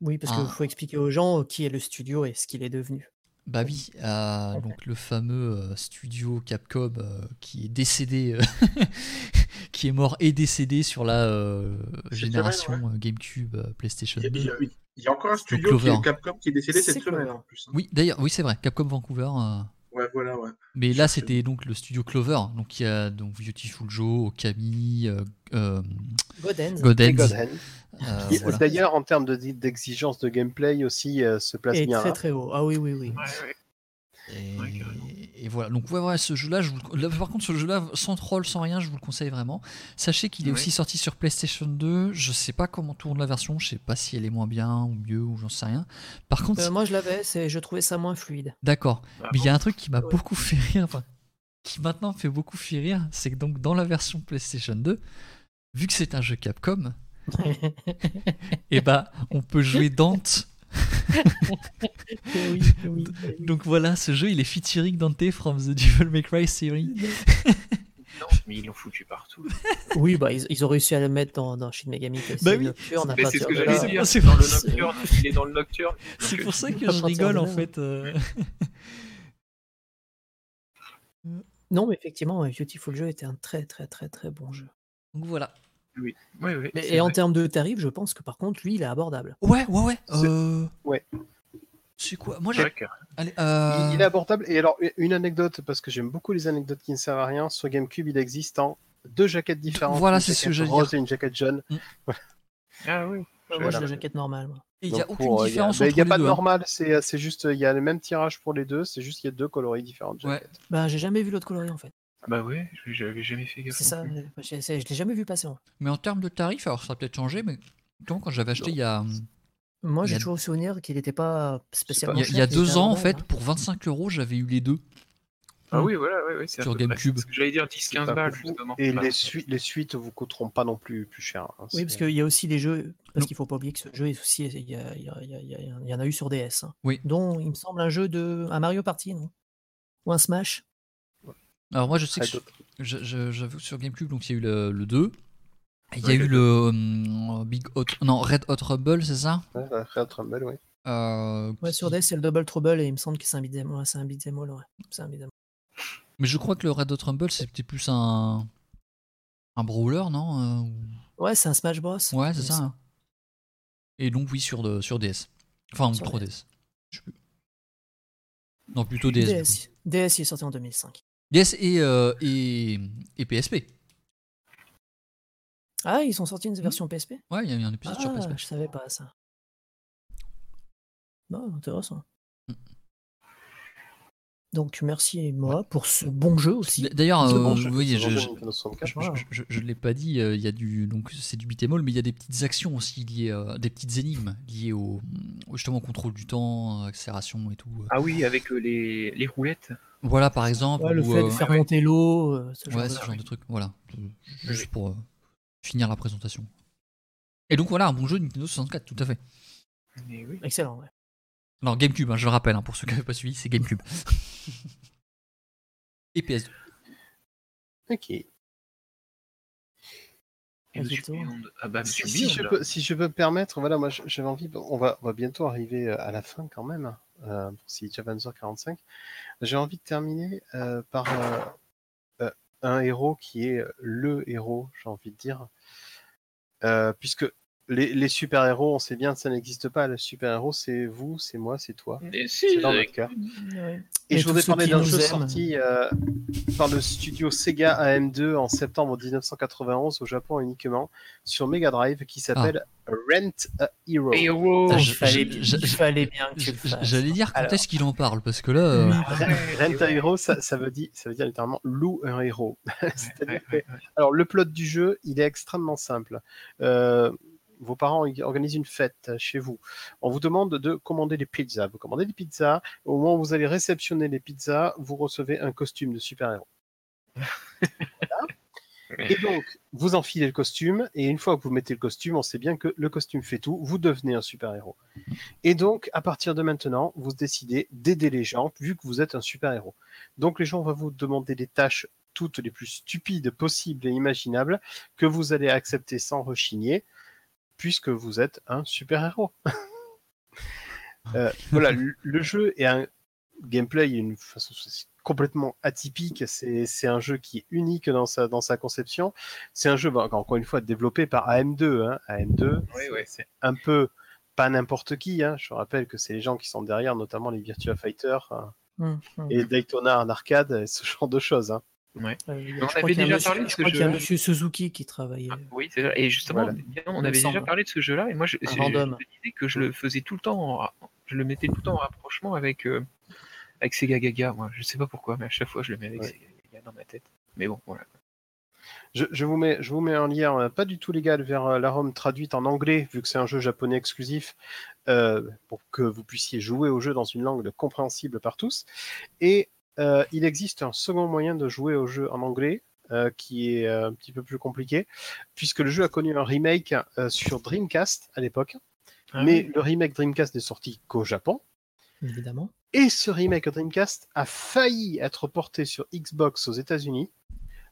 Oui, parce qu'il Ah. faut expliquer aux gens qui est le studio et ce qu'il est devenu. Bah oui, euh, donc le fameux euh, studio Capcom euh, qui est décédé, euh, qui est mort et décédé sur la euh, génération semaine, GameCube, euh, PlayStation Il y, a, 2. il y a- il y a encore un studio qui est Capcom qui est décédé cette C'est semaine en plus. hein. Oui, d'ailleurs, oui c'est vrai, Capcom Vancouver. euh, Ouais, voilà, ouais. mais là c'était donc le studio Clover, donc il y a donc Beautiful Joe, Okami, euh, euh, Godens. Godens, Et. Euh, voilà. D'ailleurs, en termes de- d'exigence de gameplay aussi, euh, se place Et bien. très hein. très haut. Ah oui, oui, oui. Ouais, ouais. Et, Ouais, carrément. et voilà, donc ouais, ouais, ce jeu-là, je vous le- là, par contre, ce jeu-là, sans troll, sans rien, je vous le conseille vraiment. Sachez qu'il est aussi sorti sur PlayStation 2. Je sais pas comment tourne la version, je sais pas si elle est moins bien ou mieux ou j'en sais rien. Par contre, Euh, moi, je l'avais, je trouvais ça moins fluide. d'accord. Ah Mais il y a un truc qui m'a Ouais. beaucoup fait rire, enfin, qui maintenant me fait beaucoup fait rire, c'est que donc dans la version PlayStation 2, vu que c'est un jeu Capcom, et bah on peut jouer Dante. oui, oui. Donc voilà, ce jeu il est featuring Dante from the Devil May Cry series. Non, mais ils l'ont foutu partout. Oui, bah, ils, ils ont réussi à le mettre dans, dans Shin Megami Tensei Bah oui. Nocturne. à Mais c'est ce que j'allais dire. c'est dans le pour ça. nocturne, il est dans le nocturne. C'est pour ça que je rigole en fait. euh. Non, mais effectivement, Beautiful Joe était un très très très très bon jeu. Donc voilà. Oui, oui, oui. Mais, et en termes de tarifs, je pense que par contre, lui, il est abordable. Ouais, ouais, ouais. C'est- euh, Ouais. C'est quoi? Moi j'ai. euh, il est abordable. Et alors, une anecdote, parce que j'aime beaucoup les anecdotes qui ne servent à rien. Sur GameCube, il existe en deux jaquettes différentes. Voilà, c'est ce que j'allais rose et une jaquette jaune. Ah oui. Moi, Voilà. j'ai la jaquette normale. moi. Il n'y a aucune pour, euh, différence Il n'y a, entre il y a les pas deux. de hein. normal, c'est c'est juste, il y a le même tirage pour les deux, c'est juste qu'il y a deux coloris différentes. Ouais. Bah, j'ai jamais vu l'autre coloris en fait. Bah ouais, j'avais jamais fait gaffe. C'est ça, plus. je l'ai jamais vu passer. Mais en termes de tarifs, alors ça a peut-être changé, mais quand, quand j'avais acheté il y a, Moi, j'ai a- toujours le souvenir qu'il n'était pas spécialement il y a, cher. il y a deux ans en fait, pour 25 euros, j'avais eu les deux. Ah oui, voilà, c'est à Sur GameCube. J'allais dire C'est 10-15 pas balles, justement. Et les, sui- les suites vous coûteront pas non plus plus cher. hein. Oui, parce qu'il y a aussi des jeux, parce qu'il faut pas oublier que ce jeu est aussi, il y, a- il y a- il y a- il y a- il y en a eu sur DS. hein. Oui. Dont, il me semble, un jeu de. Un Mario Party, non? Ou un Smash Alors moi je sais que sur- Hot. je- je- j'avoue que sur GameCube, donc il y a eu le, le 2. Il y a Ouais, eu le hum, Big Hot, non Red Hot Rumble, c'est ça? Ouais, ouais, Red Rumble, oui. Euh, Ouais, sur DS, c'est le Double Trouble et il me semble que c'est un beat'em ouais, c'est un beat'em all, ouais. C'est un beat'em all. Mais je crois que le Red Hot Rumble c'était plus un un brawler, non Euh, ou- Ouais, c'est un Smash Bros. Ouais, c'est ça. hein. Et donc oui sur de, sur DS. Enfin Sur 3DS. Je sais plus. Non plutôt DS. DS, DS, il est sorti en 2005. DS et, euh, et, et PSP. Ah, ils sont sortis une version PSP Ouais, il y a eu un épisode sur Ah, PSP. je savais pas ça. Non, intéressant. Mm. Donc, merci moi pour ce bon jeu aussi. D'ailleurs, euh, bon oui, je, bon jeu je, Nintendo 64. je, Voilà. je- je- je l'ai pas dit, euh, il y a du donc c'est du beat'em all, mais il y a des petites actions aussi liées, euh, des petites énigmes liées au, justement au contrôle du temps, euh, accélération et tout. Ah oui, avec euh, les, les roulettes. Voilà par exemple. Ouais, le fait de euh, faire monter l'eau, euh, ce genre ouais, de ce trucs. genre de truc. Voilà, Euh, juste Oui. pour euh, finir la présentation. Et donc voilà, un bon jeu Nintendo 64, tout à fait. Mais oui. Excellent, ouais. Alors GameCube, hein, je le rappelle, hein, pour ceux qui n'avaient pas suivi, c'est GameCube. et PS2. Ok. Et Ah, Monsieur exactement. Beyond. Ah bah, Si, Monsieur si Beyond, je peux, si je peux me permettre, voilà, moi j'avais envie, on va, on va bientôt arriver euh, à la fin quand même, euh, pour si déjà 22h45. J'ai envie de terminer euh, par euh, euh, un héros qui est le héros, j'ai envie de dire, Euh, puisque les, les super-héros, on sait bien que ça n'existe pas. Le super-héros, c'est vous, c'est moi, c'est toi. Si, C'est dans avec- notre cœur. Ouais. Et, Et je voudrais parler d'un jeu aiment. sorti euh, par le studio Sega AM2 en septembre 1991 au Japon uniquement sur Mega Drive qui s'appelle Rent a Hero. Ah, il, je- fallait, je- je- il fallait bien que. J'allais dire quand Alors. est-ce qu'il en parle, parce que là. euh, Rent a Hero, ça, ça veut dire, ça veut dire littéralement loue un héros. C'est-à-dire Ouais, que ouais, ouais. Alors, le plot du jeu, il est extrêmement simple. Euh, vos parents organisent une fête chez vous. On vous demande de commander des pizzas. Vous commandez des pizzas. Au moment où vous allez réceptionner les pizzas, vous recevez un costume de super-héros. Voilà. Et donc, vous enfilez le costume, et une fois que vous mettez le costume, on sait bien que le costume fait tout, vous devenez un super-héros. Et donc, à partir de maintenant, vous décidez d'aider les gens, vu que vous êtes un super-héros. Donc, les gens vont vous demander des tâches toutes les plus stupides possibles et imaginables que vous allez accepter sans rechigner, puisque vous êtes un super-héros. Euh, voilà, le, le jeu est un gameplay une façon complètement atypique. C'est c'est un jeu qui est unique dans sa, dans sa conception. C'est un jeu, bah, encore une fois, développé par AM2. Hein. AM2, Ouais, ouais. c'est un peu pas n'importe qui. Hein. Je rappelle que c'est les gens qui sont derrière, notamment les Virtua Fighter hein, Hum, hum. et Daytona en arcade, et ce genre de choses. Ouais. Euh, On je avait déjà monsieur- parlé de je ce crois qu'il y a jeu-là. Monsieur Suzuki qui travaillait. Ah, oui, c'est ça. Et justement, Voilà. on avait déjà parlé de ce jeu-là, et moi, je, je- random. je me disais que je le faisais tout le temps, en je le mettais tout le temps en rapprochement avec, euh, avec Sega Gaga. Moi, je sais pas pourquoi, mais à chaque fois, je le mets avec Ouais. Sega Gaga dans ma tête. Mais bon, voilà. Je, je vous mets, je vous mets un lien euh, pas du tout légal vers euh, la ROM traduite en anglais, vu que c'est un jeu japonais exclusif, euh, pour que vous puissiez jouer au jeu dans une langue compréhensible par tous. Et euh, il existe un second moyen de jouer au jeu en anglais, euh, qui est euh, un petit peu plus compliqué, puisque le jeu a connu un remake sur Dreamcast à l'époque, Ah mais oui. le remake Dreamcast n'est sorti qu'au Japon. Évidemment. Et ce remake Dreamcast a failli être porté sur Xbox aux États-Unis.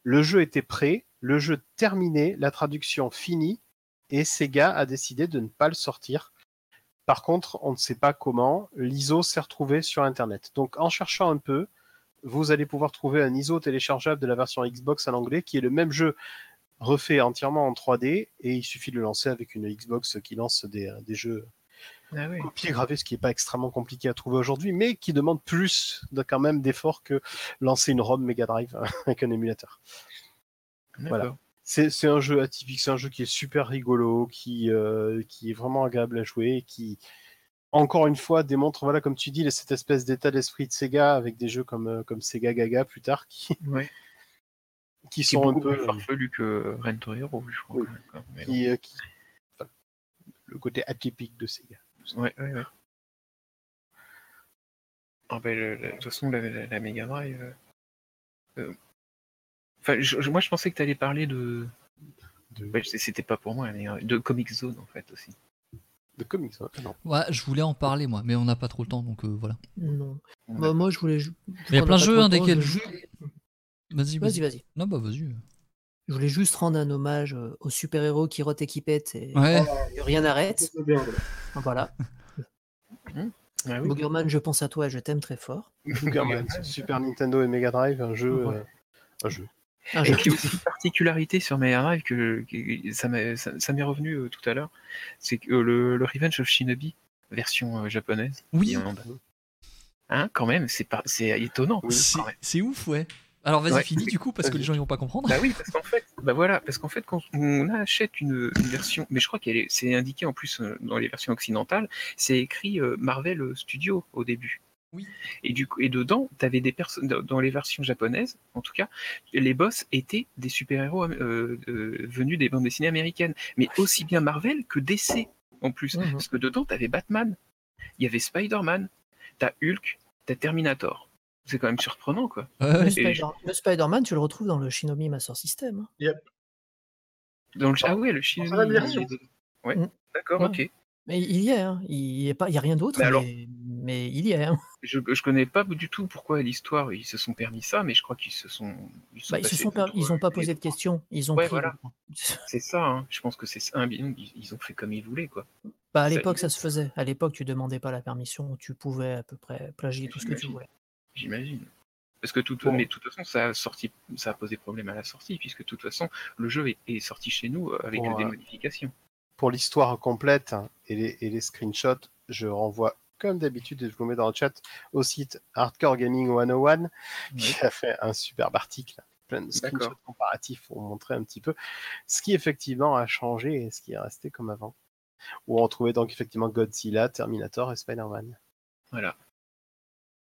Le jeu était prêt, le jeu terminé, la traduction finie, et Sega a décidé de ne pas le sortir. Par contre, on ne sait pas comment, l'ISO s'est retrouvé sur Internet. Donc en cherchant un peu, vous allez pouvoir trouver un ISO téléchargeable de la version Xbox en anglais, qui est le même jeu refait entièrement en 3D, et il suffit de le lancer avec une Xbox qui lance des, des jeux Ah oui. copier gravé, ce qui n'est pas extrêmement compliqué à trouver aujourd'hui, mais qui demande plus de, quand même d'efforts que lancer une ROM Mega Drive avec un émulateur. Voilà. C'est c'est un jeu atypique, c'est un jeu qui est super rigolo, qui, euh, qui est vraiment agréable à jouer, et qui, encore une fois, démontre, voilà, comme tu dis, cette espèce d'état d'esprit de Sega avec des jeux comme, euh, comme Sega Gaga plus tard, qui, Ouais. qui sont un peu. plus farfelu que Rent Hero, je crois. Oui. quand même, quoi. Mais bon. qui, euh, qui- enfin, le côté atypique de Sega. Ouais, ouais, ouais. Ah ben, le- le- de toute façon, la, la, la Mega Drive. euh, euh, Enfin, je- je- moi, je pensais que tu allais parler de. De, Ouais, c'est- C'était pas pour moi, mais euh, de Comic Zone en fait aussi. De comics, hein. non. Ouais, je voulais en parler moi, mais on n'a pas trop le temps, donc euh, voilà. Non. On Bah, moi, je voulais. ju- Il y a plein de jeux hein, desquels. je- Vas-y, Vas-y, vas-y. vas-y. Non, bah vas-y. Je voulais juste rendre un hommage euh, aux super-héros qui rotent et qui pètent et Ouais. rien n'arrête. Voilà. Voilà. Ah oui. Boogerman, je pense à toi et je t'aime très fort. Boogerman, Super Nintendo et Mega Drive, un jeu. Ouais. euh, un jeu. Un Et puis aussi une particularité sur Mega Drive que, que- ça m'est ça, ça m'est revenu euh, tout à l'heure, c'est que euh, le, le Revenge of Shinobi version euh, japonaise. Oui. Hein, quand même, c'est pas, c'est étonnant. C'est ouf, ouais. Alors vas-y, Ouais. finis du coup, parce que les gens ils vont pas comprendre. Bah oui, parce qu'en fait, bah voilà, parce qu'en fait, quand on achète une, une version, mais je crois qu'elle est, c'est indiqué en plus dans les versions occidentales, c'est écrit Marvel Studio au début. Oui. Et du coup, et dedans, t'avais des personnes dans- les versions japonaises, en tout cas, les boss étaient des super-héros euh, euh, venus des bandes dessinées américaines, mais aussi bien Marvel que DC en plus, Mhm. parce que dedans, t'avais Batman, il y avait Spider-Man, t'as Hulk, t'as Terminator. C'est quand même surprenant, quoi. Ouais, Le. Spider- Spider-Man, tu le retrouves dans le Shinobi Master System. hein. Dans le- ah ouais, le Shinobi. Ouais, Mm. d'accord, Ouais. ok. Mais il y est, hein. il n'y a, pas- il y a rien d'autre, Mais alors- mais, il y est. hein. Je, je connais pas du tout pourquoi l'histoire ils se sont permis ça, mais je crois qu'ils se sont. Ils Bah, ils se sont contre, ils pas posé de questions, ils ont Ouais, pris. voilà. le- C'est ça, hein. je pense que c'est ça. Ils, ils ont fait comme ils voulaient, quoi. Bah, à l'époque, ça se faisait. À l'époque, tu demandais pas la permission, tu pouvais à peu près plagier tout ce que tu voulais. J'imagine. Parce que tout, Bon. mais de toute façon, ça a sorti, ça a posé problème à la sortie, puisque de toute façon, le jeu est, est sorti chez nous euh, avec Bon, des euh, modifications. Pour l'histoire complète et les, et les screenshots, je renvoie comme d'habitude, et je vous mets dans le chat, au site Hardcore Gaming 101, qui a fait un superbe article, plein de screenshots comparatifs pour montrer un petit peu ce qui effectivement a changé et ce qui est resté comme avant. Où on trouvait donc effectivement Godzilla, Terminator et Spider-Man. Voilà.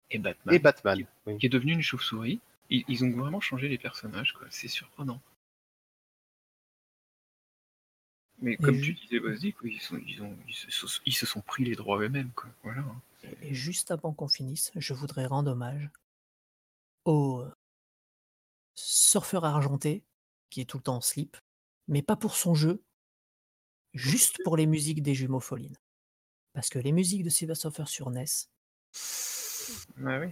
Et Batman, Et Batman. oui. qui est devenu une chauve-souris. Ils, ils ont vraiment changé les personnages, quoi. C'est surprenant. Mais comme Et tu disais, quoi, ils, sont, ils, ont, ils, se, sont- ils se sont pris les droits eux-mêmes, quoi. Voilà. hein. Et juste avant qu'on finisse, je voudrais rendre hommage au surfeur argenté qui est tout le temps en slip, mais pas pour son jeu, juste pour les musiques des jumeaux Follines. Parce que les musiques de Silver Surfer sur NES, Ah oui.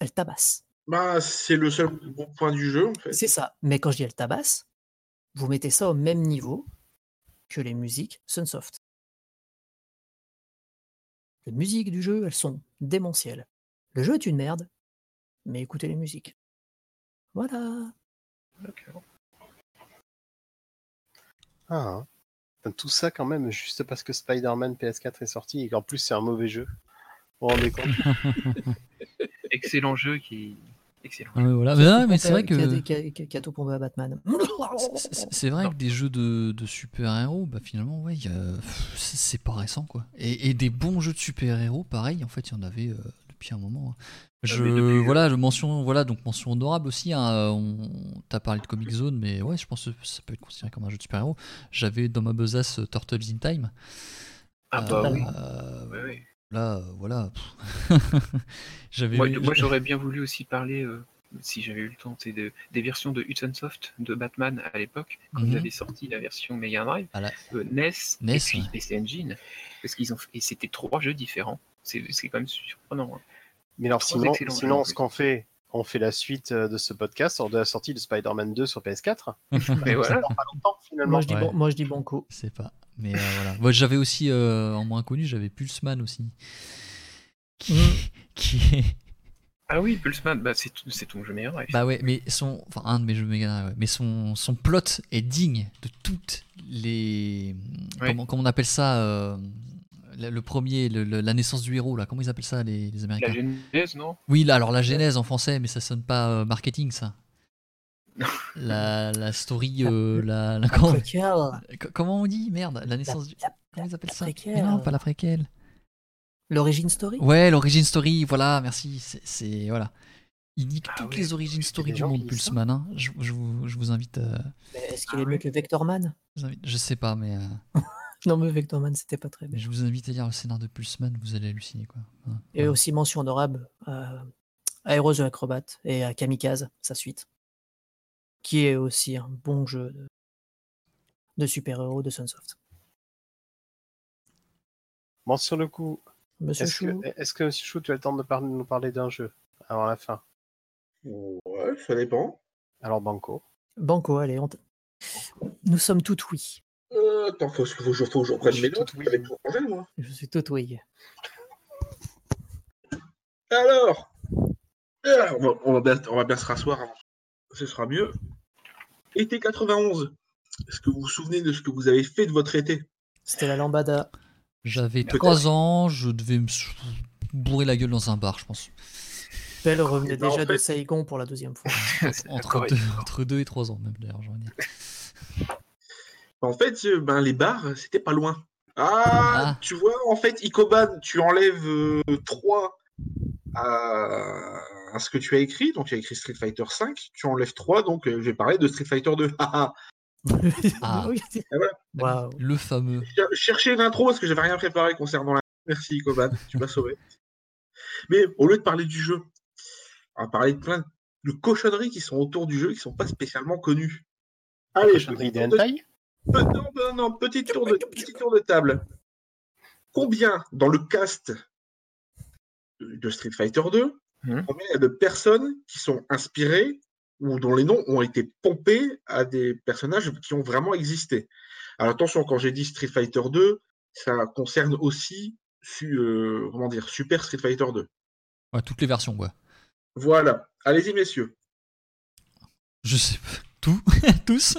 elles tabassent. Bah, c'est le seul bon point du jeu, en fait. C'est ça. Mais quand je dis elles tabassent, vous mettez ça au même niveau que les musiques Sunsoft. Les musiques du jeu, elles sont démentielles. Le jeu est une merde, mais écoutez les musiques. Voilà. D'accord. Ah, hein. Tout ça quand même juste parce que Spider-Man PS4 est sorti et qu'en plus c'est un mauvais jeu. Vous vous rendez compte? Excellent jeu qui, excellent. Ah, ouais, voilà. Mais, non, c'est vrai que. qui a- tout Batman. C'est- vrai Non. que des jeux de, de super-héros, bah finalement, ouais, c'est pas récent, quoi. Et, et des bons jeux de super-héros, pareil, en fait, il y en avait euh, depuis un moment. hein. Je, mais depuis- voilà, je mention, voilà, donc mention honorable aussi. Hein, euh, on t'a parlé de Comic Zone, mais ouais, je pense que ça peut être considéré comme un jeu de super-héros. J'avais dans ma besace euh, Turtles in Time. Ah bah Euh, oui. euh, Ouais, ouais. Là, euh, voilà. J'avais Moi, eu- moi, j'aurais bien voulu aussi parler, euh, si j'avais eu le temps, c'est de, des versions de Hudson Soft de Batman à l'époque, quand Mhm. ils avaient sorti la version Mega Drive, à la- euh, NES, NES, et puis ouais. PC Engine, parce qu'ils ont et c'était trois jeux différents. C'est c'est quand même surprenant. hein. Mais alors, Trois sinon, sinon ce qu'on fait, on fait la suite de ce podcast lors de la sortie de Spider-Man 2 sur PS4. Mais voilà. Pas longtemps, finalement. Moi je dis Ouais. bon, moi je dis. Je sais pas. Mais euh, voilà. J'avais aussi, euh, en moins connu, j'avais Pulseman aussi. Qui, qui est. Ah oui, Pulseman, bah, c'est c'est ton jeu Drive. Bah ouais, mais son. Enfin, un de mes jeux Mega ouais. Mais son, son plot est digne de toutes les. Ouais. Comment, comment on appelle ça euh, le le premier, le- le- la naissance du héros, là. Comment ils appellent ça, les, les Américains? La genèse, non? Oui, là, alors la genèse en français, mais ça sonne pas euh, marketing, ça. La, la story, euh, la, la- comment, on dit Merde, la La- naissance du. la- Comment ils appellent la ça préquelle. Mais Non, pas la préquelle. L'origine story? Ouais, l'origin story, voilà, merci. C'est, c'est- voilà. Il nique Ah toutes les origin des story du monde, Pulseman. hein. Je, je vous, je vous invite, euh, Mais Est-ce qu'il Ah est mieux que Vectorman je vous invite- Je sais pas, mais, euh, Non mais Vectorman c'était pas très mais bien. je vous invite à lire le scénar de Pulseman, vous allez halluciner, quoi. Voilà. Et aussi mention honorable à Aero the Acrobat et à Kamikaze, sa suite, qui est aussi un bon jeu de, de super-héros de Sunsoft. Bon, sur le coup, Monsieur est-ce Chou, que, est-ce que Monsieur Chou, tu as le temps de par- nous parler d'un jeu avant la fin? Ouais, ça dépend. Alors, Banco. Banco, allez, on t- nous sommes tout oui. Euh, attends, faut, faut, faut, faut que je reprenne Je mes suis notes. tout oui. J'avais tout rangé, moi. Je suis tout oui. Alors, alors, on, va, on va bien, on va bien se rasseoir avant. Ce sera mieux. Été 91. Est-ce que vous vous souvenez de ce que vous avez fait de votre été? C'était la lambada. J'avais Peut-être. 3 ans, je devais me bourrer la gueule dans un bar, je pense. Belle revenait en déjà de Saigon pour la deuxième fois. Entre deux, entre deux et 3 ans, même d'ailleurs. En fait, euh, ben, les bars, c'était pas loin. Ah, Ah. tu vois, en fait, Icoban, tu enlèves 3 à... à ce que tu as écrit. Donc, tu as écrit Street Fighter 5. Tu enlèves 3, donc euh, je vais parler de Street Fighter 2. Haha. Ah. Oui. Waouh. Le fameux. Cher- Cherchez l'intro parce que j'avais rien préparé concernant la. Merci, Icoban, tu m'as sauvé. Mais au lieu de parler du jeu, on va parler de plein de cochonneries qui sont autour du jeu qui sont pas spécialement connues. Allez, Cochonnerie petit des tour de- hentai Pe- non, non, non, petit tour, de, petit tour de table. Combien dans le cast de de Street Fighter 2, Mhm. combien il y a de personnes qui sont inspirées ou dont les noms ont été pompés à des personnages qui ont vraiment existé Alors attention, quand j'ai dit Street Fighter 2, ça concerne aussi su- euh, comment dire, Super Street Fighter 2. Ouais, toutes les versions, quoi. Voilà. Allez-y, messieurs. Je sais pas. Tout? Tous?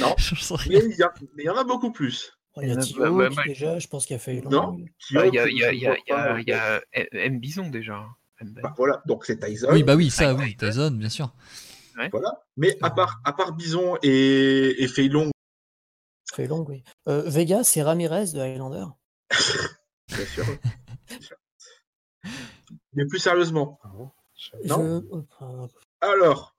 Non. Je sais Mais il y, a- mais il y en a beaucoup plus. Il y a Bah, Tio bah, bah, déjà, je pense qu'il a fait. Non. Il y a M Bison déjà. M- Bah, voilà, donc c'est Tyson. Oui, bah oui, ça, oui, Tyson, bien sûr. Voilà. Mais à part, à part Bison et, et Fei Long, Fait long, oui. Euh, Vega, c'est Ramirez de Highlander. bien sûr. Mais plus sérieusement, Non. Je- euh, alors,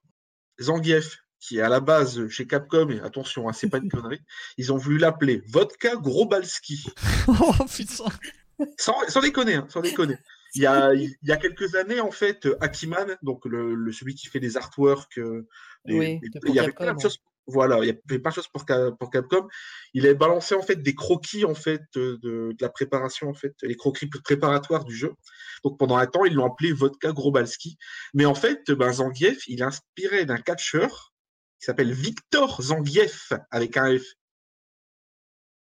Zangief, qui est à la base chez Capcom, et attention, hein, c'est pas une connerie, ils ont voulu l'appeler Vodka Grobalski. oh putain Sans, sans déconner, hein, sans déconner. Il y, a, il y a quelques années, en fait, Akiman, donc le, le- celui qui fait les artworks, euh, les- Oui, les- il y avait plein de choses. Voilà, il y avait plein de choses pour, pour Capcom. Il avait balancé en fait des croquis en fait de, de la préparation en fait, les croquis préparatoires du jeu. Donc pendant un temps, ils l'ont appelé Vodka Grobalski. Mais en fait, ben, Zangief, il est inspiré d'un catcheur qui s'appelle Victor Zangief avec un F.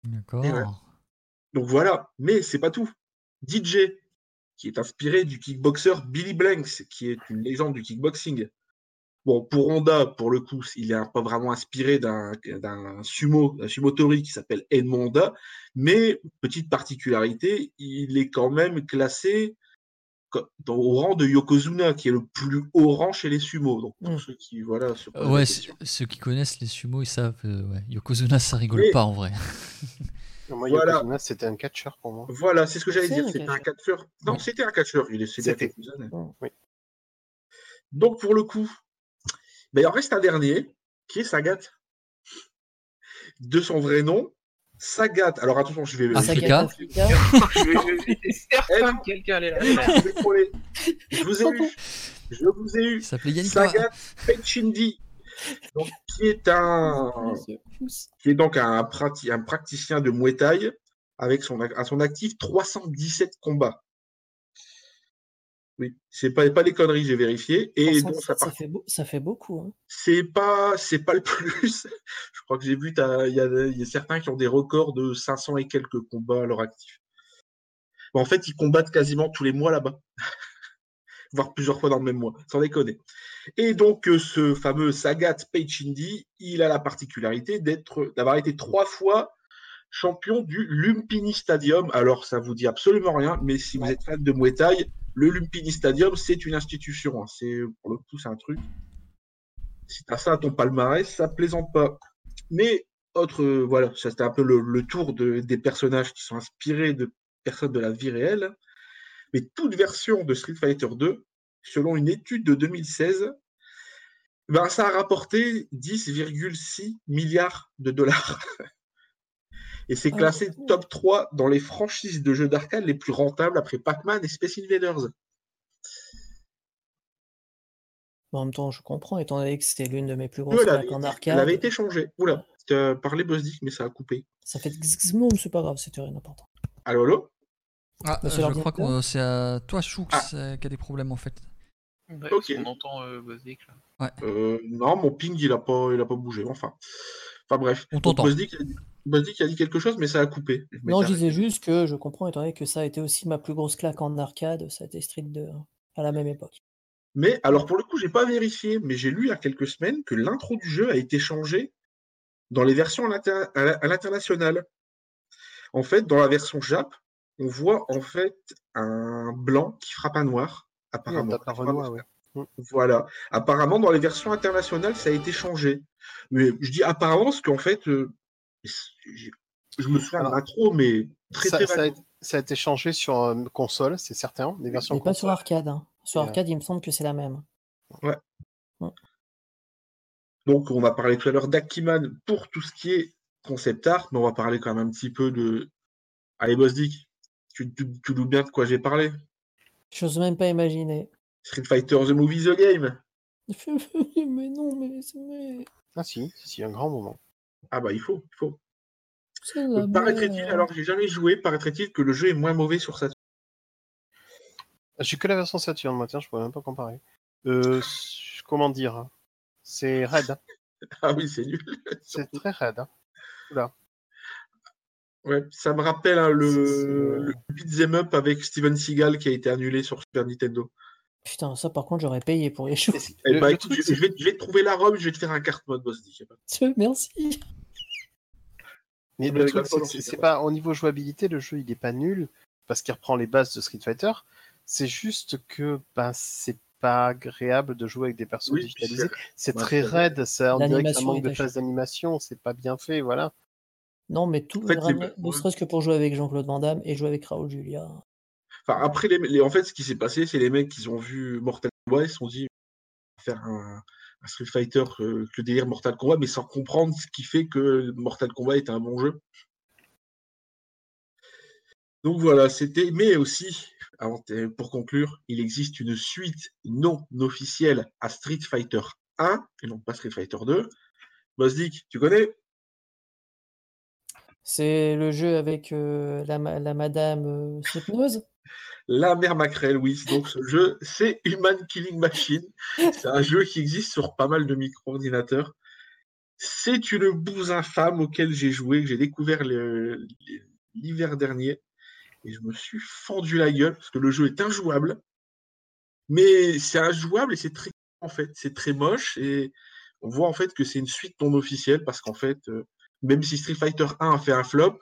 D'accord. Ouais. Donc voilà, mais c'est pas tout. DJ, qui est inspiré du kickboxer Billy Blanks, qui est une légende du kickboxing. Bon, pour Honda, pour le coup, il est pas vraiment inspiré d'un sumo, d'un sumotori qui s'appelle Edmond Honda, mais petite particularité, il est quand même classé au rang de Yokozuna, qui est le plus haut rang chez les sumo. Donc pour Mm. ceux qui voilà, Ouais, ceux qui connaissent les sumo, ils savent. euh, ouais. Yokozuna, ça rigole Mais- pas en vrai. Moi, Voilà. C'était un catcheur pour moi. Voilà, c'est ce que j'allais dire. C'était un catcheur. Non, Oui. c'était un catcheur. Il est C'était. Oui. Donc pour le coup, ben, il en reste un dernier, qui est Sagat. De son vrai nom, Sagat. Alors attention, je vais. Ah, je vais-. Africa. Je- certain que quelqu'un faire. je vais vous ai eu. Je vous ai eu. Sagat Pechindi, donc, qui est un, qui est donc un, prati- un praticien de Muay Thai avec son, à son actif 317 combats. Oui, c'est pas, pas les conneries, j'ai vérifié. Et donc, ça, fait beau- ça fait beaucoup. hein. c'est pas, c'est pas le plus. Je crois que j'ai vu, il y a, il y a certains qui ont des records de 500 et quelques combats à leur actif. En fait, ils combattent quasiment tous les mois là-bas. Voire plusieurs fois dans le même mois, sans déconner. Et donc, euh, ce fameux Sagat Peichindi, il a la particularité d'être, d'avoir été trois fois champion du Lumpini Stadium. Alors, ça vous dit absolument rien, mais si vous êtes fan de Muay Thai, le Lumpini Stadium, c'est une institution. hein. C'est, pour le coup, c'est un truc. Si t'as ça à ton palmarès, ça plaisante pas. Mais, autre, euh, voilà, ça c'était un peu le, le tour de- des personnages qui sont inspirés de personnes de la vie réelle. Mais toute version de Street Fighter 2, selon une étude de 2016, ben, ça a rapporté 10,6 milliards de dollars. Et c'est Ah, classé top 3 dans les franchises de jeux d'arcade les plus rentables après Pac-Man et Space Invaders. En même temps, je comprends, étant donné que c'était l'une de mes plus Oui, grosses claques en arcade. elle avait été changée. Oula, tu as parlé Bosdick, mais ça a coupé. Ça fait xxmoum, c'est pas grave, c'était rien d'important. Allô, allô? Ah, Monsieur je l'ordinateur crois que c'est à toi, Choux, Ah. qui a des problèmes en fait. Ouais, Ok. On entend euh, Bosdick, là. Euh, Non, mon ping, il a pas, il a pas bougé. Enfin, enfin bref. On Donc, t'entend. Bosdick a dit- Bosdick a dit quelque chose, mais ça a coupé. Je Non, je disais juste que je comprends, étant donné que ça a été aussi ma plus grosse claque en arcade, ça a été Street 2 hein, à la même époque. Mais alors pour le coup, j'ai pas vérifié, mais j'ai lu il y a quelques semaines que l'intro du jeu a été changé dans les versions à l'international. En fait, dans la version Jap, on voit en fait un blanc qui frappe un noir, Oui, apparemment. Renoir, ouais. Voilà. Apparemment, dans les versions internationales, ça a été changé. Mais je dis apparemment parce qu'en fait, euh, je me souviens Alors, pas trop, mais très Ça, très ça a, vaguement. ça a été changé sur euh, console, c'est certain, des versions Mais pas sur arcade. hein. Sur euh, arcade, il me semble que c'est la même. Donc, on a parlé tout à l'heure d'Akiman pour tout ce qui est concept art, mais on va parler quand même un petit peu de. Allez, Boss Dick, tu, tu, tu doutes bien de quoi j'ai parlé. J'ose même pas imaginer. Street Fighter The Movie The Game. mais non, mais mais... Ah si, si, si, un grand moment. Ah bah, il faut, il faut. Donc, paraîtrait-il, merde. alors que j'ai jamais joué, paraîtrait-il que le jeu est moins mauvais sur Saturn? J'ai que la version Saturn, moi, tiens, je pourrais même pas comparer. Euh, comment dire? C'est raide. Ah oui, c'est nul. c'est très raide. hein. Oula. Ouais, ça me rappelle hein, le, beat'em up avec Steven Seagal qui a été annulé sur Super Nintendo. Putain, ça par contre, j'aurais payé pour y jouer. Eh Le- bah, le écoute, truc, je, vais, je vais te trouver la robe, je vais te faire un carte mode, Boss Dick. Merci. Mais le truc, c'est pas au niveau jouabilité, le jeu il est pas nul parce qu'il reprend les bases de Street Fighter. C'est juste que ben c'est pas agréable de jouer avec des persos Oui, digitalisés. C'est ouais, très raide, ça on dirait que ça manque de à phase d'animation, c'est pas bien fait, voilà. Non, mais tout, En fait, ne ouais. serait-ce que pour jouer avec Jean-Claude Van Damme et jouer avec Raoul Julia. Enfin, après, les, les- en fait, ce qui s'est passé, c'est les mecs qui ont vu Mortal Kombat, ils se sont dit, on va faire un, un Street Fighter euh, que délire Mortal Kombat, mais sans comprendre ce qui fait que Mortal Kombat est un bon jeu. Donc voilà, c'était. Mais aussi, euh, pour conclure, il existe une suite non officielle à Street Fighter 1 et non pas Street Fighter 2. Boss Dick, tu connais? C'est le jeu avec euh, la, ma- la madame euh, La mère Macrel, oui. Donc ce jeu, c'est Human Killing Machine. C'est un jeu qui existe sur pas mal de micro-ordinateurs. C'est une bouse infâme auquel j'ai joué, que j'ai découvert l'hiver dernier. Et je me suis fendu la gueule parce que le jeu est injouable. Mais c'est injouable et c'est très en fait, c'est très moche et on voit en fait que c'est une suite non officielle parce qu'en fait, euh, même si Street Fighter 1 a fait un flop,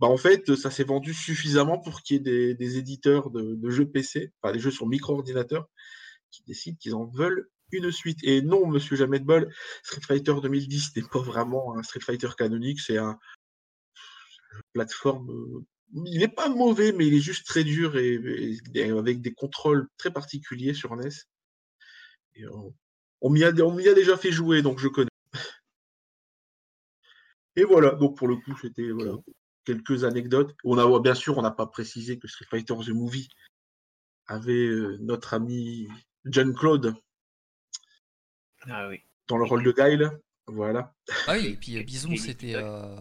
bah en fait, ça s'est vendu suffisamment pour qu'il y ait des, éditeurs de, jeux PC, enfin des jeux sur micro-ordinateur, qui décident qu'ils en veulent une suite. Et non, monsieur Jamais de Bol, Street Fighter 2010 n'est pas vraiment un Street Fighter canonique, c'est un plateforme. Il n'est pas mauvais, mais il est juste très dur et, avec des contrôles très particuliers sur NES. On, on m'y a, déjà fait jouer, donc je connais. Et voilà, donc pour le coup, c'était voilà, quelques anecdotes. On a, bien sûr, on n'a pas précisé que Street Fighter The Movie avait euh, notre ami John Claude ah, oui. dans le rôle de Guile. Voilà. Ah oui, et puis euh, Bison, c'était euh,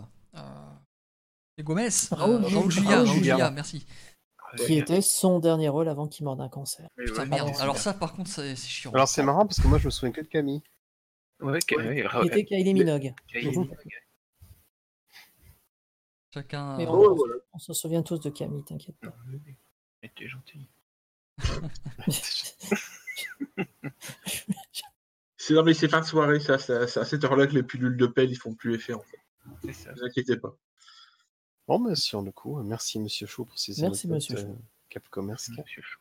Gomez. Raoul, Raoul Julia, Raoul Julia, merci. Qui était son dernier rôle avant qu'il meure d'un cancer. Putain, ouais, merde. Alors ça, par contre, c'est chiant. Alors c'est marrant parce que moi, je me souviens que de Camille. Ouais, ouais, Qui était Kylie Minogue. Chacun. Mais on, voilà. on se souvient tous de Camille, t'inquiète pas. T'es gentil. c'est non mais c'est fin de soirée, ça, c'est à cette heure-là que les pilules de pelle ils font plus effet en fait. Ça. Ne vous inquiétez pas. Bon, mais sur le coup, merci Monsieur Chaud pour ces Merci, anecdotes, Monsieur euh, Capcom, merci. Monsieur Chou.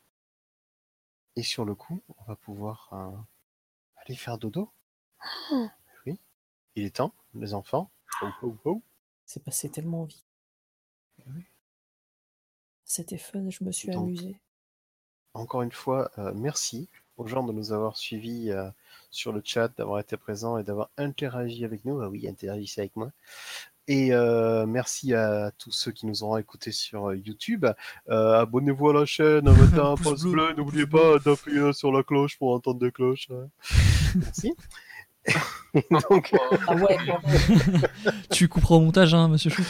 Et sur le coup, on va pouvoir euh, aller faire dodo. Oui, il est temps, les enfants. Oh, oh, oh. C'est passé tellement vite. Oui. C'était fun, je me suis Donc, amusé. Encore une fois, euh, merci aux gens de nous avoir suivis euh, sur le chat, d'avoir été présents et d'avoir interagi avec nous. Ah oui, interagissez avec moi. Et euh, merci à tous ceux qui nous auront écoutés sur YouTube. Euh, Abonnez-vous à la chaîne, mettez un Pouce bleu, n'oubliez pas d'appuyer sur la cloche pour entendre des cloches. hein. merci. Donc, Ah ouais. Tu couperas au montage, hein, monsieur Chou.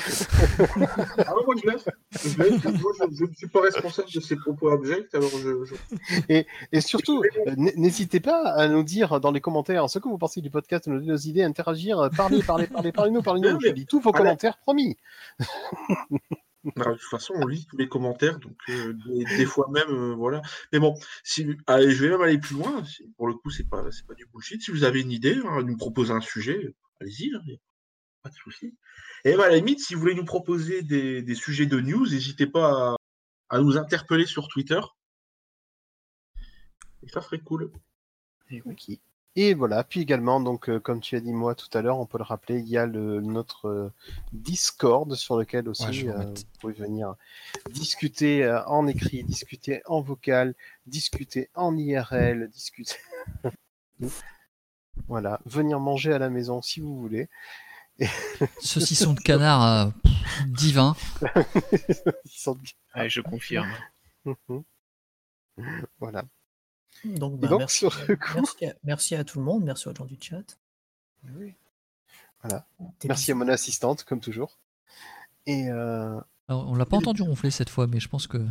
Ah ouais, moi je laisse. Je, laisse. Moi, je, je ne suis pas responsable de ces propos abjects, alors je. je... et surtout, euh, n'hésitez pas à nous dire dans les commentaires ce que vous pensez du podcast, nous donner nos idées, interagir, euh, parler, parler, parler, parlez-nous, parlez-nous. Je lis tous vos commentaires, promis. Bah, de toute façon, on lit tous les commentaires, donc euh, des, fois même, euh, voilà. Mais bon, si, allez, je vais même aller plus loin. Pour le coup, c'est pas, c'est pas du bullshit. Si vous avez une idée, hein, nous proposer un sujet, allez-y, hein, pas de souci. Et bah, à la limite, si vous voulez nous proposer des, sujets de news, n'hésitez pas à, nous interpeller sur Twitter. Et ça serait cool. Ok. Et voilà, puis également, donc, euh, comme tu as dit moi tout à l'heure, on peut le rappeler, il y a le, notre euh, Discord sur lequel aussi Ouais, euh, vous pouvez venir discuter euh, en écrit, discuter en vocal, discuter en IRL, discuter. voilà, venir manger à la maison si vous voulez. Saucisson de canard euh, divin. Ouais, je confirme. voilà. Donc, bah, donc, merci, sur le coup- merci, à, merci à tout le monde, merci aux gens du chat. Oui. Des Merci à mon assistante, comme toujours. Et euh, Alors, on l'a pas entendu ronfler cette fois, mais je pense que.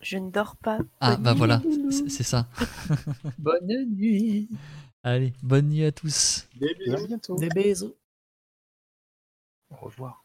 Je ne dors pas. Ah, Bonne bah nuit, voilà, c'est ça. Bonne nuit. Allez, bonne nuit à tous. Des bisous. à bientôt. Des bisous. Au revoir.